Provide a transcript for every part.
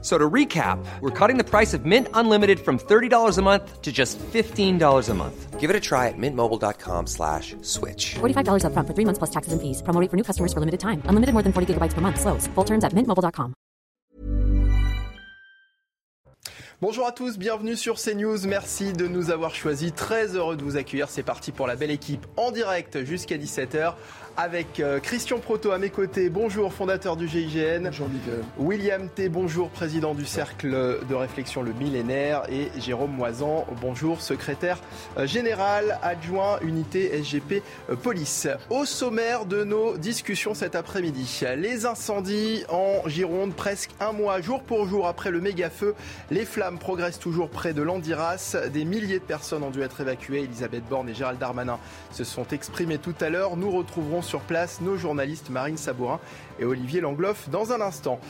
So to recap, we're cutting the price of Mint Unlimited from $30 a month to just $15 a month. Give it a try at mintmobile.com slash switch. $45 upfront for three months plus taxes and fees. Promo rate for new customers for limited time. Unlimited more than 40 gigabytes per month. Slows. Full terms at mintmobile.com. Bonjour à tous, bienvenue sur CNews. Merci de nous avoir choisis. Très heureux de vous accueillir. C'est parti pour la belle équipe en direct jusqu'à 17h avec euh, Christian Proto à mes côtés. Bonjour, fondateur du GIGN. Bonjour. William T. Bonjour, président du Cercle de réflexion Le Millénaire. Et Jérôme Moisan. Bonjour, secrétaire euh, général adjoint unité SGP euh, Police. Au sommaire de nos discussions cet après-midi, les incendies en Gironde, presque un mois, jour pour jour après le méga-feu. Les flammes progressent toujours près de l'Andiras. Des milliers de personnes ont dû être évacuées. Elisabeth Borne et Gérald Darmanin se sont exprimés tout à l'heure. Nous retrouverons sur place nos journalistes Marine Sabourin et Olivier Langloff dans un instant.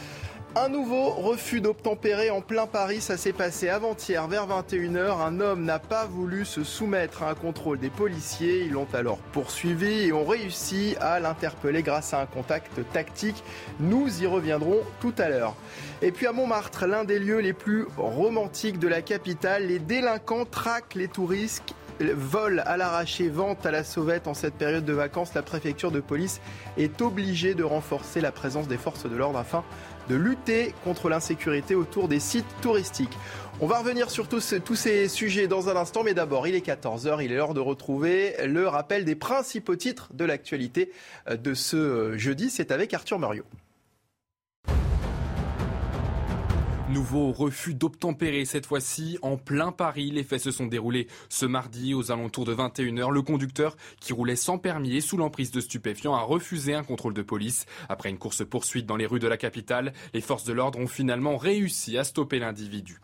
Un nouveau refus d'obtempérer en plein Paris, ça s'est passé avant-hier vers 21h. Un homme n'a pas voulu se soumettre à un contrôle des policiers. Ils l'ont alors poursuivi et ont réussi à l'interpeller grâce à un contact tactique. Nous y reviendrons tout à l'heure. Et puis à Montmartre, l'un des lieux les plus romantiques de la capitale, les délinquants traquent les touristes vol à l'arraché, vente à la sauvette en cette période de vacances, la préfecture de police est obligée de renforcer la présence des forces de l'ordre afin de lutter contre l'insécurité autour des sites touristiques. On va revenir sur tous, ces sujets dans un instant, mais d'abord, il est 14h, il est l'heure de retrouver le rappel des principaux titres de l'actualité de ce jeudi. C'est avec Arthur Muriot. Nouveau refus d'obtempérer cette fois-ci en plein Paris. Les faits se sont déroulés ce mardi aux alentours de 21h. Le conducteur qui roulait sans permis et sous l'emprise de stupéfiants a refusé un contrôle de police. Après une course-poursuite dans les rues de la capitale, les forces de l'ordre ont finalement réussi à stopper l'individu.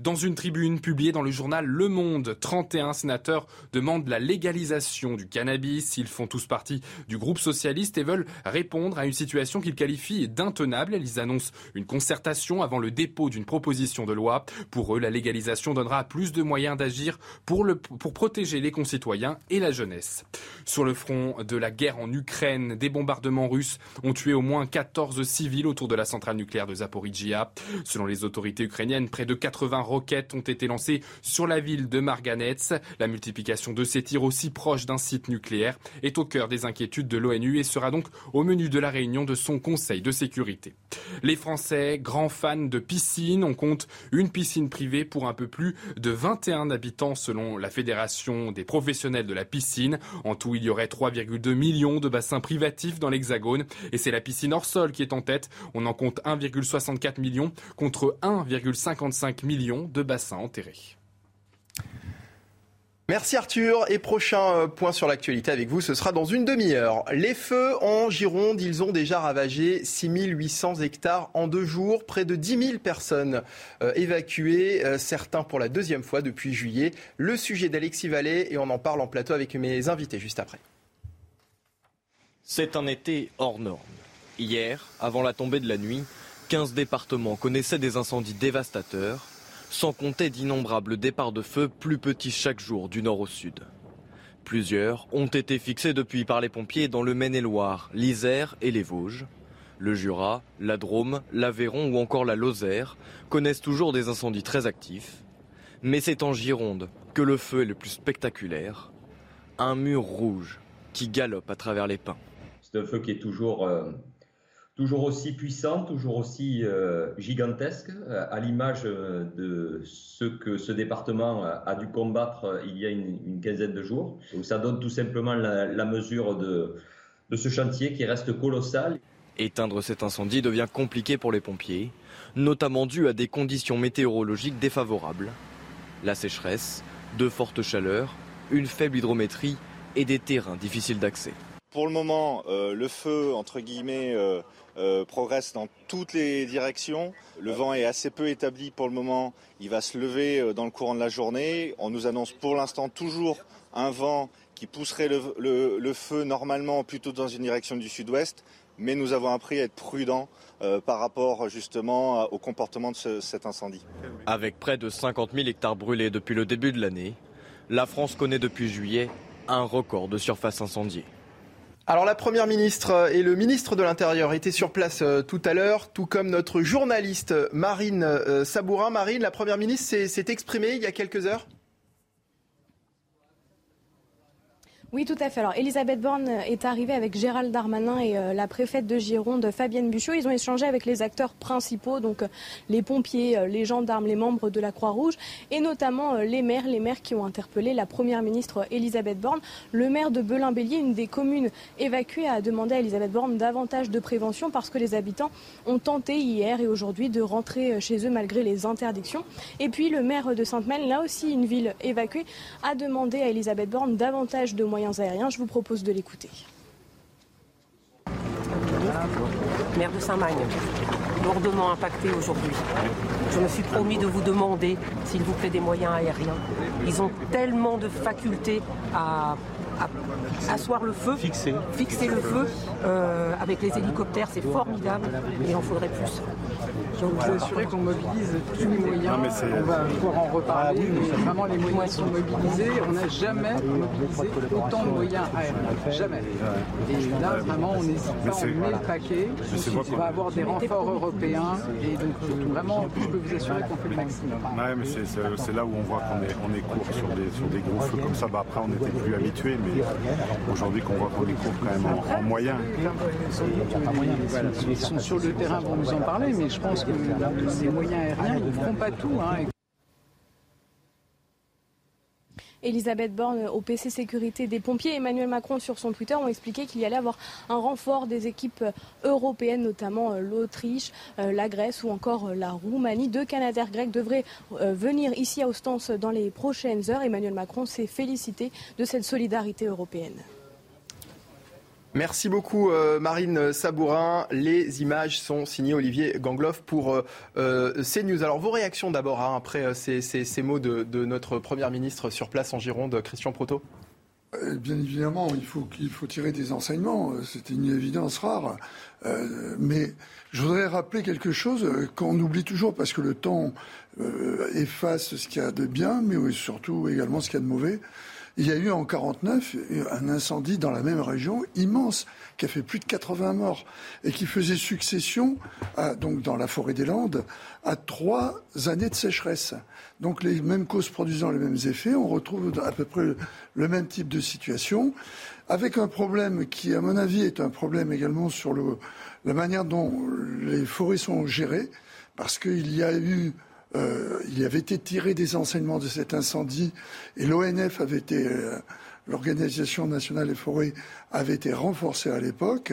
Dans une tribune publiée dans le journal Le Monde, 31 sénateurs demandent la légalisation du cannabis. Ils font tous partie du groupe socialiste et veulent répondre à une situation qu'ils qualifient d'intenable. Ils annoncent une concertation avant le dépôt d'une proposition de loi. Pour eux, la légalisation donnera plus de moyens d'agir pour, pour protéger les concitoyens et la jeunesse. Sur le front de la guerre en Ukraine, des bombardements russes ont tué au moins 14 civils autour de la centrale nucléaire de Zaporizhia. Selon les autorités ukrainiennes, près de 80 roquettes ont été lancées sur la ville de Marganets. La multiplication de ces tirs aussi proches d'un site nucléaire est au cœur des inquiétudes de l'ONU et sera donc au menu de la réunion de son Conseil de sécurité. Les Français, grands fans de piscine, on compte une piscine privée pour un peu plus de 21 habitants selon la Fédération des professionnels de la piscine. En tout, il y aurait 3,2 millions de bassins privatifs dans l'Hexagone et c'est la piscine hors sol qui est en tête. On en compte 1,64 million contre 1,55 million de bassins enterrés. Merci Arthur. Et prochain point sur l'actualité avec vous, ce sera dans une demi-heure. Les feux en Gironde, ils ont déjà ravagé 6800 hectares en deux jours. Près de 10 000 personnes euh, évacuées, euh, certains pour la deuxième fois depuis juillet. Le sujet d'Alexis Vallée et on en parle en plateau avec mes invités juste après. C'est un été hors norme. Hier, avant la tombée de la nuit, 15 départements connaissaient des incendies dévastateurs sans compter d'innombrables départs de feu plus petits chaque jour du nord au sud. Plusieurs ont été fixés depuis par les pompiers dans le Maine-et-Loire, l'Isère et les Vosges. Le Jura, la Drôme, l'Aveyron ou encore la Lozère connaissent toujours des incendies très actifs. Mais c'est en Gironde que le feu est le plus spectaculaire. Un mur rouge qui galope à travers les pins. C'est un feu qui est toujours euh, toujours aussi puissant, toujours aussi euh, gigantesque, euh, à l'image euh, de ce que ce département a dû combattre il y a une, quinzaine de jours. Ça donne tout simplement la, mesure de ce chantier qui reste colossal. Éteindre cet incendie devient compliqué pour les pompiers, notamment dû à des conditions météorologiques défavorables. La sécheresse, de fortes chaleurs, une faible hydrométrie et des terrains difficiles d'accès. Pour le moment, euh, le feu, entre guillemets, euh, euh, progresse dans toutes les directions. Le vent est assez peu établi pour le moment. Il va se lever dans le courant de la journée. On nous annonce pour l'instant toujours un vent qui pousserait le, feu normalement plutôt dans une direction du sud-ouest. mais nous avons appris à être prudents par rapport justement au comportement de cet incendie. Avec près de 50 000 hectares brûlés depuis le début de l'année, la France connaît depuis juillet un record de surface incendiée. Alors la Première ministre et le ministre de l'Intérieur étaient sur place euh, tout à l'heure, tout comme notre journaliste Marine euh, Sabourin. Marine, la Première ministre s'est exprimée il y a quelques heures? Oui, tout à fait. Alors, Elisabeth Borne est arrivée avec Gérald Darmanin et euh, la préfète de Gironde, Fabienne Buchot. Ils ont échangé avec les acteurs principaux, donc euh, les pompiers, euh, les gendarmes, les membres de la Croix-Rouge et notamment les maires, les maires qui ont interpellé la première ministre Elisabeth Borne. Le maire de Belin-Bélier, une des communes évacuées, a demandé à Elisabeth Borne davantage de prévention parce que les habitants ont tenté hier et aujourd'hui de rentrer chez eux malgré les interdictions. Et puis, le maire de Sainte-Maine, là aussi une ville évacuée, a demandé à Elisabeth Borne davantage de moyens aériens. Je vous propose de l'écouter. Maire de Saint-Magne, lourdement impacté aujourd'hui. Je me suis promis de vous demander, s'il vous plaît, des moyens aériens. Ils ont tellement de facultés à asseoir le feu, fixer, fixer le feu euh, avec les hélicoptères, c'est formidable, mais il en faudrait plus. Je vous assurer qu'on mobilise tous les moyens. on va pouvoir en reparler, mais vraiment les moyens sont mobilisés. On n'a jamais mobilisé autant de moyens aériens. Jamais. Et là, vraiment, on n'hésite pas, on met le paquet. On va avoir des renforts européens. Et donc, vraiment, je peux vous assurer qu'on fait le maximum. Ouais, mais c'est là où on voit qu'on est, on est court sur des, sur des gros feux comme ça. Bah, après, on n'était plus habitué, mais aujourd'hui qu'on voit qu'on court quand même en, en moyen. Ils sont sur le terrain pour nous en parler, mais je pense que les moyens aériens ne feront pas tout. Hein. Elisabeth Borne au PC Sécurité des pompiers. Emmanuel Macron sur son Twitter ont expliqué qu'il y allait avoir un renfort des équipes européennes, notamment euh, l'Autriche, euh, la Grèce ou encore euh, la Roumanie. Deux Canadaires grecs devraient venir ici à Ostens dans les prochaines heures. Emmanuel Macron s'est félicité de cette solidarité européenne. Merci beaucoup euh, Marine Sabourin. Les images sont signées Olivier Gangloff pour euh, euh, CNews. Alors vos réactions d'abord hein, après ces, mots de, notre Première ministre sur place en Gironde, Christian Proto Bien évidemment, il faut, qu'il faut tirer des enseignements. C'est une évidence rare. mais je voudrais rappeler quelque chose qu'on oublie toujours parce que le temps efface ce qu'il y a de bien, mais surtout également ce qu'il y a de mauvais. Il y a eu en 49 un incendie dans la même région immense qui a fait plus de 80 morts et qui faisait succession, donc dans la forêt des Landes, à trois années de sécheresse. Donc les mêmes causes produisant les mêmes effets, on retrouve à peu près le même type de situation, avec un problème qui, à mon avis, est un problème également sur la manière dont les forêts sont gérées, parce qu'il y a eu euh, il avait été tiré des enseignements de cet incendie et l'ONF avait été, euh, l'Organisation nationale des forêts avait été renforcée à l'époque.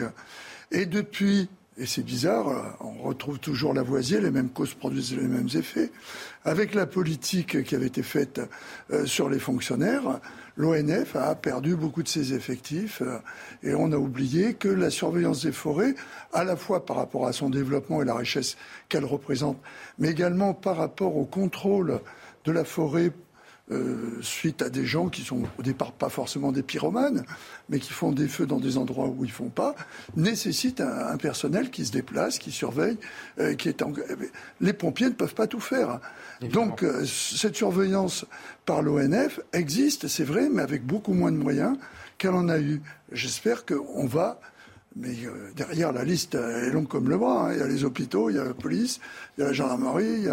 Et depuis, et c'est bizarre, euh, on retrouve toujours Lavoisier, les mêmes causes produisent les mêmes effets. Avec la politique qui avait été faite sur les fonctionnaires, l'ONF a perdu beaucoup de ses effectifs euh, et on a oublié que la surveillance des forêts, à la fois par rapport à son développement et la richesse qu'elle représente, mais également par rapport au contrôle de la forêt euh, suite à des gens qui sont au départ pas forcément des pyromanes, mais qui font des feux dans des endroits où ils font pas, nécessite un, personnel qui se déplace, qui surveille, euh, qui est les pompiers ne peuvent pas tout faire. Donc euh, cette surveillance par l'ONF existe, c'est vrai, mais avec beaucoup moins de moyens qu'elle en a eu. J'espère qu'on va mais derrière, la liste est longue comme le bras. Hein. Il y a les hôpitaux, il y a la police, il y a la gendarmerie,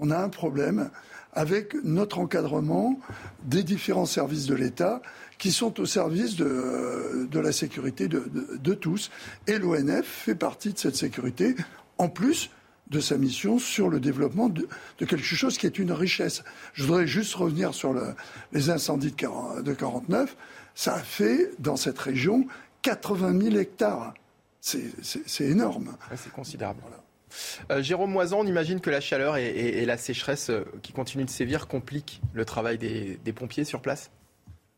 on a un problème avec notre encadrement des différents services de l'État qui sont au service de, la sécurité de, tous. Et l'ONF fait partie de cette sécurité, en plus de sa mission sur le développement de, quelque chose qui est une richesse. Je voudrais juste revenir sur les incendies de, 1949. Ça a fait, dans cette région, 80 000 hectares. C'est énorme. c'est considérable. Euh, Jérôme Moisan, on imagine que la chaleur et, la sécheresse euh, qui continuent de sévir compliquent le travail des, pompiers sur place?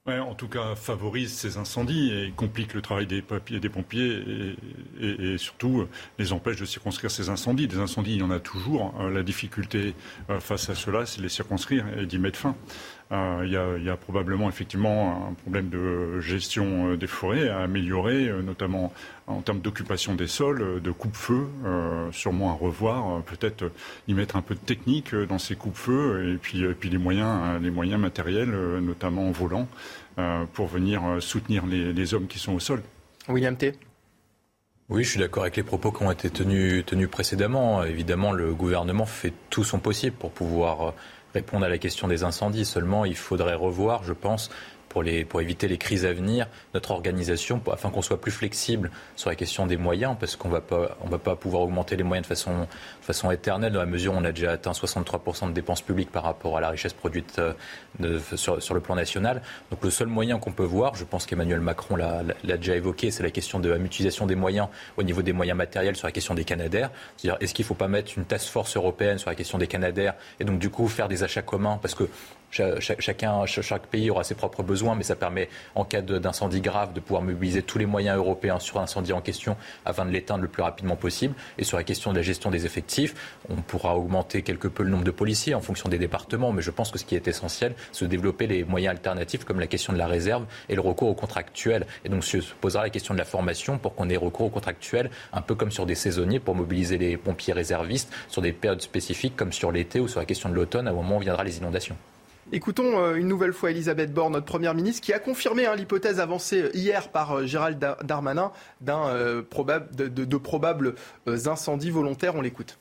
En tout cas, favorise ces incendies et complique le travail des, des pompiers et, surtout euh, les empêche de circonscrire ces incendies. Des incendies, il y en a toujours. La difficulté face à cela, c'est de les circonscrire et d'y mettre fin. Il y, a probablement effectivement un problème de gestion des forêts à améliorer, notamment en termes d'occupation des sols, de coupe-feu, sûrement à revoir, peut-être y mettre un peu de technique dans ces coupe-feux et puis, puis les moyens, les moyens matériels, notamment en volant, pour venir soutenir les, les hommes qui sont au sol. William T. Oui, je suis d'accord avec les propos qui ont été tenus, tenus précédemment. Évidemment, le gouvernement fait tout son possible pour pouvoir répondre à la question des incendies. Seulement, il faudrait revoir, je pense, pour, éviter les crises à venir, notre organisation, afin qu'on soit plus flexible sur la question des moyens, parce qu'on ne va pas pouvoir augmenter les moyens de façon, éternelle, dans la mesure où on a déjà atteint 63% de dépenses publiques par rapport à la richesse produite euh, sur, le plan national. Donc le seul moyen qu'on peut voir, je pense qu'Emmanuel Macron l'a déjà évoqué, c'est la question de la mutualisation des moyens au niveau des moyens matériels sur la question des Canadaires. C'est-à-dire, est-ce qu'il ne faut pas mettre une task force européenne sur la question des Canadaires et donc du coup faire des achats communs? Parce que chaque pays aura ses propres besoins, mais ça permet, en cas d'incendie grave, de pouvoir mobiliser tous les moyens européens sur l'incendie en question afin de l'éteindre le plus rapidement possible. Et sur la question de la gestion des effectifs, on pourra augmenter quelque peu le nombre de policiers en fonction des départements, mais je pense que ce qui est essentiel, c'est de développer les moyens alternatifs comme la question de la réserve et le recours au contractuel. Et donc se posera la question de la formation pour qu'on ait recours au contractuel, un peu comme sur des saisonniers pour mobiliser les pompiers réservistes sur des périodes spécifiques comme sur l'été ou sur la question de l'automne, au moment où viendra les inondations. Écoutons euh, une nouvelle fois Elisabeth Borne, notre première ministre, qui a confirmé hein, l'hypothèse avancée euh, hier par euh, Gérald Darmanin d'un probable, de, probables incendies volontaires. On l'écoute.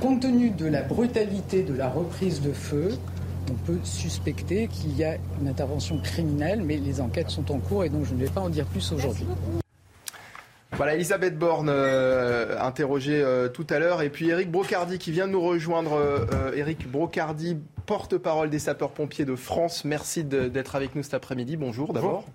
Compte tenu de la brutalité de la reprise de feu, on peut suspecter qu'il y a une intervention criminelle, mais les enquêtes sont en cours et donc je ne vais pas en dire plus aujourd'hui. Voilà, Elisabeth Borne, interrogée tout à l'heure, et puis Eric Brocardi qui vient de nous rejoindre. Eric Brocardi, porte-parole des sapeurs-pompiers de France. Merci d'être avec nous cet après-midi. Bonjour d'abord.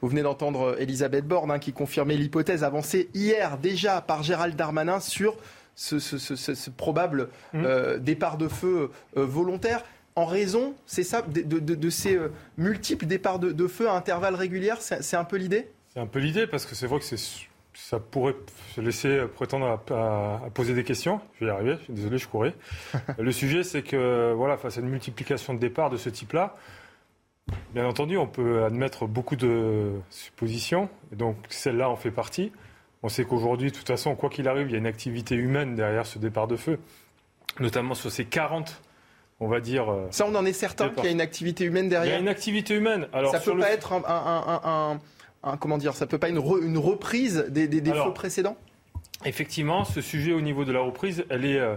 Vous venez d'entendre Elisabeth Borne hein, qui confirmait l'hypothèse avancée hier déjà par Gérald Darmanin sur ce, probable mmh. euh, départ de feu euh, volontaire en raison, c'est ça, de, ces euh, multiples départs de, feu à intervalles réguliers C'est un peu l'idée? C'est un peu l'idée parce que c'est vrai que c'est ça pourrait se laisser prétendre à, poser des questions. Je vais y arriver, désolé, je courais. le sujet, c'est que voilà, face à une multiplication de départs de ce type-là, bien entendu, on peut admettre beaucoup de suppositions, et donc celle-là en fait partie. On sait qu'aujourd'hui, de toute façon, quoi qu'il arrive, il y a une activité humaine derrière ce départ de feu, notamment sur ces 40 on va dire. Euh, ça, on en est certain qu'il y a une activité humaine derrière. Il y a une activité humaine. Alors, ça peut pas être un, comment dire, ça peut pas être une, reprise des, des, feux précédents? Effectivement, ce sujet au niveau de la reprise, elle est, euh,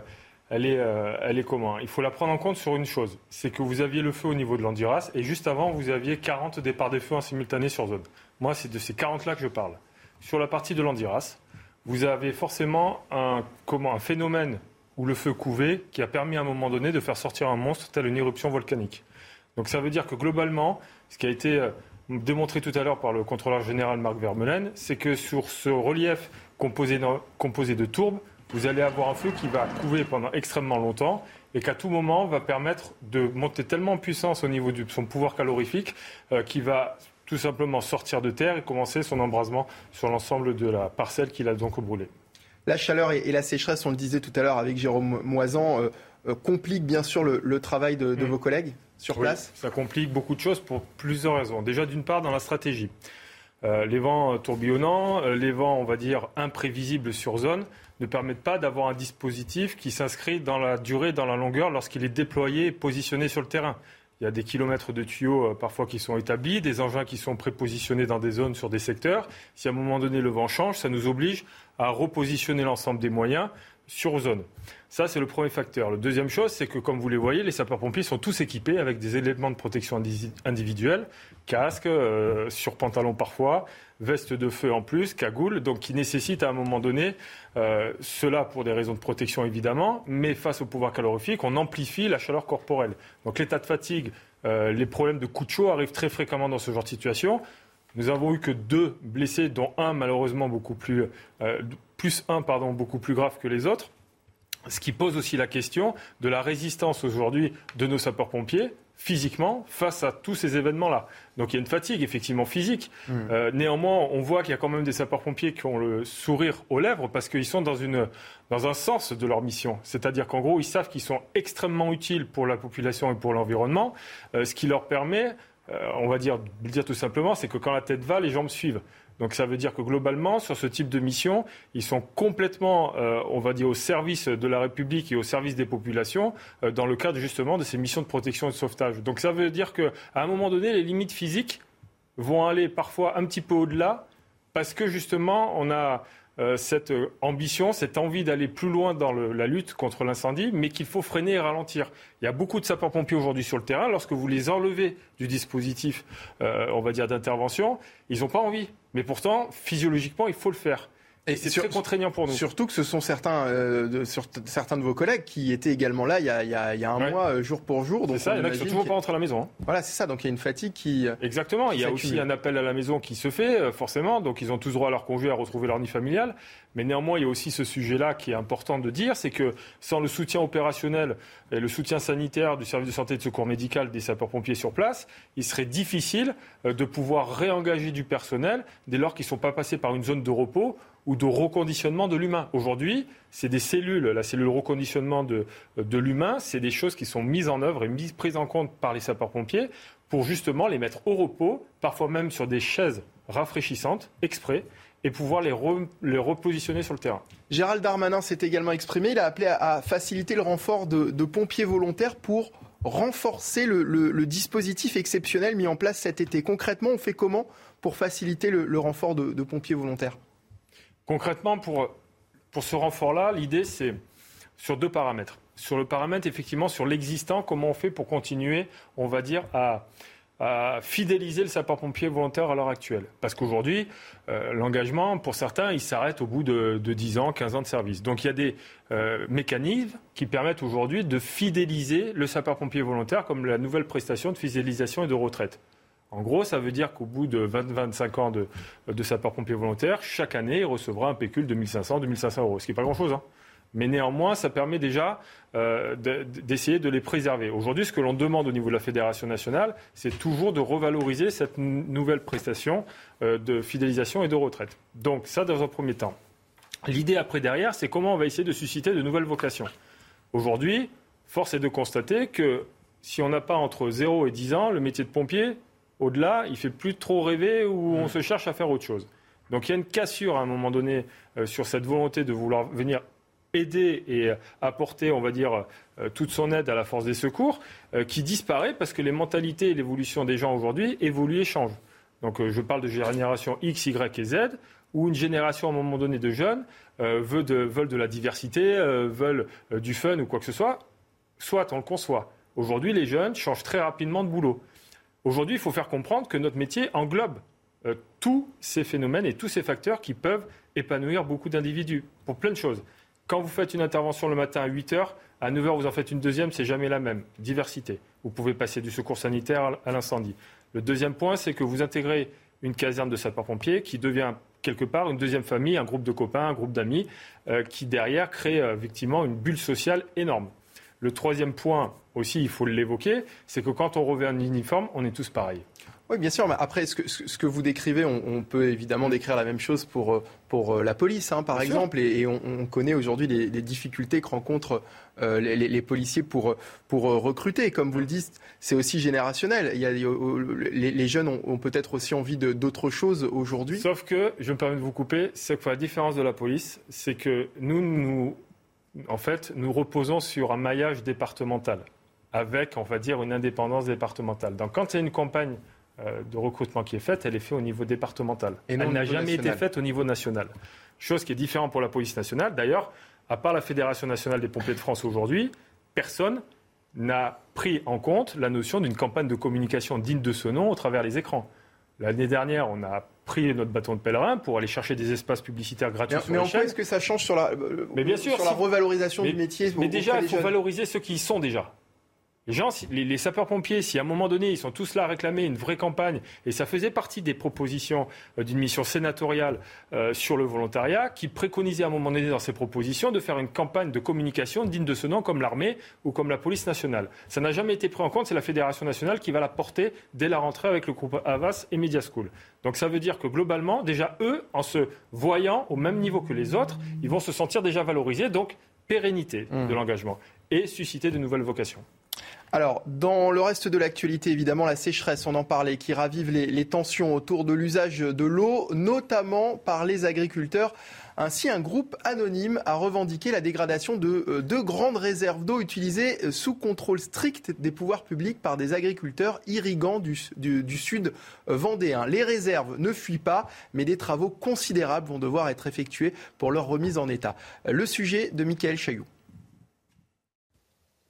elle est, euh, elle est comment Il faut la prendre en compte sur une chose, c'est que vous aviez le feu au niveau de l'Andiras et juste avant, vous aviez 40 départs des feux en simultané sur zone. Moi, c'est de ces 40-là que je parle. Sur la partie de l'Andiras, vous avez forcément un, comment, un phénomène où le feu couvait qui a permis à un moment donné de faire sortir un monstre tel une éruption volcanique. Donc ça veut dire que globalement, ce qui a été euh, démontré tout à l'heure par le contrôleur général Marc Vermeulen, c'est que sur ce relief composé de, tourbes, vous allez avoir un feu qui va couver pendant extrêmement longtemps et qu'à tout moment va permettre de monter tellement en puissance au niveau de son pouvoir calorifique euh, qu'il va tout simplement sortir de terre et commencer son embrasement sur l'ensemble de la parcelle qu'il a donc brûlée. La chaleur et, la sécheresse, on le disait tout à l'heure avec Jérôme Moisan, euh, euh, compliquent bien sûr le, travail de, mm. vos collègues? Sur place Ça complique beaucoup de choses pour plusieurs raisons. Déjà, d'une part, dans la stratégie. Euh, les vents tourbillonnants, euh, les vents, on va dire, imprévisibles sur zone, ne permettent pas d'avoir un dispositif qui s'inscrit dans la durée, dans la longueur, lorsqu'il est déployé et positionné sur le terrain. Il y a des kilomètres de tuyaux euh, parfois qui sont établis, des engins qui sont prépositionnés dans des zones sur des secteurs. Si à un moment donné le vent change, ça nous oblige à repositionner l'ensemble des moyens sur zone. Ça, c'est le premier facteur. Le deuxième chose, c'est que, comme vous les voyez, les sapeurs-pompiers sont tous équipés avec des éléments de protection individuelle, casque, euh, sur pantalon parfois, veste de feu en plus, cagoule, donc qui nécessitent à un moment donné, euh, cela pour des raisons de protection évidemment, mais face au pouvoir calorifique, on amplifie la chaleur corporelle. Donc l'état de fatigue, euh, les problèmes de coups de chaud arrivent très fréquemment dans ce genre de situation. Nous avons eu que deux blessés, dont un malheureusement beaucoup plus, plus un pardon, beaucoup plus grave que les autres. Ce qui pose aussi la question de la résistance aujourd'hui de nos sapeurs-pompiers physiquement face à tous ces événements-là. Donc il y a une fatigue effectivement physique. Mmh. Euh, néanmoins, on voit qu'il y a quand même des sapeurs-pompiers qui ont le sourire aux lèvres parce qu'ils sont dans, une, dans un sens de leur mission. C'est-à-dire qu'en gros, ils savent qu'ils sont extrêmement utiles pour la population et pour l'environnement, euh, ce qui leur permet, euh, on va dire, dire tout simplement, c'est que quand la tête va, les jambes suivent. Donc ça veut dire que globalement, sur ce type de mission, ils sont complètement, euh, on va dire, au service de la République et au service des populations euh, dans le cadre justement de ces missions de protection et de sauvetage. Donc ça veut dire qu'à un moment donné, les limites physiques vont aller parfois un petit peu au-delà parce que justement, on a euh, cette ambition, cette envie d'aller plus loin dans la lutte contre l'incendie, mais qu'il faut freiner et ralentir. Il y a beaucoup de sapeurs-pompiers aujourd'hui sur le terrain. Lorsque vous les enlevez du dispositif, on va dire, d'intervention, ils n'ont pas envie. Mais pourtant, physiologiquement, il faut le faire. Et c'est très contraignant pour nous. Surtout que ce sont certains, euh, de, sur- certains de vos collègues qui étaient également là il y a, il y a- il y a un Ouais. mois, euh, jour pour jour. Donc C'est ça, il y en a qui sont toujours pas rentrés à la maison. hein. Voilà, c'est ça. Donc il y a une fatigue qui. euh, Exactement. Il y a aussi un appel à la maison qui se fait, euh, forcément. Donc, ils ont tous droit à leur congé à retrouver leur nid familial. Mais néanmoins, il y a aussi ce sujet-là qui est important de dire c'est que sans le soutien opérationnel et le soutien sanitaire du service de santé et de secours médical des sapeurs-pompiers sur place, il serait difficile de pouvoir réengager du personnel dès lors qu'ils ne sont pas passés par une zone de repos ou de reconditionnement de l'humain. Aujourd'hui, c'est des cellules, la cellule reconditionnement de, de l'humain, c'est des choses qui sont mises en œuvre et mises, prises en compte par les sapeurs-pompiers pour justement les mettre au repos, parfois même sur des chaises rafraîchissantes, exprès, et pouvoir les, re- les repositionner sur le terrain. Gérald Darmanin s'est également exprimé. Il a appelé à, faciliter le renfort de, pompiers volontaires pour renforcer le, dispositif exceptionnel mis en place cet été. Concrètement, on fait comment pour faciliter le, renfort de pompiers volontaires? Concrètement, pour, ce renfort-là, l'idée, c'est sur deux paramètres. Sur le paramètre, effectivement, sur l'existant, comment on fait pour continuer, on va dire, à, à fidéliser le sapeur-pompier volontaire à l'heure actuelle. Parce qu'aujourd'hui, euh, l'engagement, pour certains, il s'arrête au bout de, de 10 ans, 15 ans de service. Donc il y a des euh, mécanismes qui permettent aujourd'hui de fidéliser le sapeur-pompier volontaire, comme la nouvelle prestation de fidélisation et de retraite. En gros, ça veut dire qu'au bout de 20-25 ans de, de sapeur-pompier volontaire, chaque année, il recevra un pécule de 1500-2500 euros, ce qui n'est pas grand-chose. hein. Mais néanmoins, ça permet déjà euh, de- d'essayer de les préserver. Aujourd'hui, ce que l'on demande au niveau de la Fédération nationale, c'est toujours de revaloriser cette nouvelle prestation euh, de fidélisation et de retraite. Donc ça, dans un premier temps. L'idée après derrière, c'est comment on va essayer de susciter de nouvelles vocations. Aujourd'hui, force est de constater que si on n'a pas entre 0 et 10 ans, le métier de pompier, au-delà, il fait plus trop rêver ou on se cherche à faire autre chose. Donc il y a une cassure à un moment donné euh, sur cette volonté de vouloir venir aider et apporter, on va dire, euh, toute son aide à la force des secours, euh, qui disparaît parce que les mentalités et l'évolution des gens aujourd'hui évoluent et changent. Donc je parle de génération X, Y et Z, où une génération à un moment donné de jeunes veut de, veulent de la diversité, veulent du fun ou quoi que ce soit. Soit on le conçoit. Aujourd'hui, les jeunes changent très rapidement de boulot. Aujourd'hui, il faut faire comprendre que notre métier englobe euh, tous ces phénomènes et tous ces facteurs qui peuvent épanouir beaucoup d'individus pour plein de choses. Quand vous faites une intervention le matin à 8 heures, à 9 heures, vous en faites une deuxième, c'est jamais la même. Diversité. Vous pouvez passer du secours sanitaire à l'incendie. Le deuxième point, c'est que vous intégrez une caserne de sapeurs-pompiers qui devient quelque part une deuxième famille, un groupe de copains, un groupe d'amis, euh, qui derrière crée euh, effectivement une bulle sociale énorme. Le troisième point aussi, il faut l'évoquer, c'est que quand on revêt un uniforme, on est tous pareils. Oui, bien sûr. Mais après, ce que, ce ce que vous décrivez, on, on peut évidemment décrire la même chose pour, euh, pour euh, la police, hein, par Bien sûr. exemple. Et, et on, on connaît aujourd'hui les, les difficultés que rencontrent euh, les, policiers pour, pour recruter. Et comme vous le dites, c'est aussi générationnel. Il y a, les, les jeunes ont, ont peut-être aussi envie d'autres choses aujourd'hui. Sauf que, je me permets de vous couper, c'est que la différence de la police, c'est que nous, nous, en fait, nous reposons sur un maillage départemental, avec, on va dire, une indépendance départementale. Donc, quand il y a une campagne euh, de recrutement qui est faite, elle est faite au niveau départemental. Et elle n'a jamais été national. faite au niveau national. Chose qui est différente pour la police nationale. D'ailleurs, à part la Fédération nationale des pompiers de France aujourd'hui, personne n'a pris en compte la notion d'une campagne de communication digne de ce nom au travers les écrans. L'année dernière, on a pris notre bâton de pèlerin pour aller chercher des espaces publicitaires gratuits Mais, sur mais en quoi est-ce que ça change sur la, euh, Mais bien sûr, sur la revalorisation mais, du métier mais déjà, il faut jeunes? valoriser ceux qui y sont déjà. Les gens, les, sapeurs-pompiers, si à un moment donné, ils sont tous là à réclamer une vraie campagne, et ça faisait partie des propositions euh, d'une mission sénatoriale euh, sur le volontariat, qui préconisait à un moment donné dans ses propositions de faire une campagne de communication digne de ce nom, comme l'armée ou comme la police nationale. Ça n'a jamais été pris en compte, c'est la Fédération nationale qui va la porter dès la rentrée avec le groupe Avas et Media School. Donc ça veut dire que globalement, déjà, eux, en se voyant au même niveau que les autres, ils vont se sentir déjà valorisés, donc pérennité de mmh. l'engagement et susciter de nouvelles vocations. Alors, dans le reste de l'actualité, évidemment, la sécheresse, on en parlait, qui ravive les, tensions autour de l'usage de l'eau, notamment par les agriculteurs. Ainsi, un groupe anonyme a revendiqué la dégradation de euh, deux grandes réserves d'eau utilisées euh, sous contrôle strict des pouvoirs publics par des agriculteurs irrigants du, du sud euh, vendéen. Les réserves ne fuient pas, mais des travaux considérables vont devoir être effectués pour leur remise en état. Le sujet de Michael Chailloux.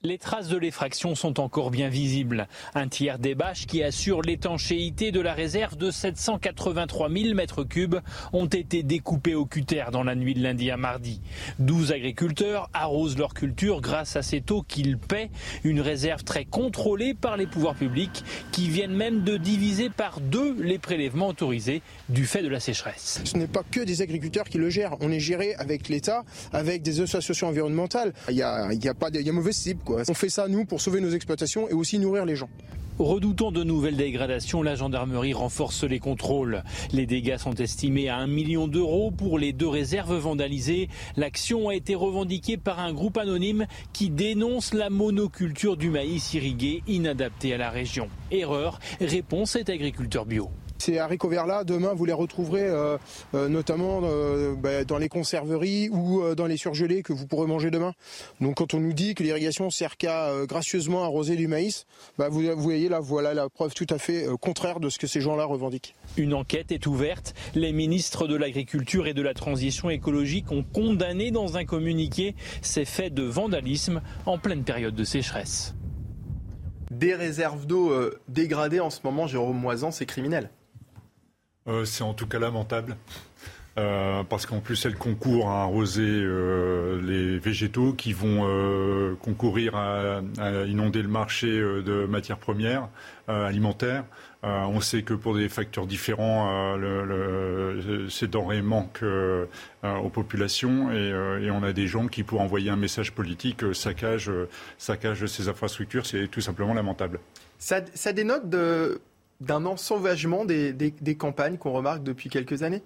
Les traces de l'effraction sont encore bien visibles. Un tiers des bâches qui assurent l'étanchéité de la réserve de 783 000 mètres cubes ont été découpées au cutter dans la nuit de lundi à mardi. 12 agriculteurs arrosent leur culture grâce à cette eau qu'ils paient, une réserve très contrôlée par les pouvoirs publics qui viennent même de diviser par deux les prélèvements autorisés du fait de la sécheresse. Ce n'est pas que des agriculteurs qui le gèrent, on est géré avec l'État, avec des associations environnementales. Il n'y a, y a, pas de, cible. On fait ça, nous, pour sauver nos exploitations et aussi nourrir les gens. Redoutant de nouvelles dégradations, la gendarmerie renforce les contrôles. Les dégâts sont estimés à 1 million d'euros pour les deux réserves vandalisées. L'action a été revendiquée par un groupe anonyme qui dénonce la monoculture du maïs irrigué inadapté à la région. Erreur, réponse est agriculteur bio. Ces haricots verts-là, demain, vous les retrouverez euh, euh, notamment euh, bah, dans les conserveries ou dans les surgelés que vous pourrez manger demain. Donc quand on nous dit que l'irrigation sert qu'à gracieusement arroser du maïs, bah, vous, voyez là, voilà la preuve tout à fait contraire de ce que ces gens-là revendiquent. Une enquête est ouverte. Les ministres de l'Agriculture et de la Transition écologique ont condamné dans un communiqué ces faits de vandalisme en pleine période de sécheresse. Des réserves d'eau dégradées en ce moment, Jérôme Moisan, c'est criminel. Euh, c'est en tout cas lamentable. Euh, parce qu'en plus, elle concourt à arroser euh, les végétaux qui vont concourir à, inonder le marché de matières premières alimentaires. on sait que pour des facteurs différents, ces denrées manquent aux populations et, on a des gens qui, pour envoyer un message politique, saccagent, ces infrastructures. C'est tout simplement lamentable. Ça dénote de d'un ensauvagement des, des, campagnes qu'on remarque depuis quelques années?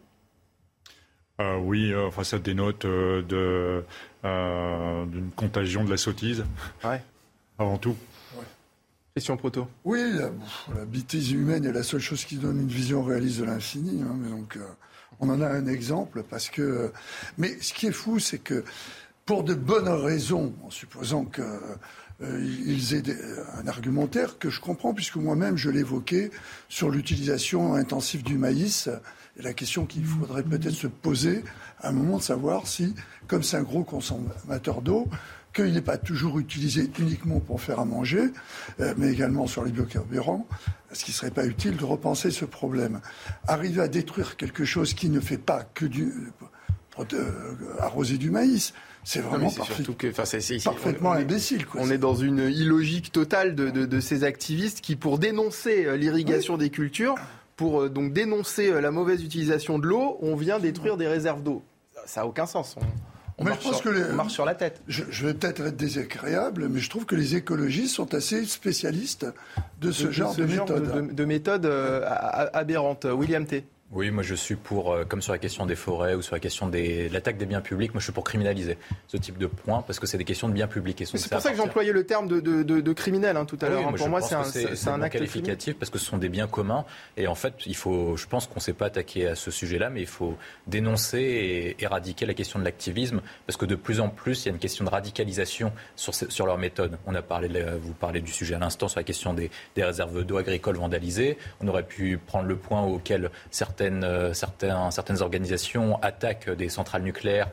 Euh, oui, euh, enfin, ça dénote euh, d'une contagion de la sottise. Ouais. Avant tout. Question proto. Oui, la, bêtise humaine est la seule chose qui donne une vision réaliste de l'infini. Hein, donc, on en a un exemple parce que. Mais ce qui est fou, c'est que pour de bonnes raisons, en supposant que euh, ils aient un argumentaire que je comprends, puisque moi-même je l'évoquais sur l'utilisation intensive du maïs, et la question qu'il faudrait peut-être se poser à un moment de savoir si, comme c'est un gros consommateur d'eau, qu'il n'est pas toujours utilisé uniquement pour faire à manger, euh, mais également sur les biocarburants, est-ce qu'il ne serait pas utile de repenser ce problème. Arriver à détruire quelque chose qui ne fait pas que du, euh, arroser du maïs, c'est vraiment parfaitement imbécile. On est dans une illogique totale de, ces activistes qui, pour dénoncer euh, l'irrigation des cultures, pour euh, donc dénoncer euh, la mauvaise utilisation de l'eau, on vient détruire des réserves d'eau. Ça n'a aucun sens. On, marche, sur, marche, sur, la tête. Je, vais peut-être être désagréable, mais je trouve que les écologistes sont assez spécialistes de ce genre de, méthode. De, méthode aberrante. William T. Oui, moi je suis pour, euh, comme sur la question des forêts ou sur la question de l'attaque des biens publics, moi je suis pour criminaliser ce type de points parce que c'est des questions de biens publics. C'est pour ça que j'employais le terme de, de, criminel hein, tout à l'heure. pour moi, c'est un, un, acte qualificatif parce que ce sont des biens communs et en fait, il faut, je pense qu'on ne s'est pas attaqué à ce sujet-là, mais il faut dénoncer et éradiquer la question de l'activisme parce que de plus en plus, il y a une question de radicalisation sur, sur leur méthode. On a parlé, vous parlez du sujet à l'instant sur la question des, des réserves d'eau agricoles vandalisées. On aurait pu prendre le point auquel certains certaines, certaines, certaines organisations attaquent des centrales nucléaires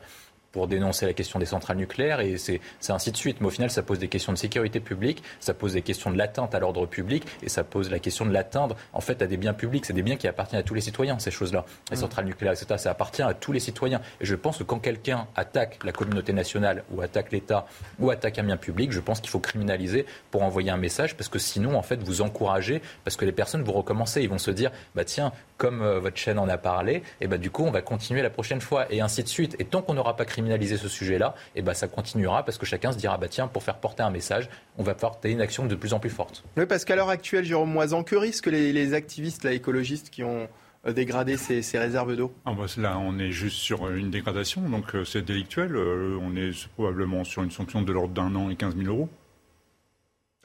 pour dénoncer la question des centrales nucléaires et c'est ainsi de suite. Mais au final, ça pose des questions de sécurité publique, ça pose des questions de l'atteinte à l'ordre public et ça pose la question de l'atteindre en fait à des biens publics. C'est des biens qui appartiennent à tous les citoyens, ces choses-là. Les mm. centrales nucléaires, etc., ça appartient à tous les citoyens. Et je pense que quand quelqu'un attaque la communauté nationale ou attaque l'État ou attaque un bien public, je pense qu'il faut criminaliser pour envoyer un message parce que sinon, en fait, vous encouragez, parce que les personnes vont recommencer, ils vont se dire, bah tiens, comme euh, votre chaîne en a parlé, et bah du coup, on va continuer la prochaine fois et ainsi de suite. Et tant qu'on n'aura pas criminalisé ce sujet-là, et bah ça continuera parce que chacun se dira, bah tiens, pour faire porter un message, on va porter une action de plus en plus forte. Oui, parce qu'à l'heure actuelle, Jérôme Moisan, que risquent les, activistes, les écologistes qui ont euh, dégradé ces, réserves d'eau? Ah bah, Là, on est juste sur une dégradation, donc euh, c'est délictuel. on est probablement sur une sanction de l'ordre d'un an et 15 000 euros.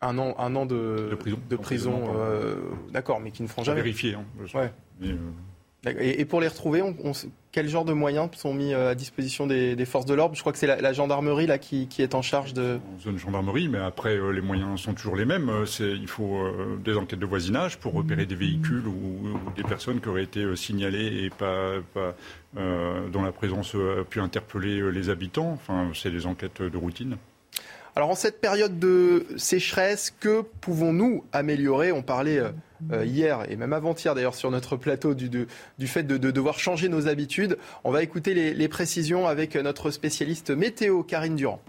Un an, un an de, prison. De prison, euh, d'accord, mais qui ne feront jamais. Vérifier. Hein, ouais. Euh, et, pour les retrouver, on, quel genre de moyens sont mis euh, à disposition des, forces de l'ordre? Je crois que c'est la, gendarmerie là qui, est en charge de. En zone gendarmerie, mais après les moyens sont toujours les mêmes. il faut des enquêtes de voisinage pour repérer des véhicules ou, des personnes qui auraient été signalées et pas, pas dont la présence a pu interpeller les habitants. Enfin, c'est des enquêtes de routine. Alors en cette période de sécheresse, que pouvons-nous améliorer? On parlait euh, euh, hier et même avant-hier d'ailleurs sur notre plateau du, fait de, devoir changer nos habitudes. On va écouter les précisions avec notre spécialiste météo, Karine Durand.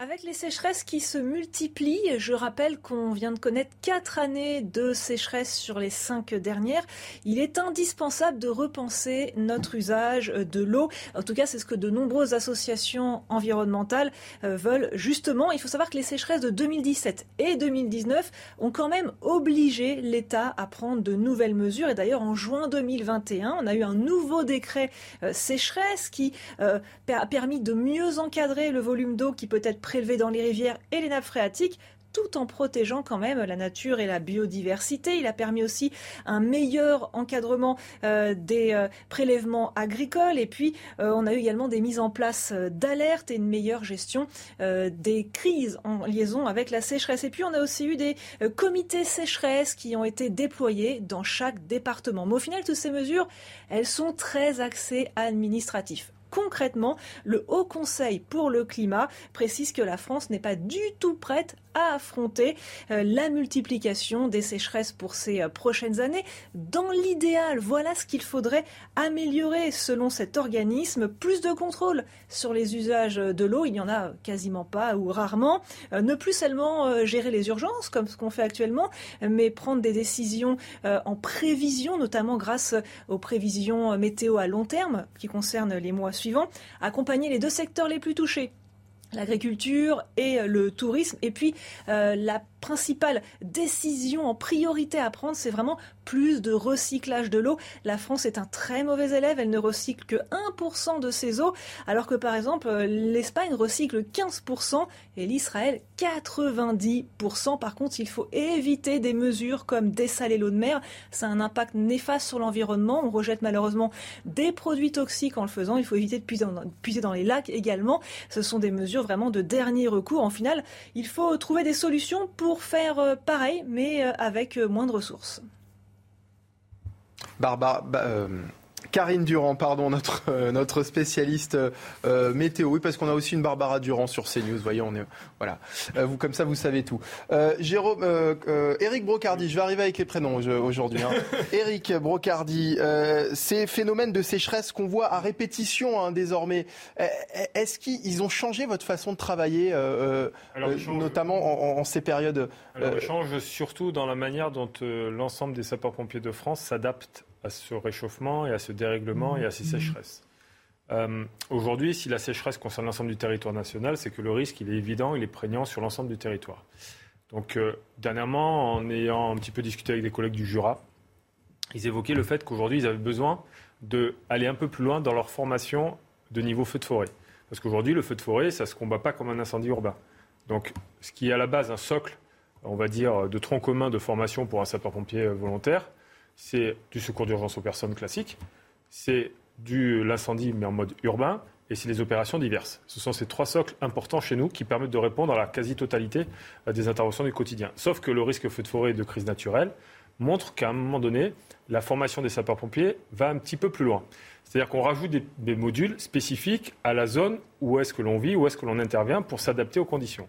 Avec les sécheresses qui se multiplient, je rappelle qu'on vient de connaître quatre années de sécheresse sur les cinq dernières. Il est indispensable de repenser notre usage de l'eau. En tout cas, c'est ce que de nombreuses associations environnementales euh, veulent. Justement, il faut savoir que les sécheresses de 2017 et 2019 ont quand même obligé l'État à prendre de nouvelles mesures. Et d'ailleurs, en juin 2021, on a eu un nouveau décret euh, sécheresse qui euh, a permis de mieux encadrer le volume d'eau qui peut être prélevé dans les rivières et les nappes phréatiques tout en protégeant quand même la nature et la biodiversité. Il a permis aussi un meilleur encadrement euh, des euh, prélèvements agricoles et puis euh, on a eu également des mises en place d'alertes et une meilleure gestion des crises en liaison avec la sécheresse. Et puis on a aussi eu des comités sécheresse qui ont été déployés dans chaque département. Mais au final, toutes ces mesures, elles sont très axées administratifs. Concrètement, le Haut Conseil pour le climat précise que la France n'est pas du tout prête à affronter euh, la multiplication des sécheresses pour ces euh, prochaines années. Dans l'idéal, voilà ce qu'il faudrait améliorer selon cet organisme. Plus de contrôle sur les usages de l'eau, il n'y en a quasiment pas ou rarement. Euh, ne plus seulement gérer les urgences comme ce qu'on fait actuellement, mais prendre des décisions en prévision, notamment grâce aux prévisions météo à long terme qui concernent les mois suivants. Accompagner les deux secteurs les plus touchés l'agriculture et le tourisme. Et puis euh, la principale décision en priorité à prendre, c'est vraiment plus de recyclage de l'eau. La France est un très mauvais élève, elle ne recycle que 1% de ses eaux, alors que par exemple euh, l'Espagne recycle 15% et l'Israël 90%. Par contre, il faut éviter des mesures comme dessaler l'eau de mer. Ça a un impact néfaste sur l'environnement. On rejette malheureusement des produits toxiques en le faisant. Il faut éviter de puiser dans, les lacs également. Ce sont des mesures vraiment de dernier recours. En final, il faut trouver des solutions pour faire euh, pareil, mais euh, avec moins de ressources. Barbara, euh, Karine Durand, pardon, notre, euh, notre spécialiste euh, météo. Oui, parce qu'on a aussi une Barbara Durand sur CNews. Voyez, on est voilà. vous comme ça, vous savez tout. Jérôme, Eric Brocardi, je vais arriver avec les prénoms aujourd'hui. Hein. Eric Brocardi, ces phénomènes de sécheresse qu'on voit à répétition hein, désormais, est-ce qu'ils ont changé votre façon de travailler, notamment en, ces périodes Alors, ils changent surtout dans la manière dont l'ensemble des sapeurs-pompiers de France s'adaptent à ce réchauffement et à ce dérèglement et à ces sécheresses. Euh, aujourd'hui, si la sécheresse concerne l'ensemble du territoire national, c'est que le risque, il est évident, il est prégnant sur l'ensemble du territoire. Donc, euh, dernièrement, en ayant un petit peu discuté avec des collègues du Jura, ils évoquaient le fait qu'aujourd'hui, ils avaient besoin d'aller un peu plus loin dans leur formation de niveau feu de forêt. Parce qu'aujourd'hui, le feu de forêt, ça ne se combat pas comme un incendie urbain. Donc, ce qui est à la base un socle, on va dire, de tronc commun de formation pour un sapeur-pompier volontaire, c'est du secours d'urgence aux personnes classiques, c'est du l'incendie mais en mode urbain, et c'est les opérations diverses. Ce sont ces trois socles importants chez nous qui permettent de répondre à la quasi-totalité euh, des interventions du quotidien. Sauf que le risque feu de forêt de crise naturelle montrent qu'à un moment donné, la formation des sapeurs-pompiers va un petit peu plus loin. C'est-à-dire qu'on rajoute des, modules spécifiques à la zone où est-ce que l'on vit, où est-ce que l'on intervient pour s'adapter aux conditions.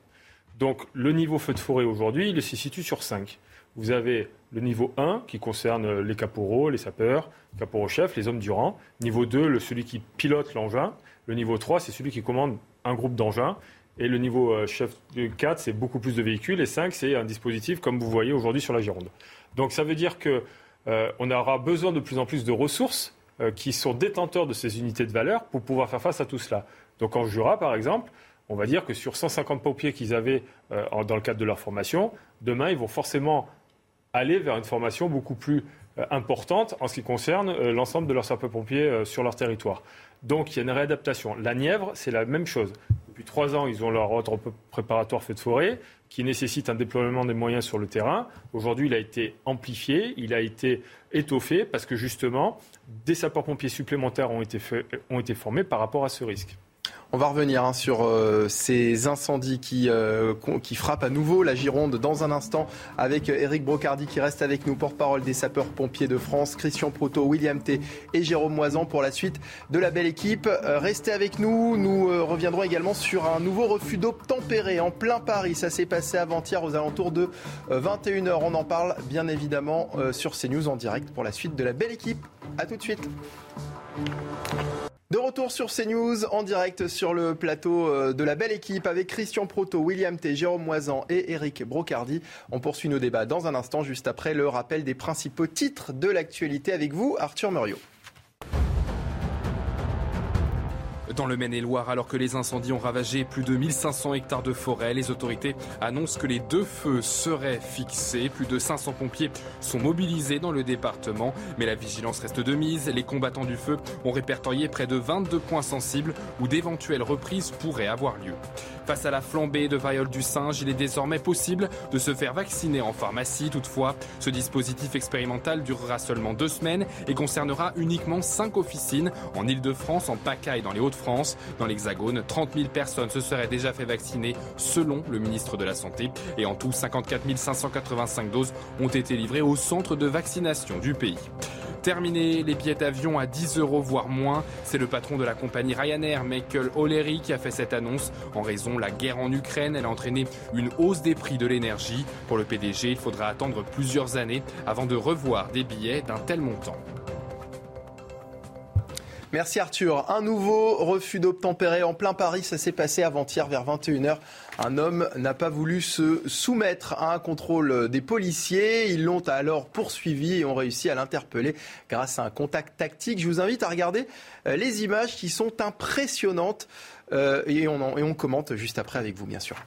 Donc le niveau feu de forêt aujourd'hui, il se situe sur 5. Vous avez le niveau 1 qui concerne les caporaux, les sapeurs, caporaux chefs, les hommes du rang. Niveau 2, le, celui qui pilote l'engin. Le niveau 3, c'est celui qui commande un groupe d'engins. Et le niveau euh, chef 4, c'est beaucoup plus de véhicules. Et 5, c'est un dispositif comme vous voyez aujourd'hui sur la Gironde. Donc ça veut dire qu'on euh, aura besoin de plus en plus de ressources euh, qui sont détenteurs de ces unités de valeur pour pouvoir faire face à tout cela. Donc en Jura, par exemple, on va dire que sur 150 pompiers qu'ils avaient dans le cadre de leur formation, demain, ils vont forcément aller vers une formation beaucoup plus euh, importante en ce qui concerne l'ensemble de leurs sapeurs-pompiers sur leur territoire. Donc il y a une réadaptation. La Nièvre, c'est la même chose. Depuis trois ans, ils ont leur ordre préparatoire fait de forêt qui nécessite un déploiement des moyens sur le terrain. Aujourd'hui, il a été amplifié, il a été étoffé parce que justement, des sapeurs-pompiers supplémentaires ont été formés par rapport à ce risque. On va revenir hein, sur euh, ces incendies qui, euh, qui frappent à nouveau la Gironde dans un instant avec Eric Brocardi qui reste avec nous, porte-parole des sapeurs-pompiers de France, Christian Proto, William T et Jérôme Moisan pour la suite de la belle équipe. Euh, restez avec nous, nous reviendrons également sur un nouveau refus d'eau tempéré en plein Paris. Ça s'est passé avant-hier aux alentours de 21h. On en parle bien évidemment sur CNews en direct pour la suite de la belle équipe. A tout de suite. De retour sur CNews en direct sur le plateau euh, de la belle équipe avec Christian Proto, William T, Jérôme Moisan et Eric Brocardi. On poursuit nos débats dans un instant, juste après le rappel des principaux titres de l'actualité avec vous, Arthur Muriot. Dans le Maine-et-Loire, alors que les incendies ont ravagé plus de 1500 hectares de forêt, les autorités annoncent que les deux feux seraient fixés. Plus de 500 pompiers sont mobilisés dans le département, mais la vigilance reste de mise. Les combattants du feu ont répertorié près de 22 points sensibles où d'éventuelles reprises pourraient avoir lieu. Face à la flambée de variole du singe, il est désormais possible de se faire vacciner en pharmacie. Toutefois, ce dispositif expérimental durera seulement deux semaines et concernera uniquement cinq officines en Ile-de-France, en PACA et dans les Hauts-de-France. Dans l'Hexagone, 30 000 personnes se seraient déjà fait vacciner selon le ministre de la Santé. Et en tout, 54 585 doses ont été livrées au centre de vaccination du pays. Terminé les billets d'avion à 10 euros voire moins. C'est le patron de la compagnie Ryanair, Michael O'Leary, qui a fait cette annonce. En raison la guerre en Ukraine, a entraîné une hausse des prix de l'énergie. Pour le PDG, il faudra attendre plusieurs années avant de revoir des billets d'un tel montant. Merci Arthur. Un nouveau refus d'obtempérer en plein Paris. Ça s'est passé avant-hier vers 21h. Un homme n'a pas voulu se soumettre à un contrôle des policiers. Ils l'ont alors poursuivi et ont réussi à l'interpeller grâce à un contact tactique. Je vous invite à regarder euh, les images qui sont impressionnantes euh, et on, et on commente juste après avec vous, bien sûr.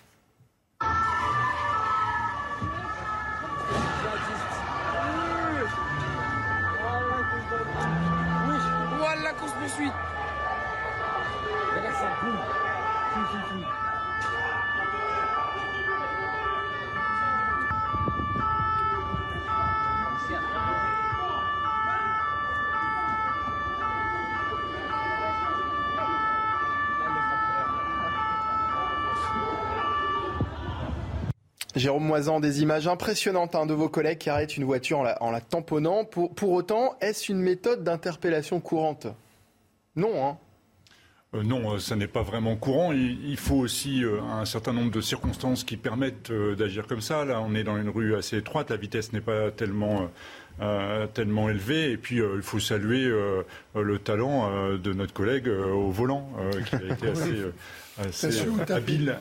Jérôme Moisan, des images impressionnantes de vos collègues qui arrêtent une voiture en la, tamponnant. Pour, pour autant, est-ce une méthode d'interpellation courante? Non, hein euh, non, euh, ça n'est pas vraiment courant. Il, faut aussi euh, un certain nombre de circonstances qui permettent d'agir comme ça. Là, on est dans une rue assez étroite, la vitesse n'est pas tellement, tellement élevée. Et puis, il faut saluer le talent de notre collègue au volant, qui a été assez, habile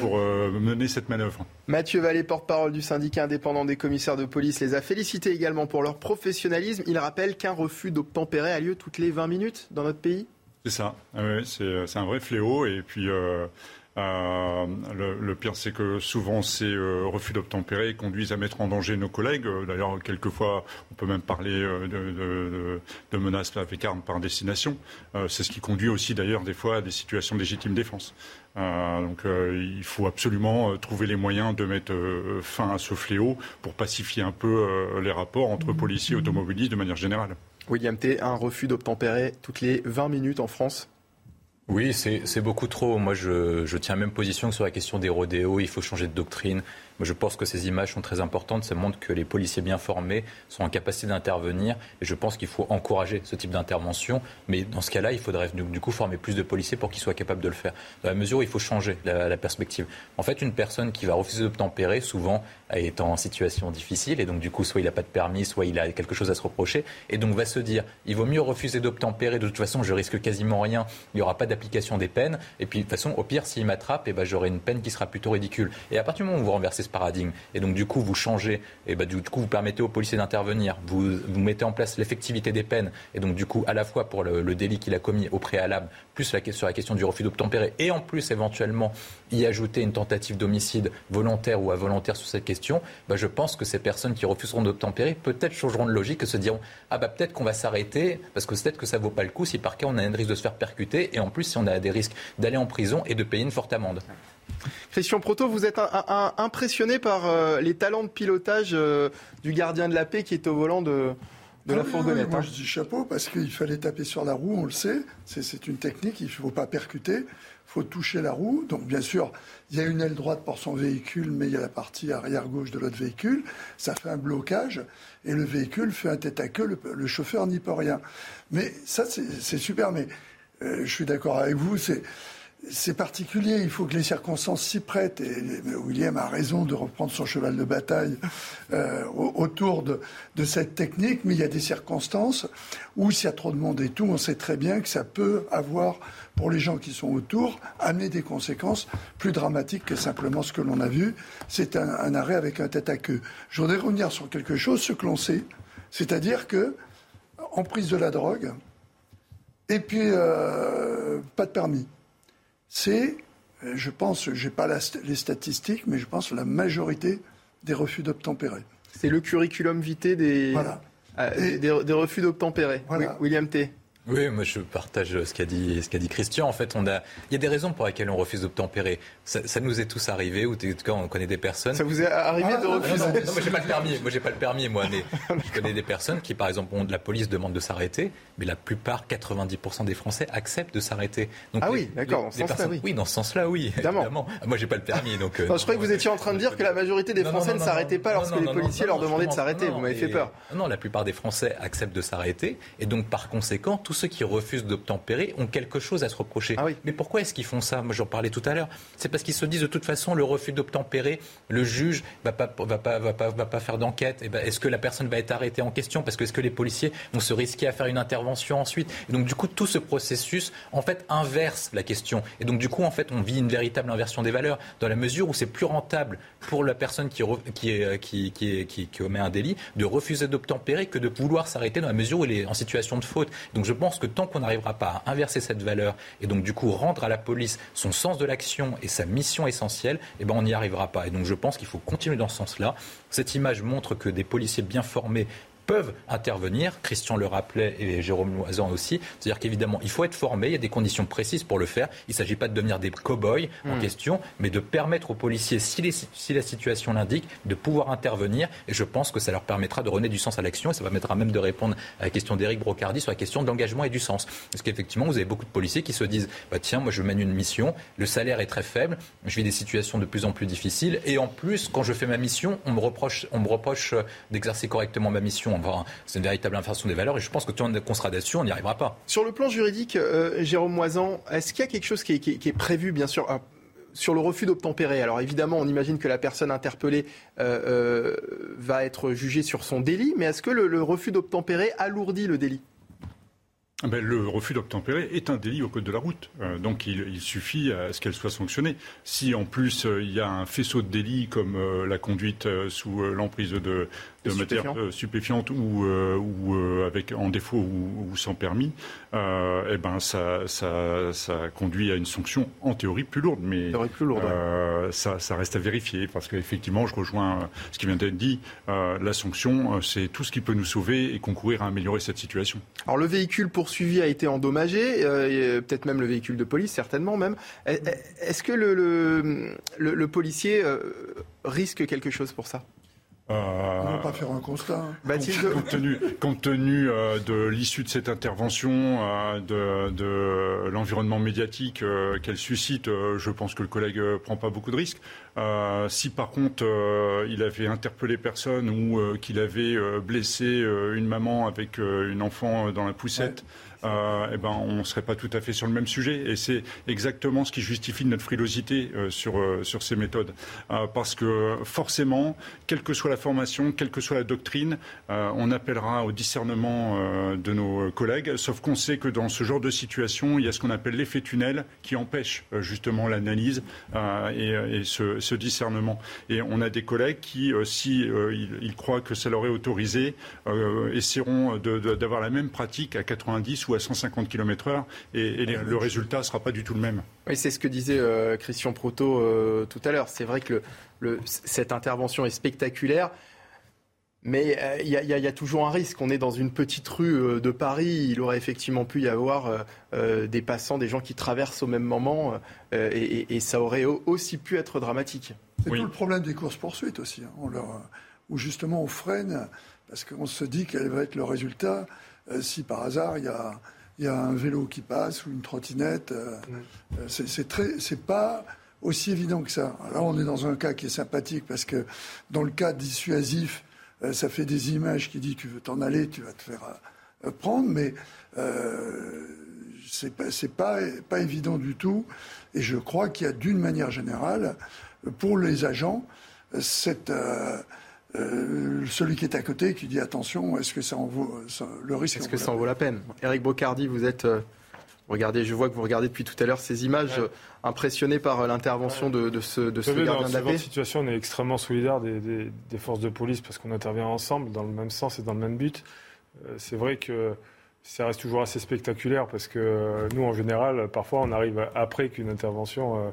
pour mener cette manœuvre. Mathieu Vallée, porte-parole du syndicat indépendant des commissaires de police, les a félicités également pour leur professionnalisme. Il rappelle qu'un refus d'obtempérer a lieu toutes les 20 minutes dans notre pays c'est ça, ah c'est un vrai fléau. Et puis, euh, euh, le, pire, c'est que souvent, ces euh, refus d'obtempérer conduisent à mettre en danger nos collègues. D'ailleurs, quelquefois, on peut même parler de, menaces avec armes par destination. c'est ce qui conduit aussi, d'ailleurs, des fois à des situations de légitime défense. donc, il faut absolument trouver les moyens de mettre fin à ce fléau pour pacifier un peu les rapports entre policiers et automobilistes de manière générale. William T, un refus d'obtempérer toutes les 20 minutes en France Oui, c'est beaucoup trop. Moi, je, je, tiens même position que sur la question des rodéos, il faut changer de doctrine. Je pense que ces images sont très importantes. Ça montre que les policiers bien formés sont en capacité d'intervenir. Et je pense qu'il faut encourager ce type d'intervention. Mais dans ce cas-là, il faudrait du coup former plus de policiers pour qu'ils soient capables de le faire. Dans la mesure où il faut changer la, perspective. En fait, une personne qui va refuser d'obtempérer, souvent, est en situation difficile. Et donc, du coup, soit il n'a pas de permis, soit il a quelque chose à se reprocher. Et donc, va se dire, il vaut mieux refuser d'obtempérer. De toute façon, je risque quasiment rien. Il n'y aura pas d'application des peines. Et puis, de toute façon, au pire, s'il m'attrape, eh ben, j'aurai une peine qui sera plutôt ridicule. Et à partir du moment où vous renversez paradigme. Et donc, du coup, vous changez, et bah, du coup, vous permettez aux policiers d'intervenir, vous, mettez en place l'effectivité des peines, et donc, du coup, à la fois pour le, délit qu'il a commis au préalable, plus sur la question du refus d'obtempérer, et en plus, éventuellement, y ajouter une tentative d'homicide volontaire ou involontaire sur cette question, bah, je pense que ces personnes qui refuseront d'obtempérer, peut-être changeront de logique et se diront Ah, bah, peut-être qu'on va s'arrêter, parce que peut-être que ça vaut pas le coup si par cas on a un risque de se faire percuter, et en plus, si on a des risques d'aller en prison et de payer une forte amende. Christian Proto, vous êtes impressionné par euh, les talents de pilotage euh, du gardien de la paix qui est au volant de, la ah fourgonnette. moi, hein. je dis chapeau parce qu'il fallait taper sur la roue, on le sait. C'est une technique, il ne faut pas percuter, il faut toucher la roue. Donc, bien sûr, il y a une aile droite pour son véhicule, mais il y a la partie arrière gauche de l'autre véhicule. Ça fait un blocage et le véhicule fait un tête à queue. Le, chauffeur n'y peut rien. Mais ça, c'est super. Mais euh, je suis d'accord avec vous. C'est c'est particulier, il faut que les circonstances s'y prêtent. Et William a raison de reprendre son cheval de bataille euh, autour de, cette technique, mais il y a des circonstances où s'il y a trop de monde et tout, on sait très bien que ça peut avoir, pour les gens qui sont autour, amener des conséquences plus dramatiques que simplement ce que l'on a vu. C'est un, arrêt avec un tête à queue. Je voudrais revenir sur quelque chose, ce que l'on sait, c'est-à-dire que en prise de la drogue, et puis euh, pas de permis c'est, euh, je pense, je n'ai pas les statistiques, mais je pense la majorité des refus d'obtempérer. C'est le curriculum vitae des, euh, des, refus d'obtempérer. William T. Oui, moi je partage ce qu'a dit, ce qu'a dit Christian. En fait, on a, il y a des raisons pour lesquelles on refuse d'obtempérer. Ça, ça nous est tous arrivé, ou en tout cas on connaît des personnes. Ça vous est arrivé de refuser Non, non, moi j'ai pas le permis. Moi j'ai pas le permis, moi. Mais je connais des personnes qui, par exemple, ont, la police demande de s'arrêter, mais la plupart, 90% des Français acceptent de s'arrêter. ah oui, d'accord. Dans ce sens-là, oui. Oui, dans ce sens-là, oui. Évidemment. Moi j'ai pas le permis, donc. Euh, je croyais que vous étiez en train de dire que la majorité des Français ne s'arrêtaient pas lorsque les policiers leur demandaient de s'arrêter. Vous m'avez fait peur. Non, la plupart des Français acceptent de s'arrêter, et donc par conséquent, tous ceux qui refusent de tempérés ont quelque chose à se reprocher. Ah Mais pourquoi est-ce qu'ils font ça? Moi, j'en parlais tout à l'heure. C'est parce qu'ils se disent de toute façon, le refus d'obtempérer, le juge va pas, va pas, va pas, va pas faire d'enquête. Eh ben, est-ce que la personne va être arrêtée en question? Parce que est-ce que les policiers vont se risquer à faire une intervention ensuite? Et donc, du coup, tout ce processus, en fait, inverse la question. Et donc, du coup, en fait, on vit une véritable inversion des valeurs dans la mesure où c'est plus rentable pour la personne qui, qui, est, qui, qui, qui, qui commet un délit de refuser d'obtempérer que de vouloir s'arrêter dans la mesure où il est en situation de faute. Donc, je pense que tant qu'on n'arrivera pas à inverser cette valeur et donc du coup rendre à la police son sens de l'action et sa mission essentielle, eh ben on n'y arrivera pas. Et donc je pense qu'il faut continuer dans ce sens-là. Cette image montre que des policiers bien formés peuvent intervenir. Christian le rappelait et Jérôme Loisan aussi. C'est-à-dire qu'évidemment, il faut être formé, il y a des conditions précises pour le faire. Il ne s'agit pas de devenir des cow-boys en hmm. question, mais de permettre aux policiers, si, la situation l'indique, de pouvoir intervenir. Et je pense que ça leur permettra de redonner du sens à l'action et ça permettra même de répondre à la question d'Éric Brocardi sur la question de l'engagement et du sens. Parce qu'effectivement, vous avez beaucoup de policiers qui se disent bah, tiens, moi je mène une mission, le salaire est très faible, je vis des situations de plus en plus difficiles et en plus, quand je fais ma mission, on me reproche, on me reproche d'exercer correctement ma mission c'est une véritable inflation des valeurs et je pense que tout qu'on sera dessus, on n'y arrivera pas. Sur le plan juridique, euh, Jérôme Moisan, est-ce qu'il y a quelque chose qui est, prévu, bien sûr euh, sur le refus d'obtempérer, alors évidemment, on imagine que la personne interpellée euh, va être jugée sur son délit, mais est-ce que le refus d'obtempérer alourdit le délit? Ah ben, le refus d'obtempérer est un délit au code de la route. Euh, donc il, suffit à ce qu'elle soit sanctionnée. Si en plus euh, il y a un faisceau de délits comme euh, la conduite sous l'emprise de, de matière stupéfiante ou, ou avec en défaut ou, sans permis, eh ben ça, ça, ça, conduit à une sanction en théorie plus lourde. Mais plus lourde, ça, ça, reste à vérifier parce qu'effectivement, je rejoins ce qui vient d'être dit. la sanction, c'est tout ce qui peut nous sauver et concourir à améliorer cette situation. Alors le véhicule pour poursuivi a été endommagé, euh, peut-être même le véhicule de police, certainement même. Est-ce que le, le, policier euh, risque quelque chose pour ça? Euh, on ne va pas faire un constat. Compte, tenu, compte tenu euh, de l'issue de cette intervention, euh, de, de l'environnement médiatique euh, qu'elle suscite, je pense que le collègue prend pas beaucoup de risques. si par contre il avait interpellé personne ou qu'il avait blessé une maman avec une enfant dans la poussette euh, eh ben, on ne serait pas tout à fait sur le même sujet. Et c'est exactement ce qui justifie notre frilosité euh, sur, euh, sur ces méthodes. Parce que forcément, quelle que soit la formation, quelle que soit la doctrine, on appellera au discernement de nos collègues, sauf qu'on sait que dans ce genre de situation, il y a ce qu'on appelle l'effet tunnel qui empêche justement l'analyse et, ce, discernement. Et on a des collègues qui, si ils, croient que ça leur est autorisé, essaieront d'avoir la même pratique à 90 ou à 150 km/h et, le résultat ne sera pas du tout le même. Oui, c'est ce que disait euh, Christian Proto euh, tout à l'heure. C'est vrai que le, cette intervention est spectaculaire. Mais euh, il y, y, a toujours un risque. On est dans une petite rue de Paris. Il aurait effectivement pu y avoir des passants, des gens qui traversent au même moment, et, et, ça aurait aussi pu être dramatique. C'est tout le problème des courses-poursuites aussi, hein. on leur, où justement on freine parce qu'on se dit quel va être le résultat euh, si par hasard il y a, un vélo qui passe ou une trottinette. Euh, euh, c'est très, c'est pas aussi évident que ça. Là, on est dans un cas qui est sympathique parce que dans le cas dissuasif, ça fait des images qui disent tu veux t'en aller, tu vas te faire prendre, mais euh, c'est pas, pas, pas évident du tout. Et je crois qu'il y a d'une manière générale, pour les agents, cette euh, celui qui est à côté qui dit attention, est-ce que ça en vaut le risque Est-ce que ça en vaut la peine Eric Bocardi, vous êtes euh, regardez, je vois que vous regardez depuis tout à l'heure ces images, euh, impressionné par l'intervention de, de, ce, de ce gardien de la paix. Dans situation, on est extrêmement solidaire des, des, forces de police parce qu'on intervient ensemble dans le même sens et dans le même but. c'est vrai que ça reste toujours assez spectaculaire parce que nous, en général, parfois, on arrive après qu'une intervention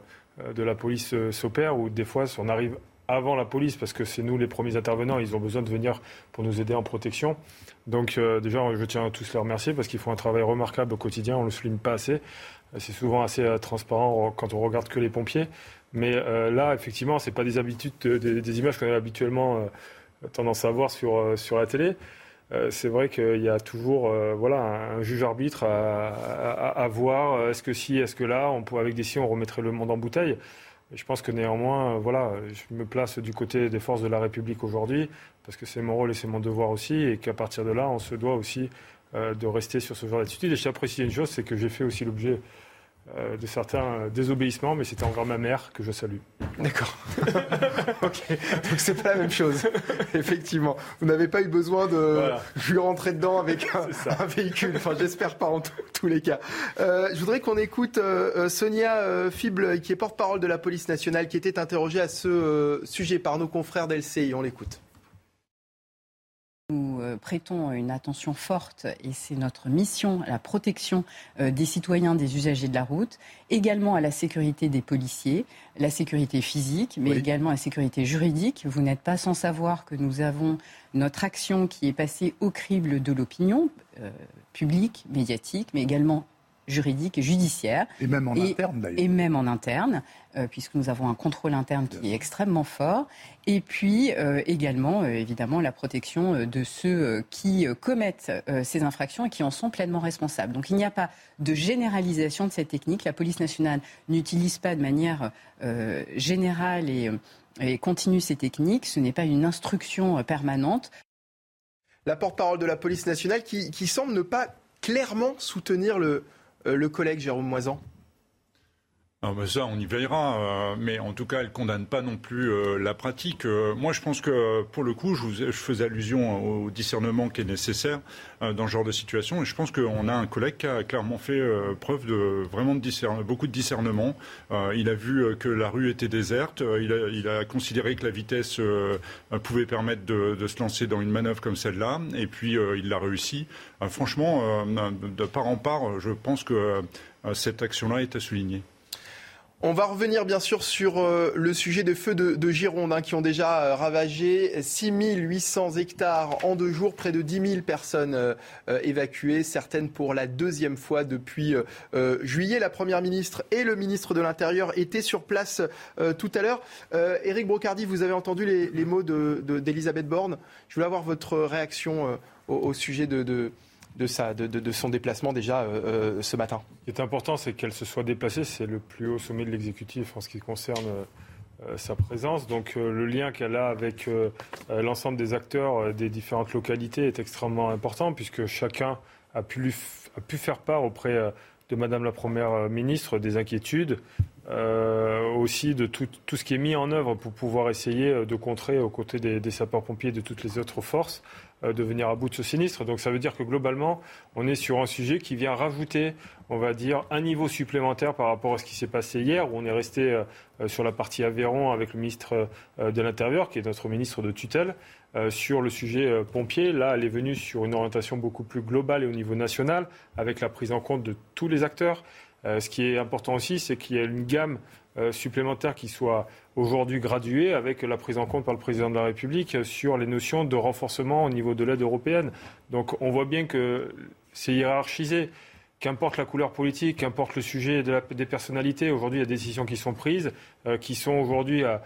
de la police s'opère ou des fois, on arrive avant la police, parce que c'est nous les premiers intervenants, ils ont besoin de venir pour nous aider en protection. Donc euh, déjà, je tiens à tous les remercier parce qu'ils font un travail remarquable au quotidien, on ne le souligne pas assez. C'est souvent assez euh, transparent quand on regarde que les pompiers. Mais euh, là, effectivement, ce pas des habitudes, des, images qu'on a habituellement tendance à voir sur, sur la télé. c'est vrai qu'il y a toujours voilà, un, juge arbitre à, à, voir. Est-ce que si, est-ce que là, on peut, avec des si, on remettrait le monde en bouteille je pense que néanmoins, euh, voilà, je me place du côté des forces de la République aujourd'hui, parce que c'est mon rôle et c'est mon devoir aussi, et qu'à partir de là, on se doit aussi euh, de rester sur ce genre d'attitude. Et j'apprécie une chose, c'est que j'ai fait aussi l'objet euh, de certains désobéissements, mais c'était encore ma mère que je salue. D'accord. ok, donc c'est pas la même chose, effectivement. Vous n'avez pas eu besoin de lui rentrer dedans avec un, véhicule, enfin j'espère pas en tous les cas. Euh, je voudrais qu'on écoute euh, Sonia Fible, qui est porte-parole de la police nationale, qui était interrogée à ce sujet par nos confrères d'LCI. On l'écoute. Nous euh, prêtons une attention forte, et c'est notre mission, à la protection euh, des citoyens, des usagers de la route, également à la sécurité des policiers, la sécurité physique, mais également la sécurité juridique. Vous n'êtes pas sans savoir que nous avons notre action qui est passée au crible de l'opinion euh, publique, médiatique, mais également juridique et judiciaire. Et même en interne d'ailleurs. Et même en interne, euh, puisque nous avons un contrôle interne qui est extrêmement fort. Et puis euh, également, euh, évidemment, la protection de ceux qui commettent ces infractions et qui en sont pleinement responsables. Donc il n'y a pas de généralisation de cette technique. La police nationale n'utilise pas de manière générale et, et continue ces techniques. Ce n'est pas une instruction permanente. La porte-parole de la police nationale qui, qui semble ne pas clairement soutenir le, le collègue Jérôme Moisan ah ça, on y veillera, euh, mais en tout cas, elle condamne pas non plus euh, la pratique. moi, je pense que pour le coup, je, faisais allusion au discernement qui est nécessaire dans ce genre de situation, et je pense qu'on a un collègue qui a clairement fait preuve de vraiment de beaucoup de discernement. il a vu que la rue était déserte, il a, considéré que la vitesse pouvait permettre de, de, se lancer dans une manœuvre comme celle-là, et puis il l'a réussi. franchement, de part en part, je pense que cette action-là est à souligner. On va revenir bien sûr sur euh, le sujet de feux de, Gironde hein, qui ont déjà euh, ravagé 6800 hectares en deux jours, près de 10 000 personnes euh, évacuées, certaines pour la deuxième fois depuis juillet. La Première ministre et le ministre de l'Intérieur étaient sur place tout à l'heure. Éric Brocardi, vous avez entendu les, mots d'Elisabeth Borne. Je voulais avoir votre réaction au, sujet de de, son déplacement déjà euh, euh, ce matin. Ce qui est important, c'est qu'elle se soit déplacée. C'est le plus haut sommet de l'exécutif en ce qui concerne euh, sa présence. Donc le lien qu'elle a avec l'ensemble des acteurs des différentes localités est extrêmement important puisque chacun a pu, faire part auprès de Madame la Première ministre des inquiétudes, aussi de tout, ce qui est mis en œuvre pour pouvoir essayer de contrer aux côtés des, des sapeurs-pompiers de toutes les autres forces de venir à bout de ce sinistre. Donc ça veut dire que globalement, on est sur un sujet qui vient rajouter, on va dire, un niveau supplémentaire par rapport à ce qui s'est passé hier, où on est resté euh, euh, sur la partie Aveyron avec le ministre de l'Intérieur, qui est notre ministre de tutelle, sur le sujet pompier. Là, elle est venue sur une orientation beaucoup plus globale et au niveau national, avec la prise en compte de tous les acteurs. Ce qui est important aussi, c'est qu'il y a une gamme supplémentaire qui soit aujourd'hui gradué avec la prise en compte par le président de la République sur les notions de renforcement au niveau de l'aide européenne. Donc on voit bien que c'est hiérarchisé. Qu'importe la couleur politique, qu'importe le sujet des personnalités, aujourd'hui il y a des décisions qui sont prises, euh, qui sont aujourd'hui à,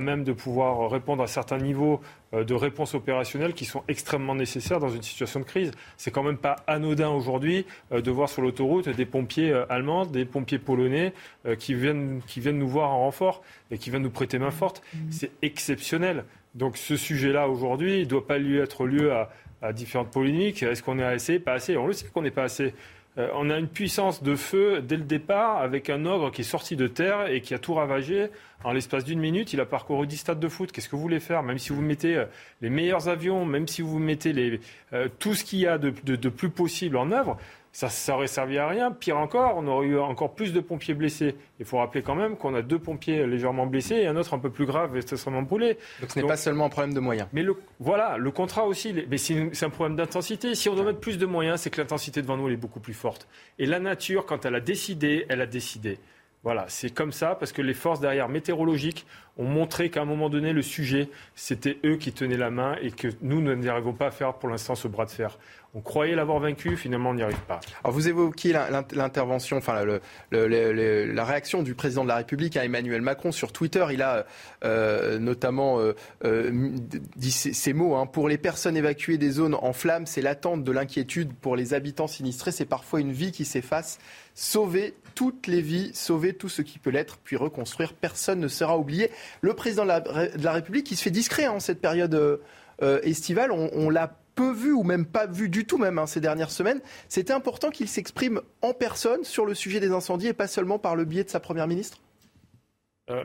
même de pouvoir répondre à certains niveaux euh, de réponse opérationnelle qui sont extrêmement nécessaires dans une situation de crise. C'est quand même pas anodin aujourd'hui euh, de voir sur l'autoroute des pompiers allemands, des pompiers polonais qui, viennent, qui viennent nous voir en renfort et qui viennent nous prêter main forte. C'est exceptionnel. Donc ce sujet-là aujourd'hui, il ne doit pas lui être lieu à, à différentes polémiques. Est-ce qu'on est assez? Pas assez. On le sait qu'on n'est pas assez. Euh, on a une puissance de feu dès le départ avec un ogre qui est sorti de terre et qui a tout ravagé. En l'espace d'une minute, il a parcouru 10 stades de foot. Qu'est-ce que vous voulez faire? Même si vous mettez euh, les meilleurs avions, même si vous mettez euh, tout ce qu'il y a de, plus possible en œuvre, ça, ça aurait servi à rien. Pire encore, on aurait eu encore plus de pompiers blessés. Il faut rappeler quand même qu'on a deux pompiers légèrement blessés et un autre un peu plus grave, extrêmement brûlé. Donc ce n'est pas seulement un problème de moyens. Mais le, voilà, le contrat aussi, mais c'est un problème d'intensité. Si on doit mettre plus de moyens, c'est que l'intensité devant nous elle est beaucoup plus forte. Et la nature, quand elle a décidé, elle a décidé. Voilà, c'est comme ça parce que les forces derrière météorologiques ont montré qu'à un moment donné, le sujet, c'était eux qui tenaient la main et que nous, nous n'y arrivons pas à faire pour l'instant ce bras de fer. On croyait l'avoir vaincu, finalement on n'y arrive pas. Alors vous évoquiez l'intervention, enfin la réaction du président de la République à Emmanuel Macron sur Twitter. Il a euh, notamment euh, euh, dit ces, mots hein. pour les personnes évacuées des zones en flammes, c'est l'attente de l'inquiétude pour les habitants sinistrés. C'est parfois une vie qui s'efface. Sauver toutes les vies, sauver tout ce qui peut l'être, puis reconstruire. Personne ne sera oublié. Le président de la, République, qui se fait discret en cette période estivale, on, on l'a peu vu ou même pas vu du tout même hein, ces dernières semaines. C'était important qu'il s'exprime en personne sur le sujet des incendies et pas seulement par le biais de sa première ministre? Euh,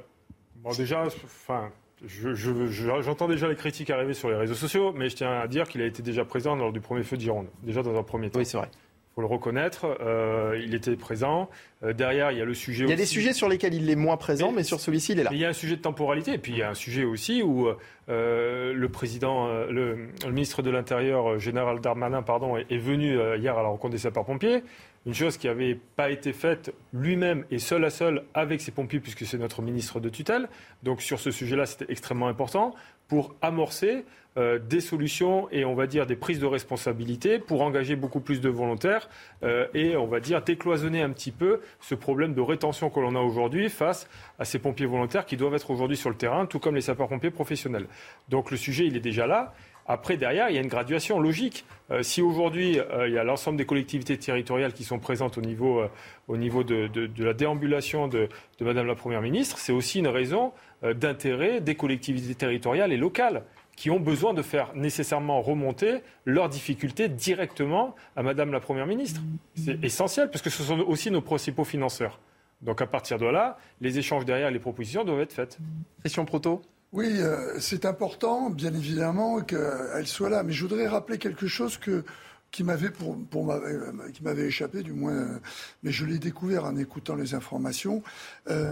Bon, déjà, enfin. J'entends déjà les critiques arriver sur les réseaux sociaux, mais je tiens à dire qu'il a été déjà présent lors du premier feu de Gironde, déjà dans un premier temps. Oui, c'est vrai faut le reconnaître. Euh, il était présent. Euh, derrière, il y a le sujet. Il y a des sujets sur lesquels il est moins présent, mais, sur celui-ci, il est là. il y a un sujet de temporalité, et puis il y a un sujet aussi où euh, le président, le, ministre de l'Intérieur, général Darmanin, pardon, est, venu hier à la rencontre des sapeurs-pompiers. Une chose qui n'avait pas été faite lui-même et seul à seul avec ses pompiers, puisque c'est notre ministre de tutelle. Donc sur ce sujet-là, c'était extrêmement important pour amorcer euh, des solutions et on va dire des prises de responsabilité pour engager beaucoup plus de volontaires euh, et on va dire décloisonner un petit peu ce problème de rétention que l'on a aujourd'hui face à ces pompiers volontaires qui doivent être aujourd'hui sur le terrain, tout comme les sapeurs-pompiers professionnels. Donc le sujet, il est déjà là. Après, derrière, il y a une graduation logique. Euh, si aujourd'hui, il y a l'ensemble des collectivités territoriales qui sont présentes au niveau, au niveau de, la déambulation de, de Madame la Première ministre, c'est aussi une raison d'intérêt des collectivités territoriales et locales qui ont besoin de faire nécessairement remonter leurs difficultés directement à Madame la Première ministre. C'est essentiel, parce que ce sont aussi nos principaux financeurs. Donc à partir de là, les échanges derrière les propositions doivent être faites. Question Proto oui, euh, c'est important, bien évidemment, qu'elle soit là. Mais je voudrais rappeler quelque chose euh, qui m'avait échappé du moins, euh, mais je l'ai découvert en écoutant les informations,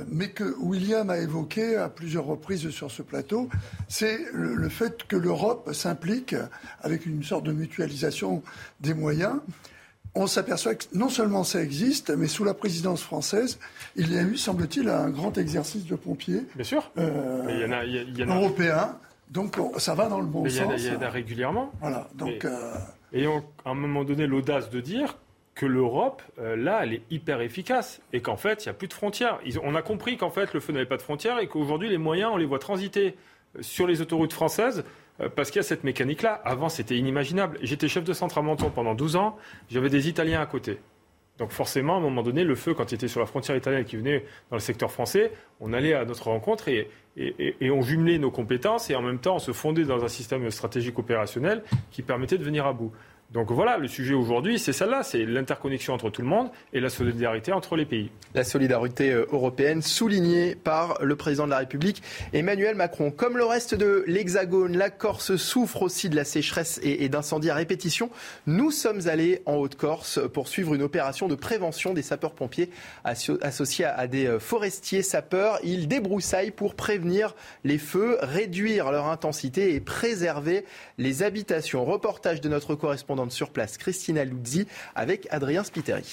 mais que William a évoqué à plusieurs reprises sur ce plateau, c'est le, fait que l'Europe s'implique avec une sorte de mutualisation des moyens. On s'aperçoit que non seulement ça existe, mais sous la présidence française, il y a eu, semble-t-il, un grand exercice de pompiers. Bien sûr. Européen. Donc ça va dans le bon sens. Il y en a régulièrement. Voilà. Donc. Et, à un moment donné l'audace de dire que l'Europe, euh, là, elle est hyper efficace et qu'en fait, il n'y a plus de frontières. on a compris qu'en fait, le feu n'avait pas de frontières et qu'aujourd'hui, les moyens, on les voit transiter euh, sur les autoroutes françaises euh, parce qu'il y a cette mécanique-là. Avant, c'était inimaginable. J'étais chef de centre à Menton pendant 12 ans, j'avais des Italiens à côté. Donc forcément, à un moment donné, le feu, quand il était sur la frontière italienne qui venait dans le secteur français, on allait à notre rencontre et, on jumelait nos compétences et en même temps, on se fondait dans un système stratégique opérationnel qui permettait de venir à bout. Donc voilà, le sujet aujourd'hui, c'est celle-là, c'est l'interconnexion entre tout le monde et la solidarité entre les pays. La solidarité euh, européenne soulignée par le président de la République, Emmanuel Macron. Comme le reste de l'Hexagone, la Corse souffre aussi de la sécheresse et d'incendies à répétition. Nous sommes allés en Haute-Corse pour suivre une opération de prévention des sapeurs-pompiers associés à des euh, forestiers sapeurs. Ils débroussaillent pour prévenir les feux, réduire leur intensité et préserver les habitations. Reportage de notre correspondant sur place, Christina Luzzi, avec Adrien Spiteri.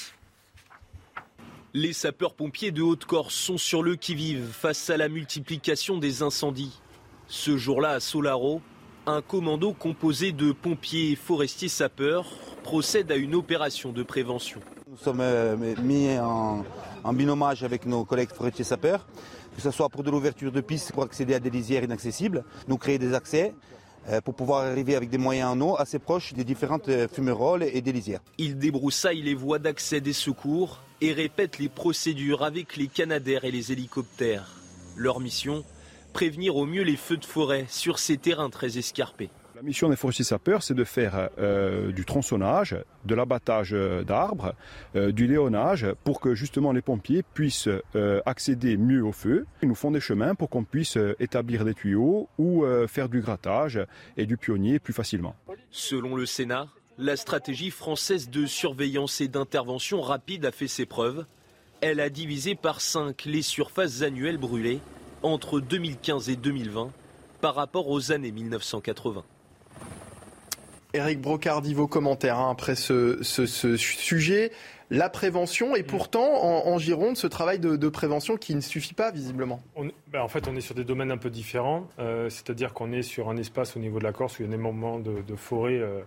Les sapeurs-pompiers de Haute-Corse sont sur le qui-vive face à la multiplication des incendies. Ce jour-là, à Solaro, un commando composé de pompiers et forestiers sapeurs procède à une opération de prévention. Nous sommes euh, mis en, en binomage avec nos collègues forestiers sapeurs, que ce soit pour de l'ouverture de pistes pour accéder à des lisières inaccessibles, nous créer des accès, pour pouvoir arriver avec des moyens en eau assez proches des différentes euh, fumerolles et des lisières. Ils débroussaillent les voies d'accès des secours et répètent les procédures avec les canadaires et les hélicoptères. Leur mission Prévenir au mieux les feux de forêt sur ces terrains très escarpés. La mission des forestiers sapeurs, c'est de faire euh, du tronçonnage, de l'abattage d'arbres, euh, du léonnage, pour que justement les pompiers puissent euh, accéder mieux au feu. Ils nous font des chemins pour qu'on puisse établir des tuyaux ou faire du grattage et du pionnier plus facilement. Selon le Sénat, la stratégie française de surveillance et d'intervention rapide a fait ses preuves. Elle a divisé par 5 les surfaces annuelles brûlées entre 2015 et 2020 par rapport aux années 1980. Eric Brocardi, vos commentaires hein, après ce, sujet. La prévention, et pourtant, en, Gironde, ce travail de, prévention qui ne suffit pas, visiblement. Ben, en fait, on est sur des domaines un peu différents. Euh, c'est-à-dire qu'on est sur un espace au niveau de la Corse où il y a énormément de, de forêts, euh,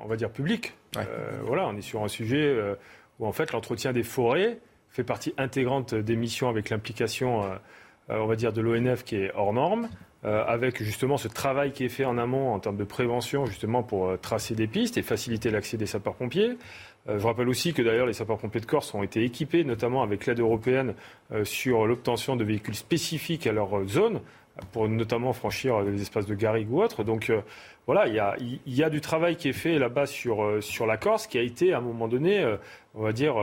on va dire, publiques. Euh, voilà, on est sur un sujet où, en fait, l'entretien des forêts fait partie intégrante des missions avec l'implication, on va dire, de l'ONF qui est hors norme. Euh, avec justement ce travail qui est fait en amont en termes de prévention, justement pour euh, tracer des pistes et faciliter l'accès des sapeurs-pompiers. Euh, je rappelle aussi que d'ailleurs les sapeurs-pompiers de Corse ont été équipés, notamment avec l'aide européenne, sur l'obtention de véhicules spécifiques à leur zone, pour notamment franchir des espaces de garrigue ou autres. Donc voilà, il y a, y a, du travail qui est fait là-bas sur, sur la Corse, qui a été à un moment donné, on va dire,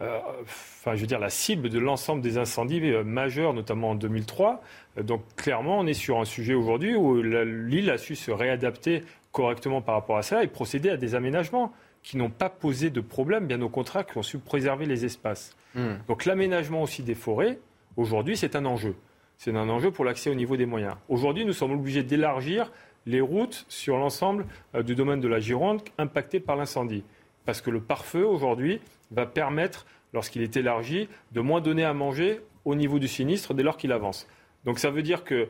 euh, enfin, je veux dire, la cible de l'ensemble des incendies euh, majeurs, notamment en 2003. Euh, donc, clairement, on est sur un sujet aujourd'hui où l'île a su se réadapter correctement par rapport à ça et procéder à des aménagements qui n'ont pas posé de problème, bien au contraire, qui ont su préserver les espaces. Hmm. Donc, l'aménagement aussi des forêts, aujourd'hui, c'est un enjeu. C'est un enjeu pour l'accès au niveau des moyens. Aujourd'hui, nous sommes obligés d'élargir les routes sur l'ensemble du domaine de la Gironde impacté par l'incendie. Parce que le pare-feu, aujourd'hui, va permettre, lorsqu'il est élargi, de moins donner à manger au niveau du sinistre dès lors qu'il avance. Donc ça veut dire que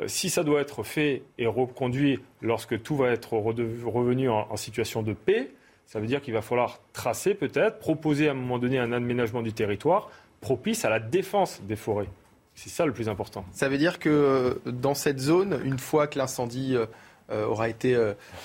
euh, si ça doit être fait et reconduit lorsque tout va être revenu en, situation de paix, ça veut dire qu'il va falloir tracer peut-être, proposer à un moment donné un aménagement du territoire propice à la défense des forêts. C'est ça le plus important. Ça veut dire que euh, dans cette zone, une fois que l'incendie euh, aura été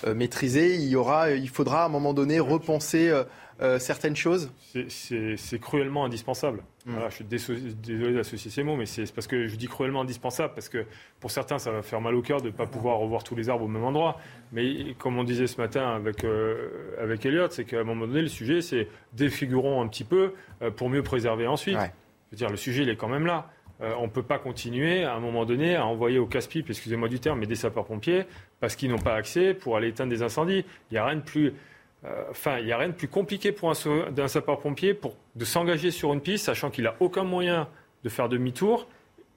maîtrisé, il, y aura, il faudra à un moment donné repenser euh, certaines choses C'est cruellement indispensable. Hmm. je suis désolé d'associer ces mots, mais c'est parce que je dis cruellement indispensable, parce que pour certains, ça va faire mal au cœur de ne pas pouvoir revoir tous les arbres au même endroit. Mais comme on disait ce matin avec, euh, avec Elliot, c'est qu'à un moment donné, le sujet, c'est défigurons un petit peu euh, pour mieux préserver ensuite. Je veux dire, le sujet, il est quand même là. on ne peut pas continuer à un moment donné à envoyer au casse-pipe, excusez-moi du terme, mais des sapeurs-pompiers, parce qu'ils n'ont pas accès pour aller éteindre des incendies. Il n'y a rien de plus enfin, il n'y a rien de plus compliqué pour un, sapeur-pompier de s'engager sur une piste, sachant qu'il n'a aucun moyen de faire demi-tour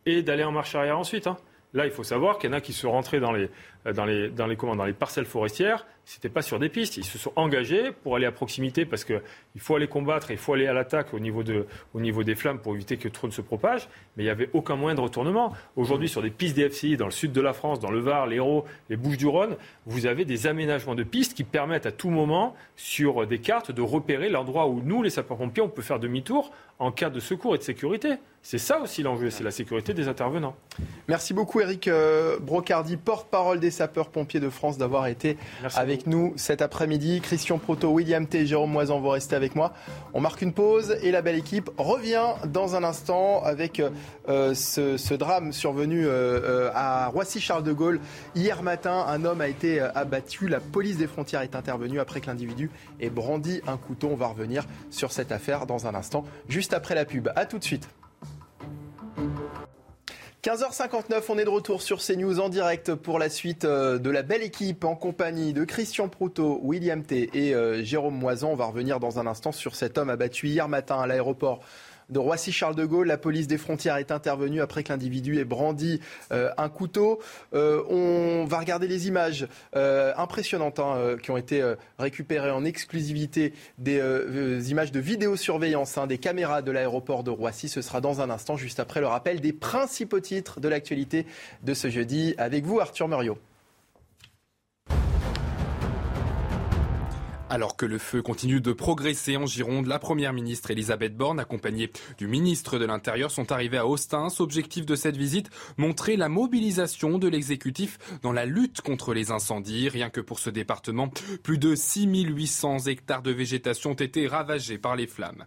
et d'aller en marche arrière ensuite. Hein. Là, il faut savoir qu'il y en a qui sont rentrés dans les, dans les, dans les, comment, dans les parcelles forestières c'était pas sur des pistes. Ils se sont engagés pour aller à proximité parce qu'il faut aller combattre il faut aller à l'attaque au, niveau au niveau des flammes pour éviter que trop ne se propage. Mais il n'y avait aucun moyen de retournement. Aujourd'hui, sur des pistes DFCI dans le sud de la France, dans le Var, l'Hérault, les Bouches-du-Rhône, vous avez des aménagements de pistes qui permettent à tout moment, sur des cartes, de repérer l'endroit où nous, les sapeurs-pompiers, on peut faire demi-tour en cas de secours et de sécurité. C'est ça aussi l'enjeu, c'est la sécurité des intervenants. Merci beaucoup Eric euh, Brocardi, porte-parole des sapeurs-pompiers de France, d'avoir été avec nous cet après-midi. Christian Proto, William T, Jérôme Moisan vont rester avec moi. On marque une pause et la belle équipe revient dans un instant avec euh, ce, drame survenu euh, à Roissy-Charles de Gaulle. Hier matin, un homme a été abattu. La police des frontières est intervenue après que l'individu ait brandi un couteau. On va revenir sur cette affaire dans un instant, juste après la pub. A tout de suite. 15h59, on est de retour sur CNews en direct pour la suite euh, de la belle équipe en compagnie de Christian Proutot, William T et euh, Jérôme Moisan. On va revenir dans un instant sur cet homme abattu hier matin à l'aéroport de Roissy-Charles de Gaulle. La police des frontières est intervenue après que l'individu ait brandi euh, un couteau. Euh, on va regarder les images euh, impressionnantes hein, qui ont été récupérées en exclusivité des images de vidéosurveillance hein, des caméras de l'aéroport de Roissy. Ce sera dans un instant, juste après le rappel des principaux titres de l'actualité de ce jeudi. Avec vous, Arthur Muriot. Alors que le feu continue de progresser en Gironde, la première ministre Elisabeth Borne, accompagnée du ministre de l'Intérieur, sont arrivés à Austin. Objectif de cette visite, montrer la mobilisation de l'exécutif dans la lutte contre les incendies. Rien que pour ce département, plus de 6800 hectares de végétation ont été ravagés par les flammes.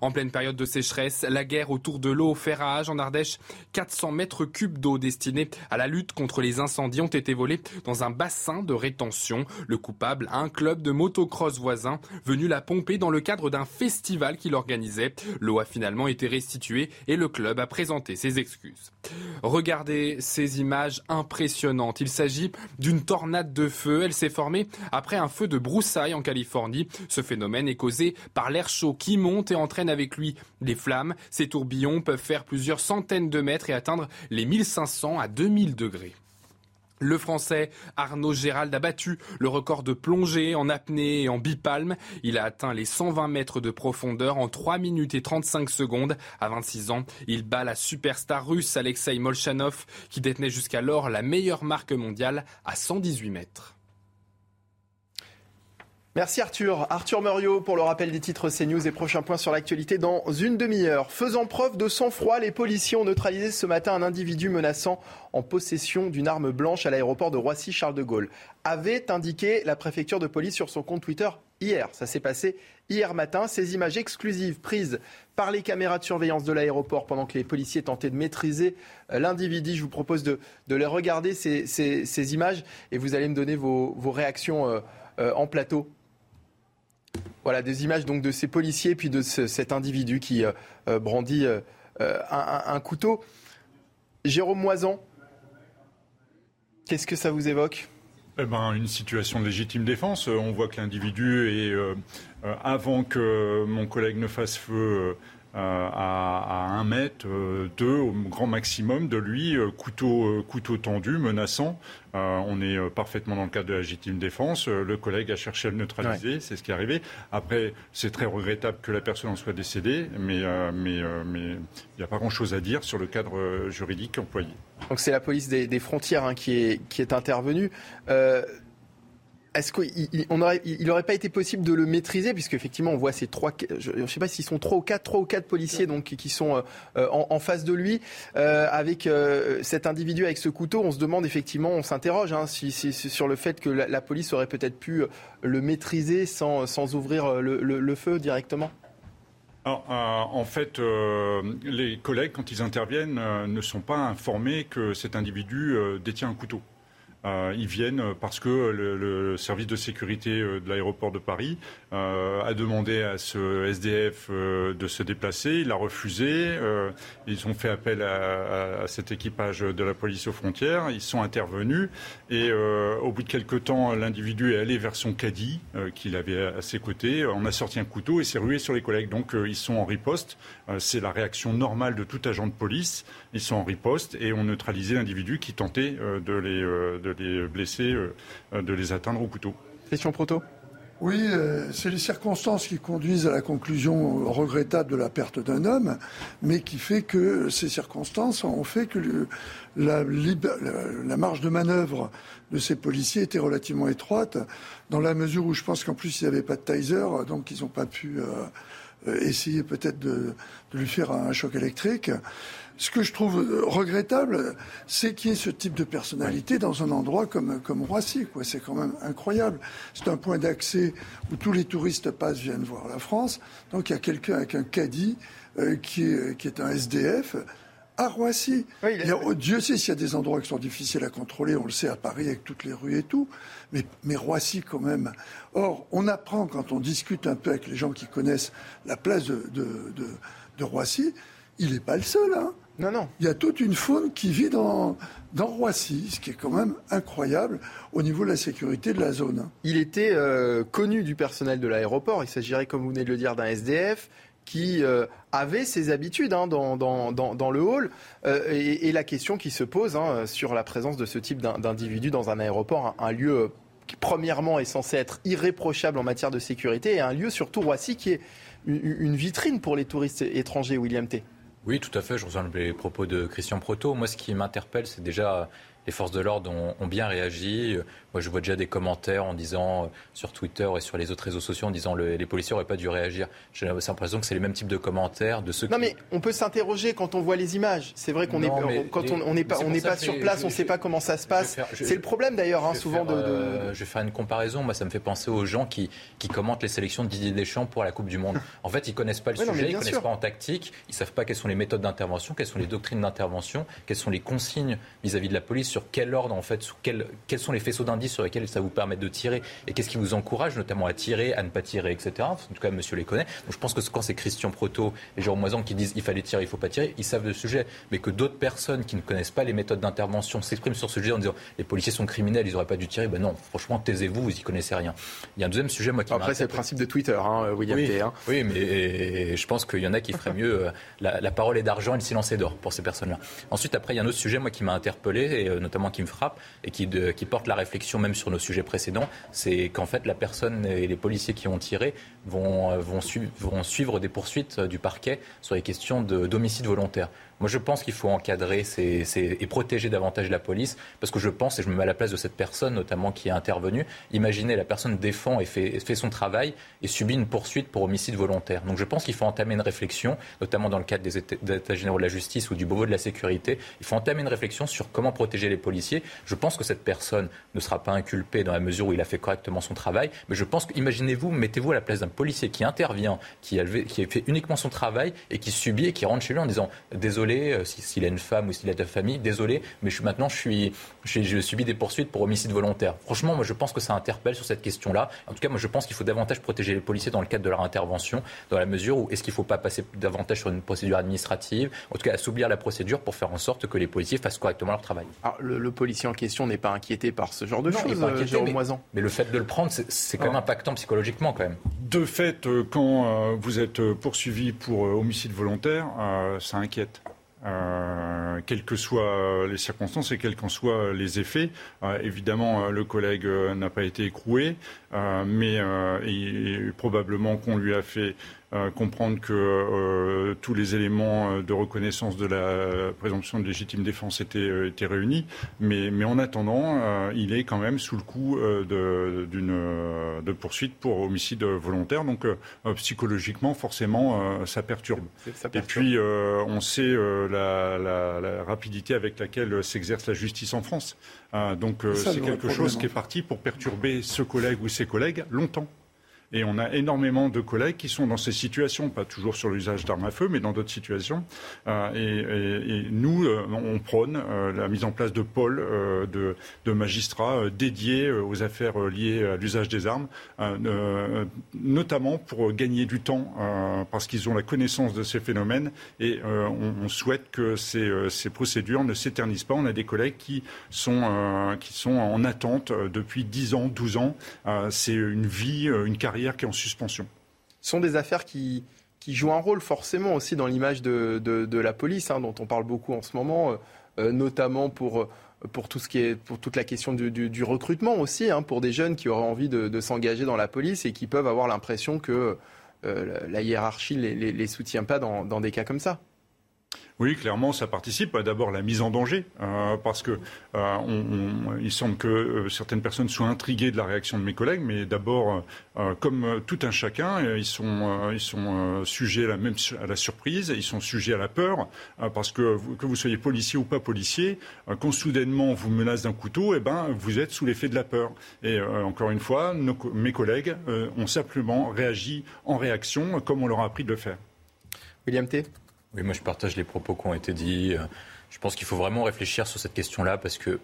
En pleine période de sécheresse, la guerre autour de l'eau fait rage en Ardèche. 400 mètres cubes d'eau destinés à la lutte contre les incendies ont été volés dans un bassin de rétention. Le coupable, un club de motocross voisin venu la pomper dans le cadre d'un festival qu'il organisait. L'eau a finalement été restituée et le club a présenté ses excuses. Regardez ces images impressionnantes. Il s'agit d'une tornade de feu. Elle s'est formée après un feu de broussailles en Californie. Ce phénomène est causé par l'air chaud qui monte et entraîne avec lui les flammes. Ces tourbillons peuvent faire plusieurs centaines de mètres et atteindre les 1500 à 2000 degrés. Le Français Arnaud Gérald a battu le record de plongée en apnée et en bipalme. Il a atteint les 120 mètres de profondeur en 3 minutes et 35 secondes. À 26 ans, il bat la superstar russe Alexei Molchanov qui détenait jusqu'alors la meilleure marque mondiale à 118 mètres. Merci Arthur. Arthur Muriot pour le rappel des titres CNews et prochain point sur l'actualité dans une demi-heure. Faisant preuve de sang-froid, les policiers ont neutralisé ce matin un individu menaçant en possession d'une arme blanche à l'aéroport de Roissy-Charles de Gaulle. Avait indiqué la préfecture de police sur son compte Twitter hier. Ça s'est passé hier matin. Ces images exclusives prises par les caméras de surveillance de l'aéroport pendant que les policiers tentaient de maîtriser euh, l'individu. Je vous propose de, les regarder, ces, images, et vous allez me donner vos, réactions euh, euh, en plateau. Voilà, des images donc de ces policiers puis de cet individu qui euh, euh, brandit euh, un, couteau. Jérôme Moisan, qu'est-ce que ça vous évoque? Eh ben, une situation de légitime défense. On voit que l'individu est, avant que mon collègue ne fasse feu, euh, à, un mètre, euh, deux au grand maximum de lui, euh, couteau, couteau tendu, menaçant. on est parfaitement dans le cadre de la légitime défense. le collègue a cherché à le neutraliser, c'est ce qui est arrivé. Après, c'est très regrettable que la personne en soit décédée, mais il n'y a pas grand-chose à dire sur le cadre juridique employé. Donc c'est la police des, frontières hein, qui est qui est intervenue est-ce qu'il n'aurait pas été possible de le maîtriser puisque effectivement on voit ces trois, je ne sais pas s'ils sont trois ou quatre, trois ou quatre policiers donc qui sont euh, euh, en, face de lui euh, avec cet individu avec ce couteau. On se demande effectivement, on s'interroge hein, sur le fait que la, police aurait peut-être pu le maîtriser sans, ouvrir le, feu directement? en fait, les collègues, quand ils interviennent, ne sont pas informés que cet individu détient un couteau. Ils viennent parce que le, service de sécurité de l'aéroport de Paris a demandé à ce SDF de se déplacer. Il a refusé. ils ont fait appel à, cet équipage de la police aux frontières. Ils sont intervenus et au bout de quelques temps, l'individu est allé vers son caddie qu'il avait à ses côtés. On a sorti un couteau et s'est rué sur les collègues. Donc ils sont en riposte. C'est la réaction normale de tout agent de police. Ils sont en riposte et ont neutralisé l'individu qui tentait euh, de les, euh, de les blesser, euh, de les atteindre au couteau. Question proto oui, c'est les circonstances qui conduisent à la conclusion regrettable de la perte d'un homme, mais qui fait que ces circonstances ont fait que la, la, marge de manœuvre de ces policiers était relativement étroite, dans la mesure où je pense qu'en plus il n'y avait pas de taser, donc ils n'ont pas pu essayer peut-être de, de, lui faire un choc électrique. Ce que je trouve regrettable, c'est qu'il y ait ce type de personnalité dans un endroit comme, comme Roissy. C'est quand même incroyable. C'est un point d'accès où tous les touristes passent, viennent voir la France. Donc il y a quelqu'un avec un caddie euh, qui, est, qui est un SDF à Roissy. Dieu sait s'il y a des endroits qui sont difficiles à contrôler, on le sait à Paris avec toutes les rues et tout, mais, mais Roissy quand même. Or, on apprend quand on discute un peu avec les gens qui connaissent la place de, de, de, de Roissy, il n'est pas le seul. Hein. Non, non. Il y a toute une faune qui vit dans, dans Roissy, ce qui est quand même incroyable au niveau de la sécurité de la zone. Il était euh, connu du personnel de l'aéroport. Il s'agirait, comme vous venez de le dire, d'un SDF qui euh, avait ses habitudes hein, dans, dans, dans, le hall. Euh, et, la question qui se pose hein, sur la présence de ce type d'individu dans un aéroport, un, lieu qui, premièrement, est censé être irréprochable en matière de sécurité, et un lieu, surtout Roissy, qui est une vitrine pour les touristes étrangers, William T. Oui, tout à fait. Je rejoins les propos de Christian Proto. Moi, ce qui m'interpelle, c'est déjà les forces de l'ordre ont, bien réagi. Moi, je vois déjà des commentaires en disant euh, sur Twitter et sur les autres réseaux sociaux en disant le, les policiers n'auraient pas dû réagir. J'ai l'impression que c'est les mêmes types de commentaires de ceux. Non, mais on peut s'interroger quand on voit les images. C'est vrai qu'on est quand on n'est pas on n'est pas sur place, on ne sait pas comment ça se passe. C'est le problème d'ailleurs, hein, souvent de, euh, je vais faire une comparaison. Moi, ça me fait penser aux gens qui qui commentent les sélections de Didier Deschamps pour la Coupe du Monde. En fait, ils connaissent pas le sujet, ils connaissent pas en tactique, ils savent pas quelles sont les méthodes d'intervention, quelles sont les doctrines d'intervention, quelles sont les consignes vis-à-vis de la police, sur quel ordre en fait, quels sont les faisceaux d'indices sur lesquels ça vous permet de tirer et qu'est-ce qui vous encourage notamment à tirer, à ne pas tirer, etc. En tout cas, monsieur les connaît. Donc je pense que quand c'est Christian Proto et Jérôme Moisan qui disent il fallait tirer, il faut pas tirer, ils savent le sujet. Mais que d'autres personnes qui ne connaissent pas les méthodes d'intervention s'expriment sur ce sujet en disant les policiers sont criminels, ils n'auraient pas dû tirer, ben non, franchement, taisez-vous, vous y connaissez rien. Il y a un deuxième sujet, moi qui Après, c'est le principe de Twitter, hein, William oui, hein. Oui, mais je pense qu'il y en a qui feraient mieux. Euh, la, parole est d'argent et le silence est d'or pour ces personnes-là. Ensuite, après, il y a un autre sujet, moi, qui m'a interpellé et euh, notamment qui me frappe et qui, qui porte la réflexion même sur nos sujets précédents, c'est qu'en fait la personne et les policiers qui ont tiré vont, euh, vont suivre des poursuites euh, du parquet sur les questions d'homicide volontaire. Moi, je pense qu'il faut encadrer et protéger davantage la police, parce que je pense, et je me mets à la place de cette personne, notamment qui est intervenue, imaginez la personne défend et fait, son travail et subit une poursuite pour homicide volontaire. Donc je pense qu'il faut entamer une réflexion, notamment dans le cadre des États, généraux de la justice ou du Beauvau de la sécurité, il faut entamer une réflexion sur comment protéger les policiers. Je pense que cette personne ne sera pas inculpée dans la mesure où il a fait correctement son travail, mais je pense que, imaginez-vous, mettez-vous à la place d'un policier qui intervient, qui a, qui a fait uniquement son travail et qui subit et qui rentre chez lui en disant désolé, euh, s'il a une femme ou s'il a de la famille, désolé, mais je, maintenant je suis, je, subis des poursuites pour homicide volontaire. Franchement, moi je pense que ça interpelle sur cette question-là. En tout cas, moi je pense qu'il faut davantage protéger les policiers dans le cadre de leur intervention, dans la mesure où est-ce qu'il ne faut pas passer davantage sur une procédure administrative, en tout cas assouplir la procédure pour faire en sorte que les policiers fassent correctement leur travail. Alors, le, policier en question n'est pas inquiété par ce genre de choses, il pas inquiété, mais, mais, le fait de le prendre, c'est quand même impactant psychologiquement quand même. De fait, euh, quand euh, vous êtes poursuivi pour homicide volontaire, ça inquiète. Euh, quelles que soient les circonstances et quels qu'en soient les effets. Euh, évidemment, le collègue euh, n'a pas été écroué, mais probablement qu'on lui a fait euh, comprendre que euh, tous les éléments euh, de reconnaissance de la présomption de légitime défense étaient, étaient réunis. Mais, mais en attendant, il est quand même sous le coup d'une de poursuite pour homicide volontaire. Donc psychologiquement, forcément, ça perturbe. Et puis, on sait la, la, la, rapidité avec laquelle s'exerce la justice en France. donc c'est quelque chose qui est parti pour perturber ce collègue ou ses collègues longtemps. Et on a énormément de collègues qui sont dans ces situations, pas toujours sur l'usage d'armes à feu, mais dans d'autres situations. Euh, et, nous, on prône la mise en place de pôles de, magistrats dédiés aux affaires liées à l'usage des armes, notamment pour gagner du temps, parce qu'ils ont la connaissance de ces phénomènes et on, souhaite que ces, ces procédures ne s'éternisent pas. On a des collègues qui sont, qui sont en attente depuis 10 ans, 12 ans. C'est une vie, une carrière qui est en suspension. Ce sont des affaires qui, qui jouent un rôle forcément aussi dans l'image de, de, la police, hein, dont on parle beaucoup en ce moment, euh, euh, notamment pour, euh, pour, tout ce qui est, pour toute la question du, du, recrutement aussi, hein, pour des jeunes qui auraient envie de, de s'engager dans la police et qui peuvent avoir l'impression que la hiérarchie les, les, les, soutient pas dans, dans des cas comme ça. Oui, clairement, ça participe d'abord la mise en danger, euh, parce que euh, on, il semble que euh, certaines personnes soient intriguées de la réaction de mes collègues, mais d'abord, comme tout un chacun, ils sont, sujets à la, même, à la surprise, ils sont sujets à la peur, parce que que vous soyez policier ou pas policier, quand soudainement vous menace d'un couteau, eh ben, vous êtes sous l'effet de la peur. Et encore une fois, mes collègues ont simplement réagi en réaction, comme on leur a appris de le faire. William T. Oui, moi je partage les propos qui ont été dits. Je pense qu'il faut vraiment réfléchir sur cette question-là parce que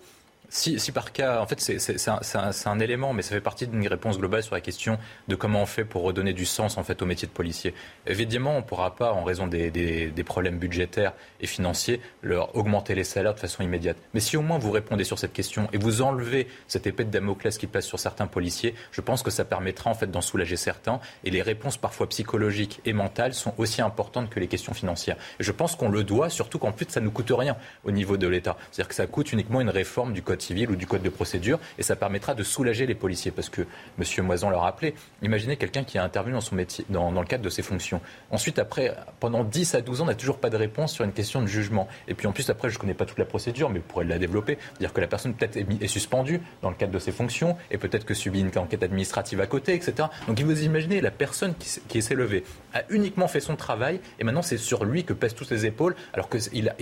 si, par cas, en fait, c'est un, élément, mais ça fait partie d'une réponse globale sur la question de comment on fait pour redonner du sens en fait au métier de policier. Évidemment, on ne pourra pas, en raison des, problèmes budgétaires et financiers, leur augmenter les salaires de façon immédiate. Mais si au moins vous répondez sur cette question et vous enlevez cette épée de Damoclès qui passe sur certains policiers, je pense que ça permettra en fait d'en soulager certains. Et les réponses parfois psychologiques et mentales sont aussi importantes que les questions financières. Et je pense qu'on le doit, surtout qu'en plus ça ne coûte rien au niveau de l'État. C'est-à-dire que ça coûte uniquement une réforme du code civil ou du code de procédure, et ça permettra de soulager les policiers. Parce que M. Moison l'a rappelé, imaginez quelqu'un qui a intervenu dans son métier, dans, le cadre de ses fonctions. Ensuite, après, pendant 10 à 12 ans, on n'a toujours pas de réponse sur une question de jugement. Et puis en plus, après, je ne connais pas toute la procédure, mais vous pourrez la développer. Dire que la personne peut-être est, suspendue dans le cadre de ses fonctions, et peut-être que subit une enquête administrative à côté, etc. Donc vous imaginez, la personne qui, s'est levée a uniquement fait son travail, et maintenant c'est sur lui que pèsent toutes ses épaules, alors qu'il a,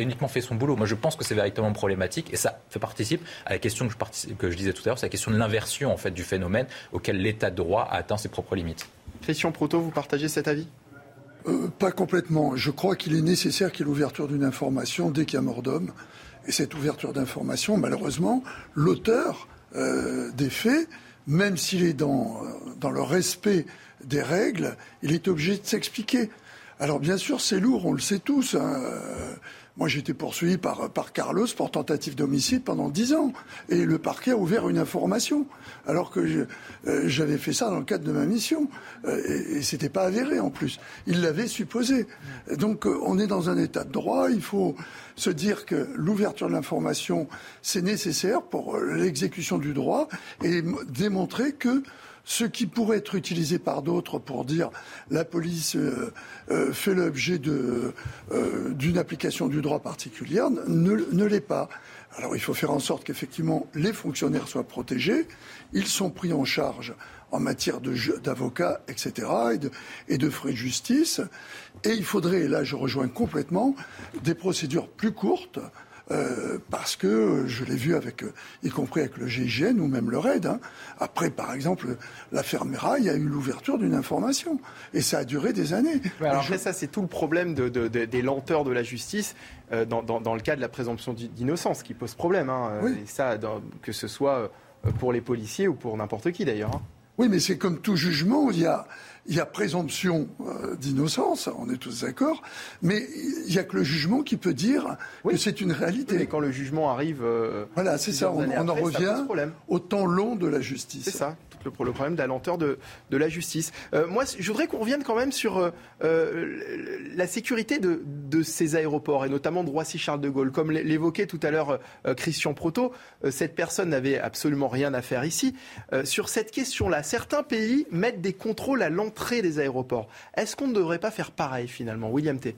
uniquement fait son boulot. Moi, je pense que c'est véritablement problématique, et ça fait participe à la question que je, que je disais tout à l'heure, c'est la question de l'inversion en fait du phénomène auquel l'État de droit a atteint ses propres limites. Christian Proto, vous partagez cet avis? Euh, Pas complètement. Je crois qu'il est nécessaire qu'il y ait l'ouverture d'une information dès qu'il y a mort d'homme. Et cette ouverture d'information, malheureusement, l'auteur euh, des faits, même s'il est dans, euh, dans le respect des règles, il est obligé de s'expliquer. Alors bien sûr, c'est lourd, on le sait tous. Hein. Moi, j'ai été poursuivi par, Carlos pour tentative d'homicide pendant dix ans. Et le parquet a ouvert une information. Alors que euh, j'avais fait ça dans le cadre de ma mission. Euh, et, et c'était pas avéré en plus. Il l'avait supposé. Donc, euh, on est dans un état de droit. Il faut se dire que l'ouverture de l'information, c'est nécessaire pour l'exécution du droit et démontrer que ce qui pourrait être utilisé par d'autres pour dire la police euh, euh, fait l'objet euh, d'une application du droit particulière ne, l'est pas. Alors il faut faire en sorte qu'effectivement les fonctionnaires soient protégés, ils sont pris en charge en matière d'avocats, etc., et de, et de frais de justice. Et il faudrait, et là je rejoins complètement, des procédures plus courtes euh, parce que je l'ai vu avec, euh, y compris avec le GIGN ou même le RAID. Hein. Après, par exemple, l'affaire Mera, il y a eu l'ouverture d'une information et ça a duré des années. alors après, ça, c'est tout le problème de, des lenteurs de la justice euh, dans, dans, le cas de la présomption d'innocence qui pose problème. Hein. Et ça, que ce soit pour les policiers ou pour n'importe qui d'ailleurs. Hein. Oui, mais c'est comme tout jugement, il y a, il y a présomption euh, d'innocence, on est tous d'accord, mais il n'y a que le jugement qui peut dire que c'est une réalité. Et quand le jugement arrive. Euh, voilà, c'est ça, on, en revient au temps long de la justice. C'est ça, tout le, problème de la lenteur de, la justice. Euh, moi, je voudrais qu'on revienne quand même sur la sécurité de, ces aéroports, et notamment de Roissy-Charles de Gaulle. Comme l'évoquait tout à l'heure Christian Proto, cette personne n'avait absolument rien à faire ici. sur cette question-là, certains pays mettent des contrôles à l'entrée des aéroports. Est-ce qu'on ne devrait pas faire pareil finalement? William T.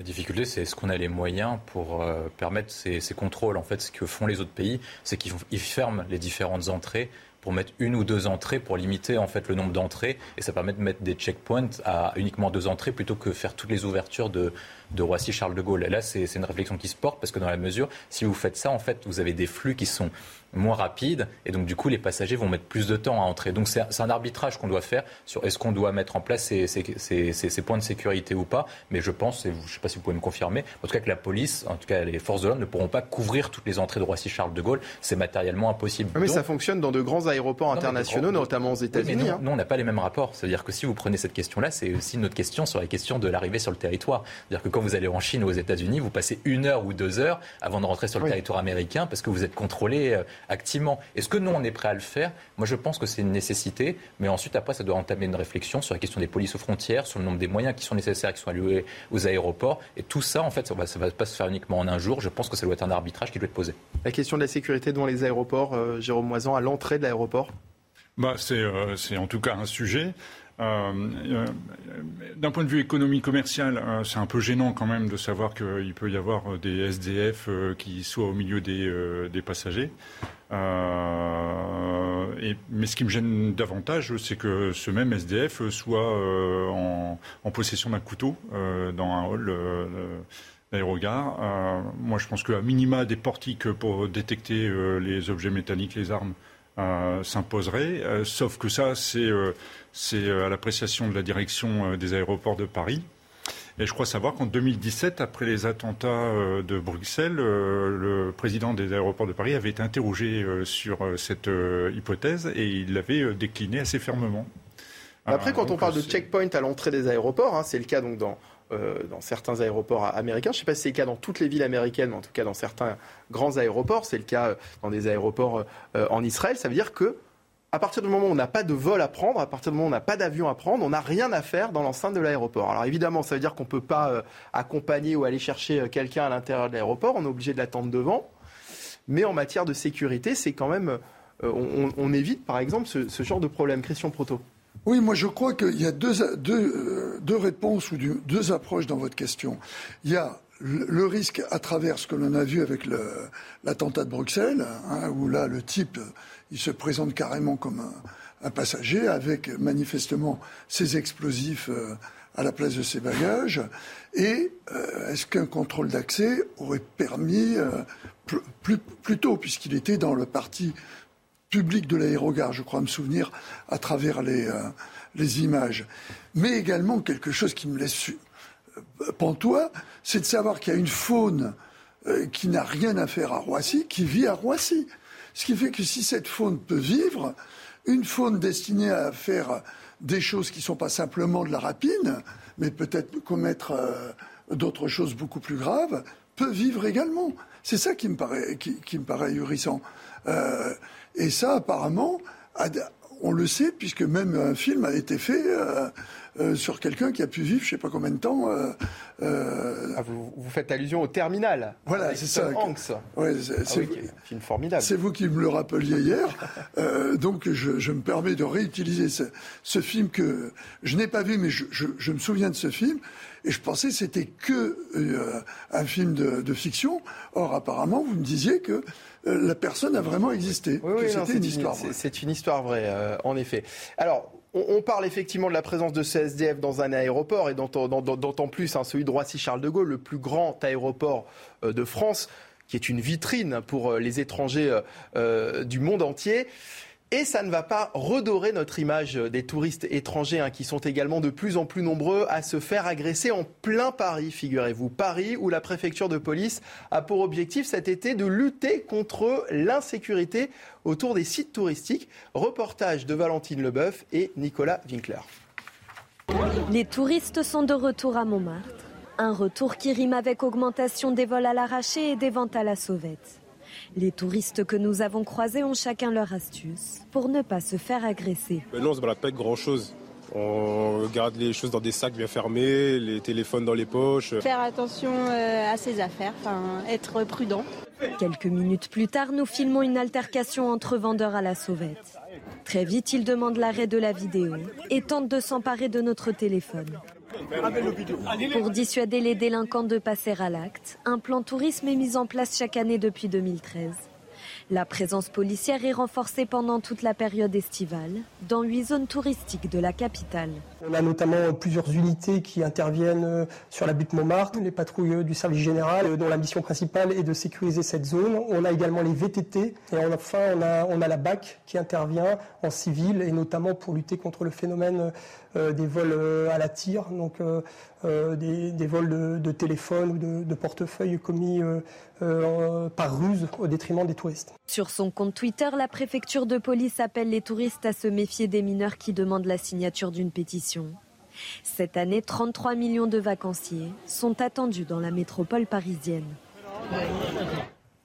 La difficulté, c'est est-ce qu'on a les moyens pour euh, permettre ces, contrôles? En fait, ce que font les autres pays, c'est qu'ils ferment les différentes entrées pour mettre une ou deux entrées pour limiter en fait le nombre d'entrées et ça permet de mettre des checkpoints à uniquement deux entrées plutôt que faire toutes les ouvertures de, de Roissy-Charles de Gaulle. là, c'est une réflexion qui se porte parce que dans la mesure, si vous faites ça, en fait, vous avez des flux qui sont moins rapides et donc du coup les passagers vont mettre plus de temps à entrer. Donc c'est un arbitrage qu'on doit faire sur est-ce qu'on doit mettre en place ces, ces, points de sécurité ou pas. Mais je pense, et je ne sais pas si vous pouvez me confirmer, en tout cas que la police, en tout cas les forces de l'ordre ne pourront pas couvrir toutes les entrées de Roissy-Charles de Gaulle. C'est matériellement impossible. Mais ça fonctionne dans de grands aéroports internationaux, notamment aux États-Unis. Hein. nous, on n'a pas les mêmes rapports. C'est-à-dire que si vous prenez cette question-là, c'est aussi notre question sur la question de l'arrivée sur le territoire. C'est-à-dire que quand vous allez en Chine ou aux États-Unis, vous passez une heure ou deux heures avant de rentrer sur le territoire américain parce que vous êtes contrôlé euh, activement. Est-ce que nous, on est prêt à le faire? Moi, je pense que c'est une nécessité, mais ensuite, après, ça doit entamer une réflexion sur la question des polices aux frontières, sur le nombre des moyens qui sont nécessaires, qui sont alloués aux aéroports. Et tout ça, en fait, ça ne va, pas se faire uniquement en un jour. Je pense que ça doit être un arbitrage qui doit être posé. La question de la sécurité devant les aéroports, euh, Jérôme Moisan, à l'entrée de l'aéroport? Bah, euh, C'est en tout cas un sujet. Euh, euh, d'un point de vue économie commerciale, euh, c'est un peu gênant quand même de savoir qu'il peut y avoir des SDF qui soient au milieu des, passagers. mais ce qui me gêne davantage, c'est que ce même SDF soit en, possession d'un couteau dans un hall d'aérogare. moi, je pense qu'à minima, des portiques pour détecter les objets métalliques, les armes, s'imposeraient. sauf que ça, c'est c'est euh, à l'appréciation de la direction euh, des aéroports de Paris. Et je crois savoir qu'en 2017, après les attentats euh, de Bruxelles, le président des aéroports de Paris avait été interrogé sur cette hypothèse et il l'avait décliné assez fermement. Après, quand on parle de checkpoint à l'entrée des aéroports, hein, c'est le cas donc dans, dans certains aéroports américains. Je ne sais pas si c'est le cas dans toutes les villes américaines, mais en tout cas dans certains grands aéroports. C'est le cas dans des aéroports en Israël. Ça veut dire que à partir du moment où on n'a pas de vol à prendre, à partir du moment où on n'a pas d'avion à prendre, on n'a rien à faire dans l'enceinte de l'aéroport. Alors évidemment, ça veut dire qu'on ne peut pas euh, accompagner ou aller chercher euh, quelqu'un à l'intérieur de l'aéroport, on est obligé de l'attendre devant. Mais en matière de sécurité, c'est quand même... Euh, on, évite par exemple ce, genre de problème. Christian Proto. Oui, moi je crois qu'il y a deux, deux, réponses ou deux approches dans votre question. Il y a le risque à travers ce que l'on a vu avec l'attentat de Bruxelles, hein, où là le type il se présente carrément comme un, passager avec manifestement ses explosifs euh, à la place de ses bagages. Et euh, est-ce qu'un contrôle d'accès aurait permis, euh, plus, tôt, puisqu'il était dans le parti public de l'aérogare, je crois me souvenir, à travers les, les images. Mais également quelque chose qui me laisse pantois, c'est de savoir qu'il y a une faune qui n'a rien à faire à Roissy, qui vit à Roissy. Ce qui fait que si cette faune peut vivre, une faune destinée à faire des choses qui ne sont pas simplement de la rapine, mais peut-être commettre euh, d'autres choses beaucoup plus graves, peut vivre également. C'est ça qui me paraît, qui, me paraît. Euh, et ça, apparemment, on le sait, puisque même un film a été fait euh, euh, sur quelqu'un qui a pu vivre je ne sais pas combien de temps. Euh, ah, vous, faites allusion au terminal. Voilà, c'est ça. Ouais, c'est ah film formidable. C'est vous qui me le rappeliez hier. donc je, me permets de réutiliser ce, film que je n'ai pas vu, mais je, me souviens de ce film. Et je pensais que c'était que un film de, fiction. Or, apparemment, vous me disiez que la personne a vraiment existé. Oui, c'était une histoire. C'est une histoire vraie, en effet. Alors, on, parle effectivement de la présence de CSDF dans un aéroport et d'autant plus hein, celui de Roissy-Charles de Gaulle, le plus grand aéroport euh, de France, qui est une vitrine pour euh, les étrangers euh, du monde entier. Et ça ne va pas redorer notre image des touristes étrangers hein, qui sont également de plus en plus nombreux à se faire agresser en plein Paris, figurez-vous. Paris où la préfecture de police a pour objectif cet été de lutter contre l'insécurité autour des sites touristiques. Reportage de Valentine Leboeuf et Nicolas Winkler. Les touristes sont de retour à Montmartre. Un retour qui rime avec augmentation des vols à l'arraché et des ventes à la sauvette. Les touristes que nous avons croisés ont chacun leur astuce pour ne pas se faire agresser. Ben non, on se balade pas avec grand chose. On garde les choses dans des sacs bien fermés, les téléphones dans les poches. Faire attention euh, à ses affaires, être prudent. Quelques minutes plus tard, nous filmons une altercation entre vendeurs à la sauvette. Très vite, ils demandent l'arrêt de la vidéo et tentent de s'emparer de notre téléphone. Pour dissuader les délinquants de passer à l'acte, un plan tourisme est mis en place chaque année depuis 2013. La présence policière est renforcée pendant toute la période estivale dans huit zones touristiques de la capitale. On a notamment plusieurs unités qui interviennent euh, sur la butte Montmartre, les patrouilles du service général euh, dont la mission principale est de sécuriser cette zone. On a également les VTT et enfin on a, on a la BAC qui intervient en civil et notamment pour lutter contre le phénomène euh, des vols à la tire, donc des, vols de, de téléphone ou de, de portefeuille commis par ruse au détriment des touristes. Sur son compte Twitter, la préfecture de police appelle les touristes à se méfier des mineurs qui demandent la signature d'une pétition. Cette année, 33 millions de vacanciers sont attendus dans la métropole parisienne.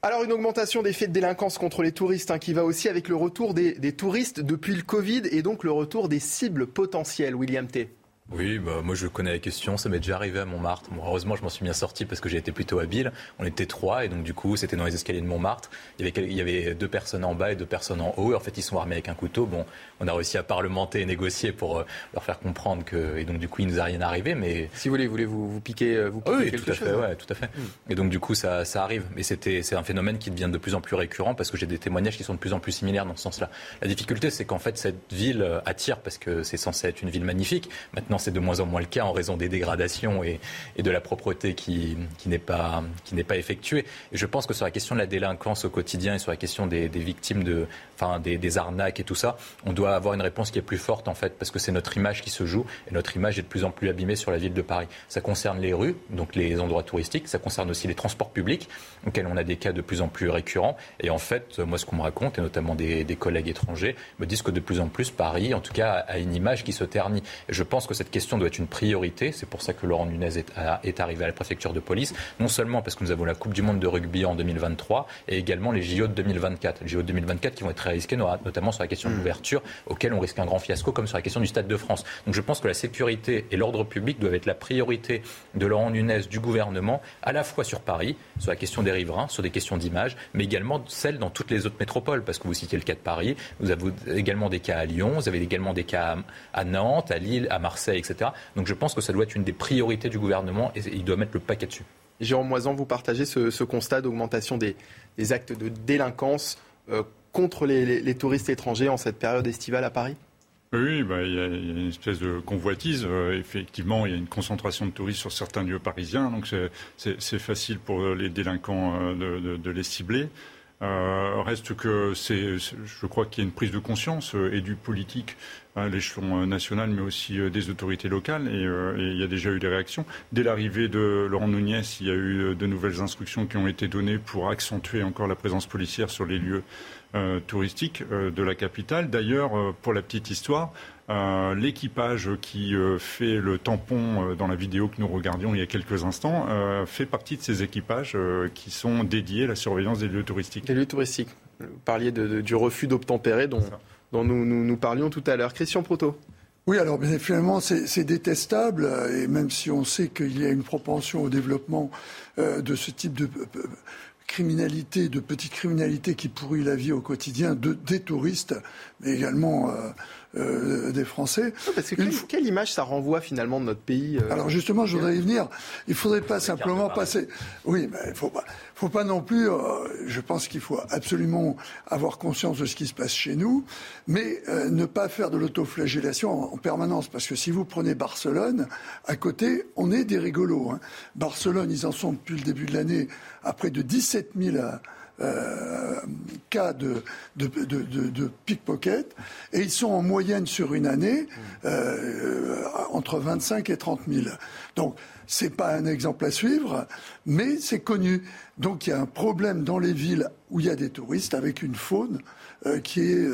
Alors une augmentation des faits de délinquance contre les touristes hein, qui va aussi avec le retour des, des touristes depuis le Covid et donc le retour des cibles potentielles, William T. Oui, bah, moi je connais la question, ça m'est déjà arrivé à Montmartre. heureusement, je m'en suis bien sorti parce que j'ai été plutôt habile. On était trois et donc du coup, c'était dans les escaliers de Montmartre. Il y, avait, il y avait deux personnes en bas et deux personnes en haut. Et en fait, ils sont armés avec un couteau. Bon, on a réussi à parlementer et négocier pour euh, leur faire comprendre que. Et donc du coup, il nous a rien arrivé. Mais si vous voulez, voulez-vous vous piquer, euh, vous piquer oui, quelque tout à chose fait, ouais, tout à fait. Hmm. Et donc du coup, ça, ça arrive. Mais c'était, c'est un phénomène qui devient de plus en plus récurrent parce que j'ai des témoignages qui sont de plus en plus similaires dans ce sens-là. La difficulté, c'est qu'en fait, cette ville euh, attire parce que c'est censé être une ville magnifique. Maintenant, c'est de moins en moins le cas en raison des dégradations et, de la propreté qui, n'est pas, qui effectuée. Et je pense que sur la question de la délinquance au quotidien et sur la question des, victimes de, enfin, des, arnaques et tout ça, on doit avoir une réponse qui est plus forte en fait, parce que c'est notre image qui se joue et notre image est de plus en plus abîmée sur la ville de Paris. Ça concerne les rues, donc les endroits touristiques, ça concerne aussi les transports publics, auxquels on a des cas de plus en plus récurrents. Et en fait, moi, ce qu'on me raconte, et notamment des, collègues étrangers, me disent que de plus en plus Paris, en tout cas, a une image qui se ternit. Je pense que cette question doit être une priorité c'est pour ça que Laurent Nunez est, arrivé à la préfecture de police. Non seulement parce que nous avons la Coupe du Monde de rugby en 2023 et également les JO de 2024. Les JO de 2024 qui vont être très risqués, notamment sur la question de l'ouverture, auquel on risque un grand fiasco, comme sur la question du Stade de France. Donc je pense que la sécurité et l'ordre public doivent être la priorité de Laurent Nunez, du gouvernement, à la fois sur Paris, sur la question des riverains, sur des questions d'image, mais également celle dans toutes les autres métropoles. Parce que vous citiez le cas de Paris, vous avez également des cas à Lyon, vous avez également des cas à Nantes, à Lille, à Marseille, etc. Donc je pense que ça doit être une des priorités du gouvernement et il doit mettre le paquet dessus. Jérôme Moisan, vous partagez ce, constat d'augmentation des, actes de délinquance euh, contre les, touristes étrangers en cette période estivale à Paris? Oui, bah, il, y a, une espèce de convoitise. Euh, effectivement, il y a une concentration de touristes sur certains lieux parisiens, donc c'est facile pour les délinquants euh, de, les cibler. reste que c'est, je crois qu'il y a une prise de conscience et du politique à l'échelon euh, national, mais aussi euh, des autorités locales. Euh, et, il y a déjà eu des réactions. Dès l'arrivée de Laurent Nunez, il y a eu de nouvelles instructions qui ont été données pour accentuer encore la présence policière sur les lieux touristiques de la capitale. D'ailleurs, pour la petite histoire, l'équipage qui fait le tampon dans la vidéo que nous regardions il y a quelques instants fait partie de ces équipages qui sont dédiés à la surveillance des lieux touristiques. Des lieux touristiques. Vous parliez du refus d'obtempérer dont dont nous, nous, parlions tout à l'heure. Christian Proto. Oui, alors bien finalement, c'est détestable, et même si on sait qu'il y a une propension au développement euh, de ce type de euh, criminalité, de petite criminalité qui pourrit la vie au quotidien de, des touristes, mais également euh, euh, des Français. parce que quelle, image ça renvoie finalement de notre pays euh, Alors justement, je voudrais y venir. Il faudrait pas simplement passer. Oui, mais il faut pas, faut pas non plus. je pense qu'il faut absolument avoir conscience de ce qui se passe chez nous, mais ne pas faire de l'autoflagellation en, permanence, parce que si vous prenez Barcelone, à côté, on est des rigolos. Hein. Barcelone, ils en sont depuis le début de l'année à près de 17 000 euh, cas de, de, pickpocket et ils sont en moyenne sur une année euh, entre 25 et 30 000. Donc c'est pas un exemple à suivre, mais c'est connu. Donc il y a un problème dans les villes où il y a des touristes avec une faune euh, qui est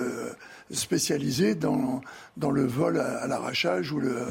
spécialisée dans, dans le vol à, l'arrachage ou le,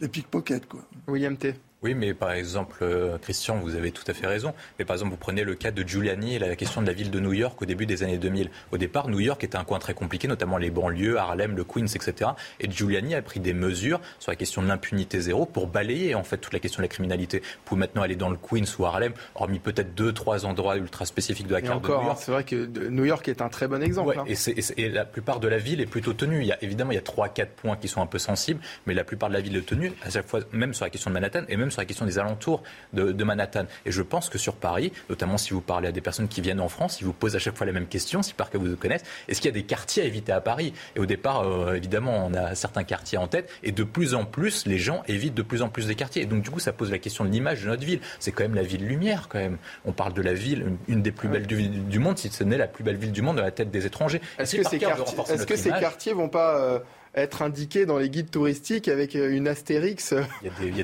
les pickpockets. William T. Oui, mais par exemple, euh, Christian, vous avez tout à fait raison. Mais par exemple, vous prenez le cas de Giuliani et la question de la ville de New York au début des années 2000. Au départ, New York était un coin très compliqué, notamment les banlieues, Harlem, le Queens, etc. Et Giuliani a pris des mesures sur la question de l'impunité zéro pour balayer en fait toute la question de la criminalité. Pour maintenant aller dans le Queens ou Harlem, hormis peut-être deux, trois endroits ultra spécifiques de la carte de New York. C'est vrai que New York est un très bon exemple. Hein. et, la plupart de la ville est plutôt tenue. Il y a évidemment il y a trois, quatre points qui sont un peu sensibles, mais la plupart de la ville est tenue à chaque fois, même sur la question de Manhattan et même sur la question des alentours de, Manhattan. Et je pense que sur Paris, notamment si vous parlez à des personnes qui viennent en France, ils vous posent à chaque fois la même question, si par que vous connaissez, est-ce qu'il y a des quartiers à éviter à Paris? Et au départ, euh, évidemment, on a certains quartiers en tête, et de plus en plus, les gens évitent de plus en plus des quartiers. Et donc, du coup, ça pose la question de l'image de notre ville. C'est quand même la ville lumière, quand même. On parle de la ville, une, des plus belles du, monde, si ce n'est la plus belle ville du monde dans la tête des étrangers. Est-ce que, ces, quartiers, est que ces quartiers vont pas euh, être indiqués dans les guides touristiques avec euh, une astérix.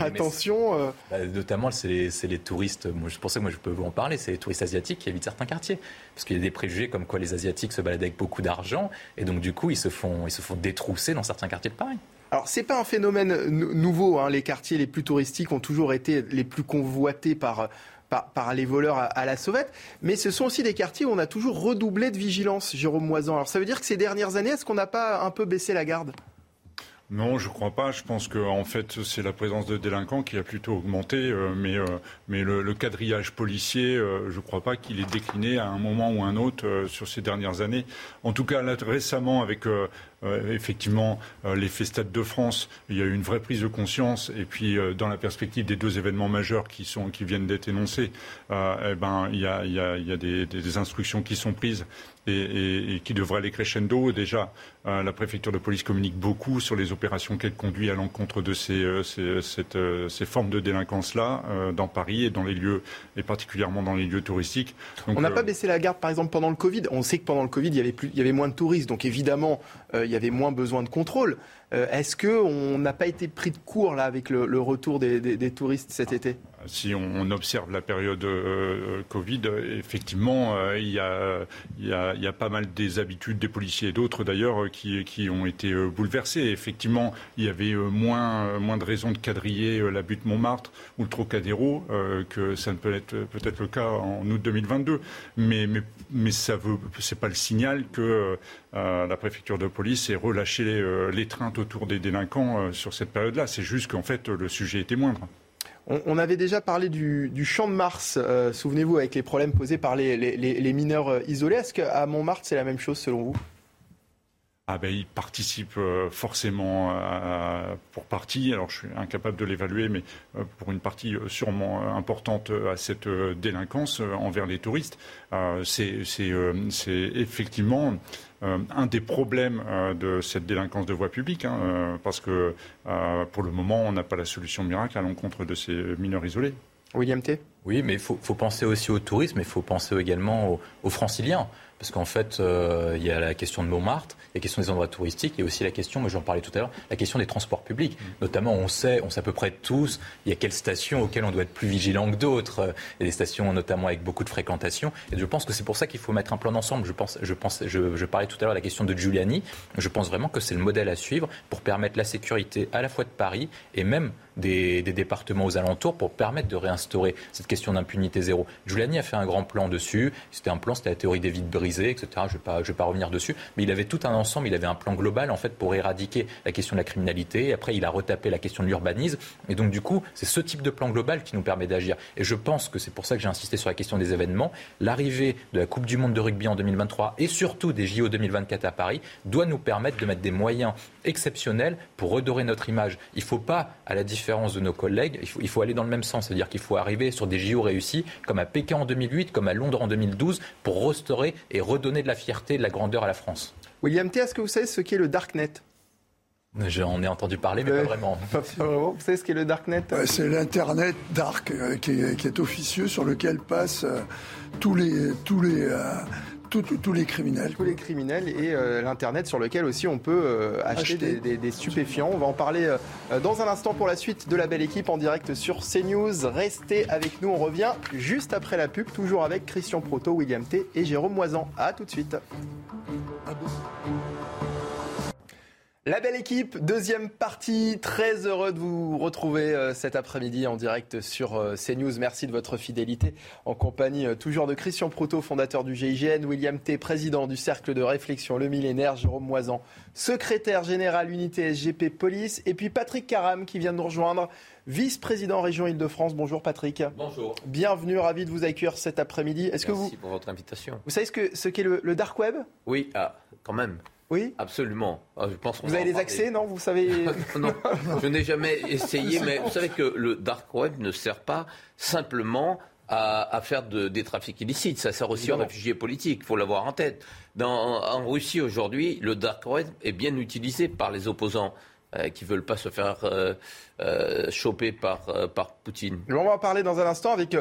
Attention. Euh. Bah, notamment, c'est les, les, touristes. Moi, c'est pour ça que moi je peux vous en parler. C'est les touristes asiatiques qui habitent certains quartiers, parce qu'il y a des préjugés comme quoi les asiatiques se baladent avec beaucoup d'argent, et donc du coup ils se font ils se font détrousser dans certains quartiers de Paris. Alors, c'est pas un phénomène nouveau. Hein. Les quartiers les plus touristiques ont toujours été les plus convoités par, par, les voleurs à, la sauvette. Mais ce sont aussi des quartiers où on a toujours redoublé de vigilance, Jérôme Moisan. Alors ça veut dire que ces dernières années, est-ce qu'on n'a pas un peu baissé la garde? Non, je crois pas. Je pense que en fait, c'est la présence de délinquants qui a plutôt augmenté. Euh, mais euh, mais le, quadrillage policier, euh, je crois pas qu'il ait décliné à un moment ou un autre sur ces dernières années. En tout cas, récemment, avec effectivement l'effet Stade de France, il y a eu une vraie prise de conscience. Et puis, dans la perspective des deux événements majeurs qui sont qui viennent d'être énoncés, eh ben il y a il des, instructions qui sont prises et, qui devrait aller crescendo. Déjà, euh, la préfecture de police communique beaucoup sur les opérations qu'elle conduit à l'encontre de ces, euh, euh, ces, formes de délinquance-là dans Paris et dans les lieux, et particulièrement dans les lieux touristiques. On n'a pas baissé la garde, par exemple, pendant le Covid. On sait que pendant le Covid, il y avait, plus, il y avait moins de touristes, donc évidemment, il y avait moins besoin de contrôle. Est-ce qu'on n'a pas été pris de court là avec le, retour des touristes cet été? Si on, observe la période euh, Covid, effectivement, euh, il, y a, pas mal des habitudes des policiers et d'autres d'ailleurs qui, ont été euh, bouleversées. Effectivement, il y avait moins, moins de raisons de quadriller la butte Montmartre ou le Trocadéro que ça ne peut être peut-être le cas en août 2022. Mais, mais, mais ça veut, pas le signal que la préfecture de police ait relâché l'étreinte autour des délinquants sur cette période-là. C'est juste qu'en fait, le sujet était moindre. On, avait déjà parlé du, champ de Mars, euh, souvenez-vous, avec les problèmes posés par les, mineurs euh, isolés. Est-ce qu'à Montmartre, c'est la même chose selon vous? Ah ben, il participe euh, forcément pour partie, alors je suis incapable de l'évaluer, mais pour une partie sûrement importante à cette délinquance envers les touristes. c'est effectivement euh, un des problèmes euh, de cette délinquance de voie publique, hein, euh, parce que pour le moment, on n'a pas la solution miracle à l'encontre de ces mineurs isolés. William T. Oui, mais il faut, penser aussi au tourisme, mais il faut penser également aux franciliens. Parce qu'en fait, euh, il y a la question de Montmartre, la question des endroits touristiques, il y a aussi la question, mais j'en parlais tout à l'heure, la question des transports publics. Mm. Notamment, on sait, on sait à peu près tous, il y a quelles stations auxquelles on doit être plus vigilant que d'autres. Il y a des stations notamment avec beaucoup de fréquentation. Et je pense que c'est pour ça qu'il faut mettre un plan d'ensemble. Je, pense, je, pense, je, parlais tout à l'heure de la question de Giuliani. Je pense vraiment que c'est le modèle à suivre pour permettre la sécurité à la fois de Paris et même des, départements aux alentours pour permettre de réinstaurer cette question d'impunité zéro. Giuliani a fait un grand plan dessus. C'était un plan, c'était la théorie des vides brisés, etc. Je ne vais, pas, revenir dessus. Mais il avait tout un ensemble, il avait un plan global en fait pour éradiquer la question de la criminalité. Après, il a retapé la question de l'urbanisme. Et donc, du coup, c'est ce type de plan global qui nous permet d'agir. Et je pense que c'est pour ça que j'ai insisté sur la question des événements. L'arrivée de la Coupe du Monde de rugby en 2023 et surtout des JO 2024 à Paris doit nous permettre de mettre des moyens exceptionnels pour redorer notre image. Il ne faut pas, à la différence de nos collègues, il faut, il faut aller dans le même sens. C'est-à-dire qu'il faut arriver sur des JO réussis, comme à Pékin en 2008, comme à Londres en 2012, pour restaurer et redonner de la fierté, de la grandeur à la France. William T, est-ce que vous savez ce qu'est le Darknet? J'en ai entendu parler, mais pas vraiment. Vous savez ce qu'est le Darknet? C'est l'Internet dark euh, qui, est, officieux sur lequel passent euh, tous les, tous les, euh, tous les criminels. Tous les criminels et euh, l'Internet sur lequel aussi on peut euh, acheter, Des, stupéfiants. On va en parler euh, dans un instant pour la suite de la belle équipe en direct sur CNews. Restez avec nous, on revient juste après la pub, toujours avec Christian Proto, William T et Jérôme Moisan. A tout de suite. La belle équipe, deuxième partie. Très heureux de vous retrouver euh, cet après-midi en direct sur euh, CNews. Merci de votre fidélité en compagnie euh, toujours de Christian Proto, fondateur du GIGN, William T, président du Cercle de réflexion Le Millénaire, Jérôme Moisan, secrétaire général unité SGP Police, et puis Patrick Caram qui vient de nous rejoindre, vice-président région Île-de-France. Bonjour Patrick. Bonjour. Bienvenue, ravi de vous accueillir cet après-midi. Est-ce que vous... pour votre invitation. Vous savez ce qu'est ce le, le dark web? Oui, ah, quand même. Oui Absolument. Ah, je pense vous avez les accès, non Vous savez Non, je n'ai jamais essayé, mais vous savez que le dark web ne sert pas simplement à, faire des trafics illicites. Ça sert aussi aux réfugiés politiques, il faut l'avoir en tête. en Russie aujourd'hui, le dark web est bien utilisé par les opposants. Euh, qui ne veulent pas se faire euh, euh, choper par, par Poutine. On va en parler dans un instant avec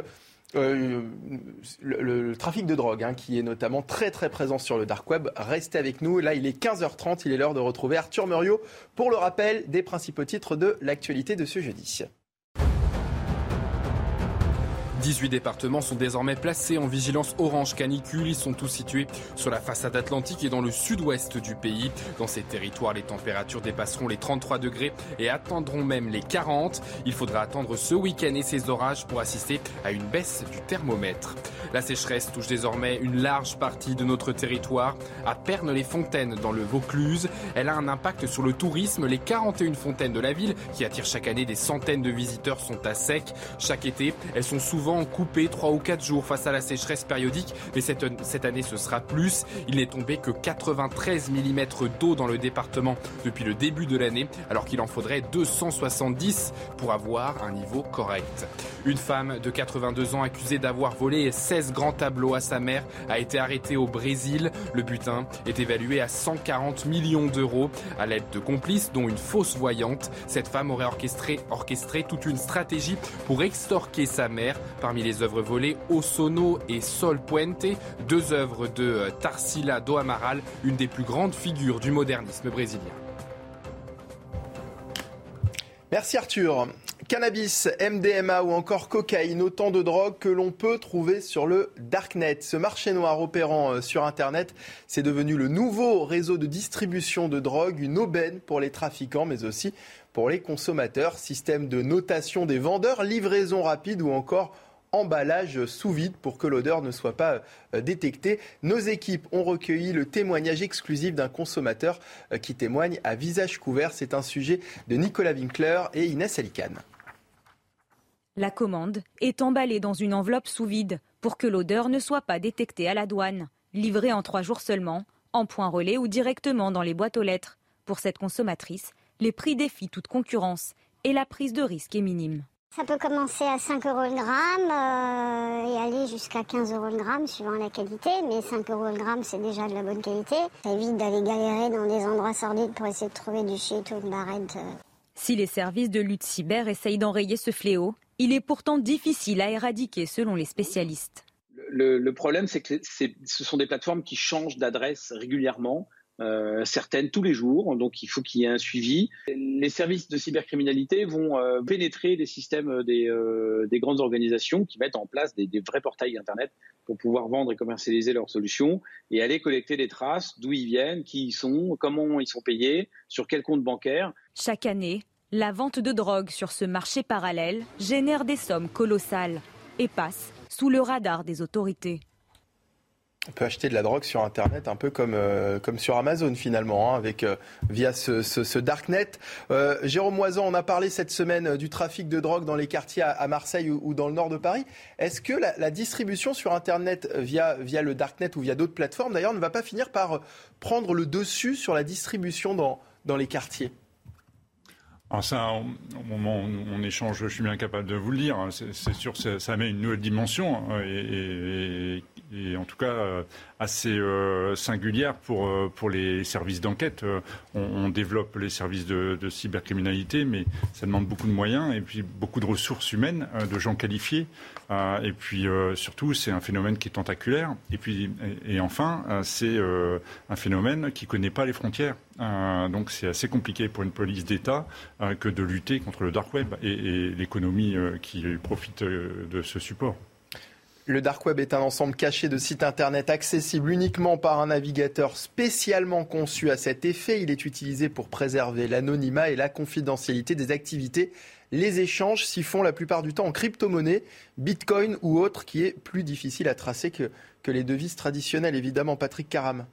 le, trafic de drogue, hein, qui est notamment très très présent sur le dark web. Restez avec nous. Là, il est 15h30. Il est l'heure de retrouver Arthur Muriot pour le rappel des principaux titres de l'actualité de ce jeudi. 18 départements sont désormais placés en vigilance orange canicule. Ils sont tous situés sur la façade atlantique et dans le sud-ouest du pays. Dans ces territoires, les températures dépasseront les 33 degrés et atteindront même les 40. Il faudra attendre ce week-end et ces orages pour assister à une baisse du thermomètre. La sécheresse touche désormais une large partie de notre territoire. À Pernes-les-Fontaines, dans le Vaucluse, elle a un impact sur le tourisme. Les 41 fontaines de la ville, qui attirent chaque année des centaines de visiteurs, sont à sec. Chaque été, elles sont souvent coupé 3 ou 4 jours face à la sécheresse périodique, mais cette, cette année ce sera plus. Il n'est tombé que 93 mm d'eau dans le département depuis le début de l'année, alors qu'il en faudrait 270 pour avoir un niveau correct. Une femme de 82 ans accusée d'avoir volé 16 grands tableaux à sa mère a été arrêtée au Brésil. Le butin est évalué à 140 millions d'euros à l'aide de complices, dont une fausse voyante. Cette femme aurait orchestré, orchestré toute une stratégie pour extorquer sa mère Parmi les œuvres volées, Osono et Sol Puente, deux œuvres de euh, Tarsila do Amaral, une des plus grandes figures du modernisme brésilien. Merci Arthur. Cannabis, MDMA ou encore cocaïne, autant de drogues que l'on peut trouver sur le Darknet. Ce marché noir opérant euh, sur Internet, c'est devenu le nouveau réseau de distribution de drogue, une aubaine pour les trafiquants, mais aussi pour les consommateurs. Système de notation des vendeurs, livraison rapide ou encore emballage sous vide pour que l'odeur ne soit pas euh, détectée. Nos équipes ont recueilli le témoignage exclusif d'un consommateur euh, qui témoigne à visage couvert. C'est un sujet de Nicolas Winkler et Inès Alicane. La commande est emballée dans une enveloppe sous vide pour que l'odeur ne soit pas détectée à la douane. Livrée en trois jours seulement, en point relais ou directement dans les boîtes aux lettres. Pour cette consommatrice, les prix défient toute concurrence et la prise de risque est minime. Ça peut commencer à 5 euros le gramme euh, et aller jusqu'à 15 euros le gramme suivant la qualité, mais 5 euros le gramme c'est déjà de la bonne qualité. Ça évite d'aller galérer dans des endroits sordides pour essayer de trouver du shit ou une barrette. Euh. Si les services de lutte cyber essayent d'enrayer ce fléau, il est pourtant difficile à éradiquer selon les spécialistes. Le, problème, c'est que ce sont des plateformes qui changent d'adresse régulièrement. Euh, certaines tous les jours, donc il faut qu'il y ait un suivi. Les services de cybercriminalité vont euh, pénétrer les systèmes des, euh, des, grandes organisations qui mettent en place des, des, vrais portails Internet pour pouvoir vendre et commercialiser leurs solutions et aller collecter des traces d'où ils viennent, qui ils sont, comment ils sont payés, sur quel compte bancaire. Chaque année, la vente de drogue sur ce marché parallèle génère des sommes colossales et passe sous le radar des autorités. On peut acheter de la drogue sur Internet un peu comme, euh, comme sur Amazon finalement, hein, avec, euh, via ce, darknet. Euh, Jérôme Moisan, on a parlé cette semaine du trafic de drogue dans les quartiers à, Marseille ou, dans le nord de Paris. Est-ce que la, distribution sur Internet via, via le darknet ou via d'autres plateformes d'ailleurs ne va pas finir par prendre le dessus sur la distribution dans, dans les quartiers? Alors ça, au moment où on échange, je suis bien capable de vous le dire. Hein, c'est sûr, ça, ça met une nouvelle dimension hein, et, et, en tout cas euh, assez euh, singulière pour euh, pour les services d'enquête. On, développe les services de, cybercriminalité, mais ça demande beaucoup de moyens et puis beaucoup de ressources humaines, de gens qualifiés. et puis surtout, c'est un phénomène qui est tentaculaire. Et puis et, enfin, c'est un phénomène qui connaît pas les frontières. donc c'est assez compliqué pour une police d'État que de lutter contre le dark web et, l'économie qui profite de ce support. Le dark web est un ensemble caché de sites internet accessibles uniquement par un navigateur spécialement conçu à cet effet. Il est utilisé pour préserver l'anonymat et la confidentialité des activités. Les échanges s'y font la plupart du temps en crypto-monnaie, bitcoin ou autre, qui est plus difficile à tracer que, les devises traditionnelles, évidemment. Patrick Caram.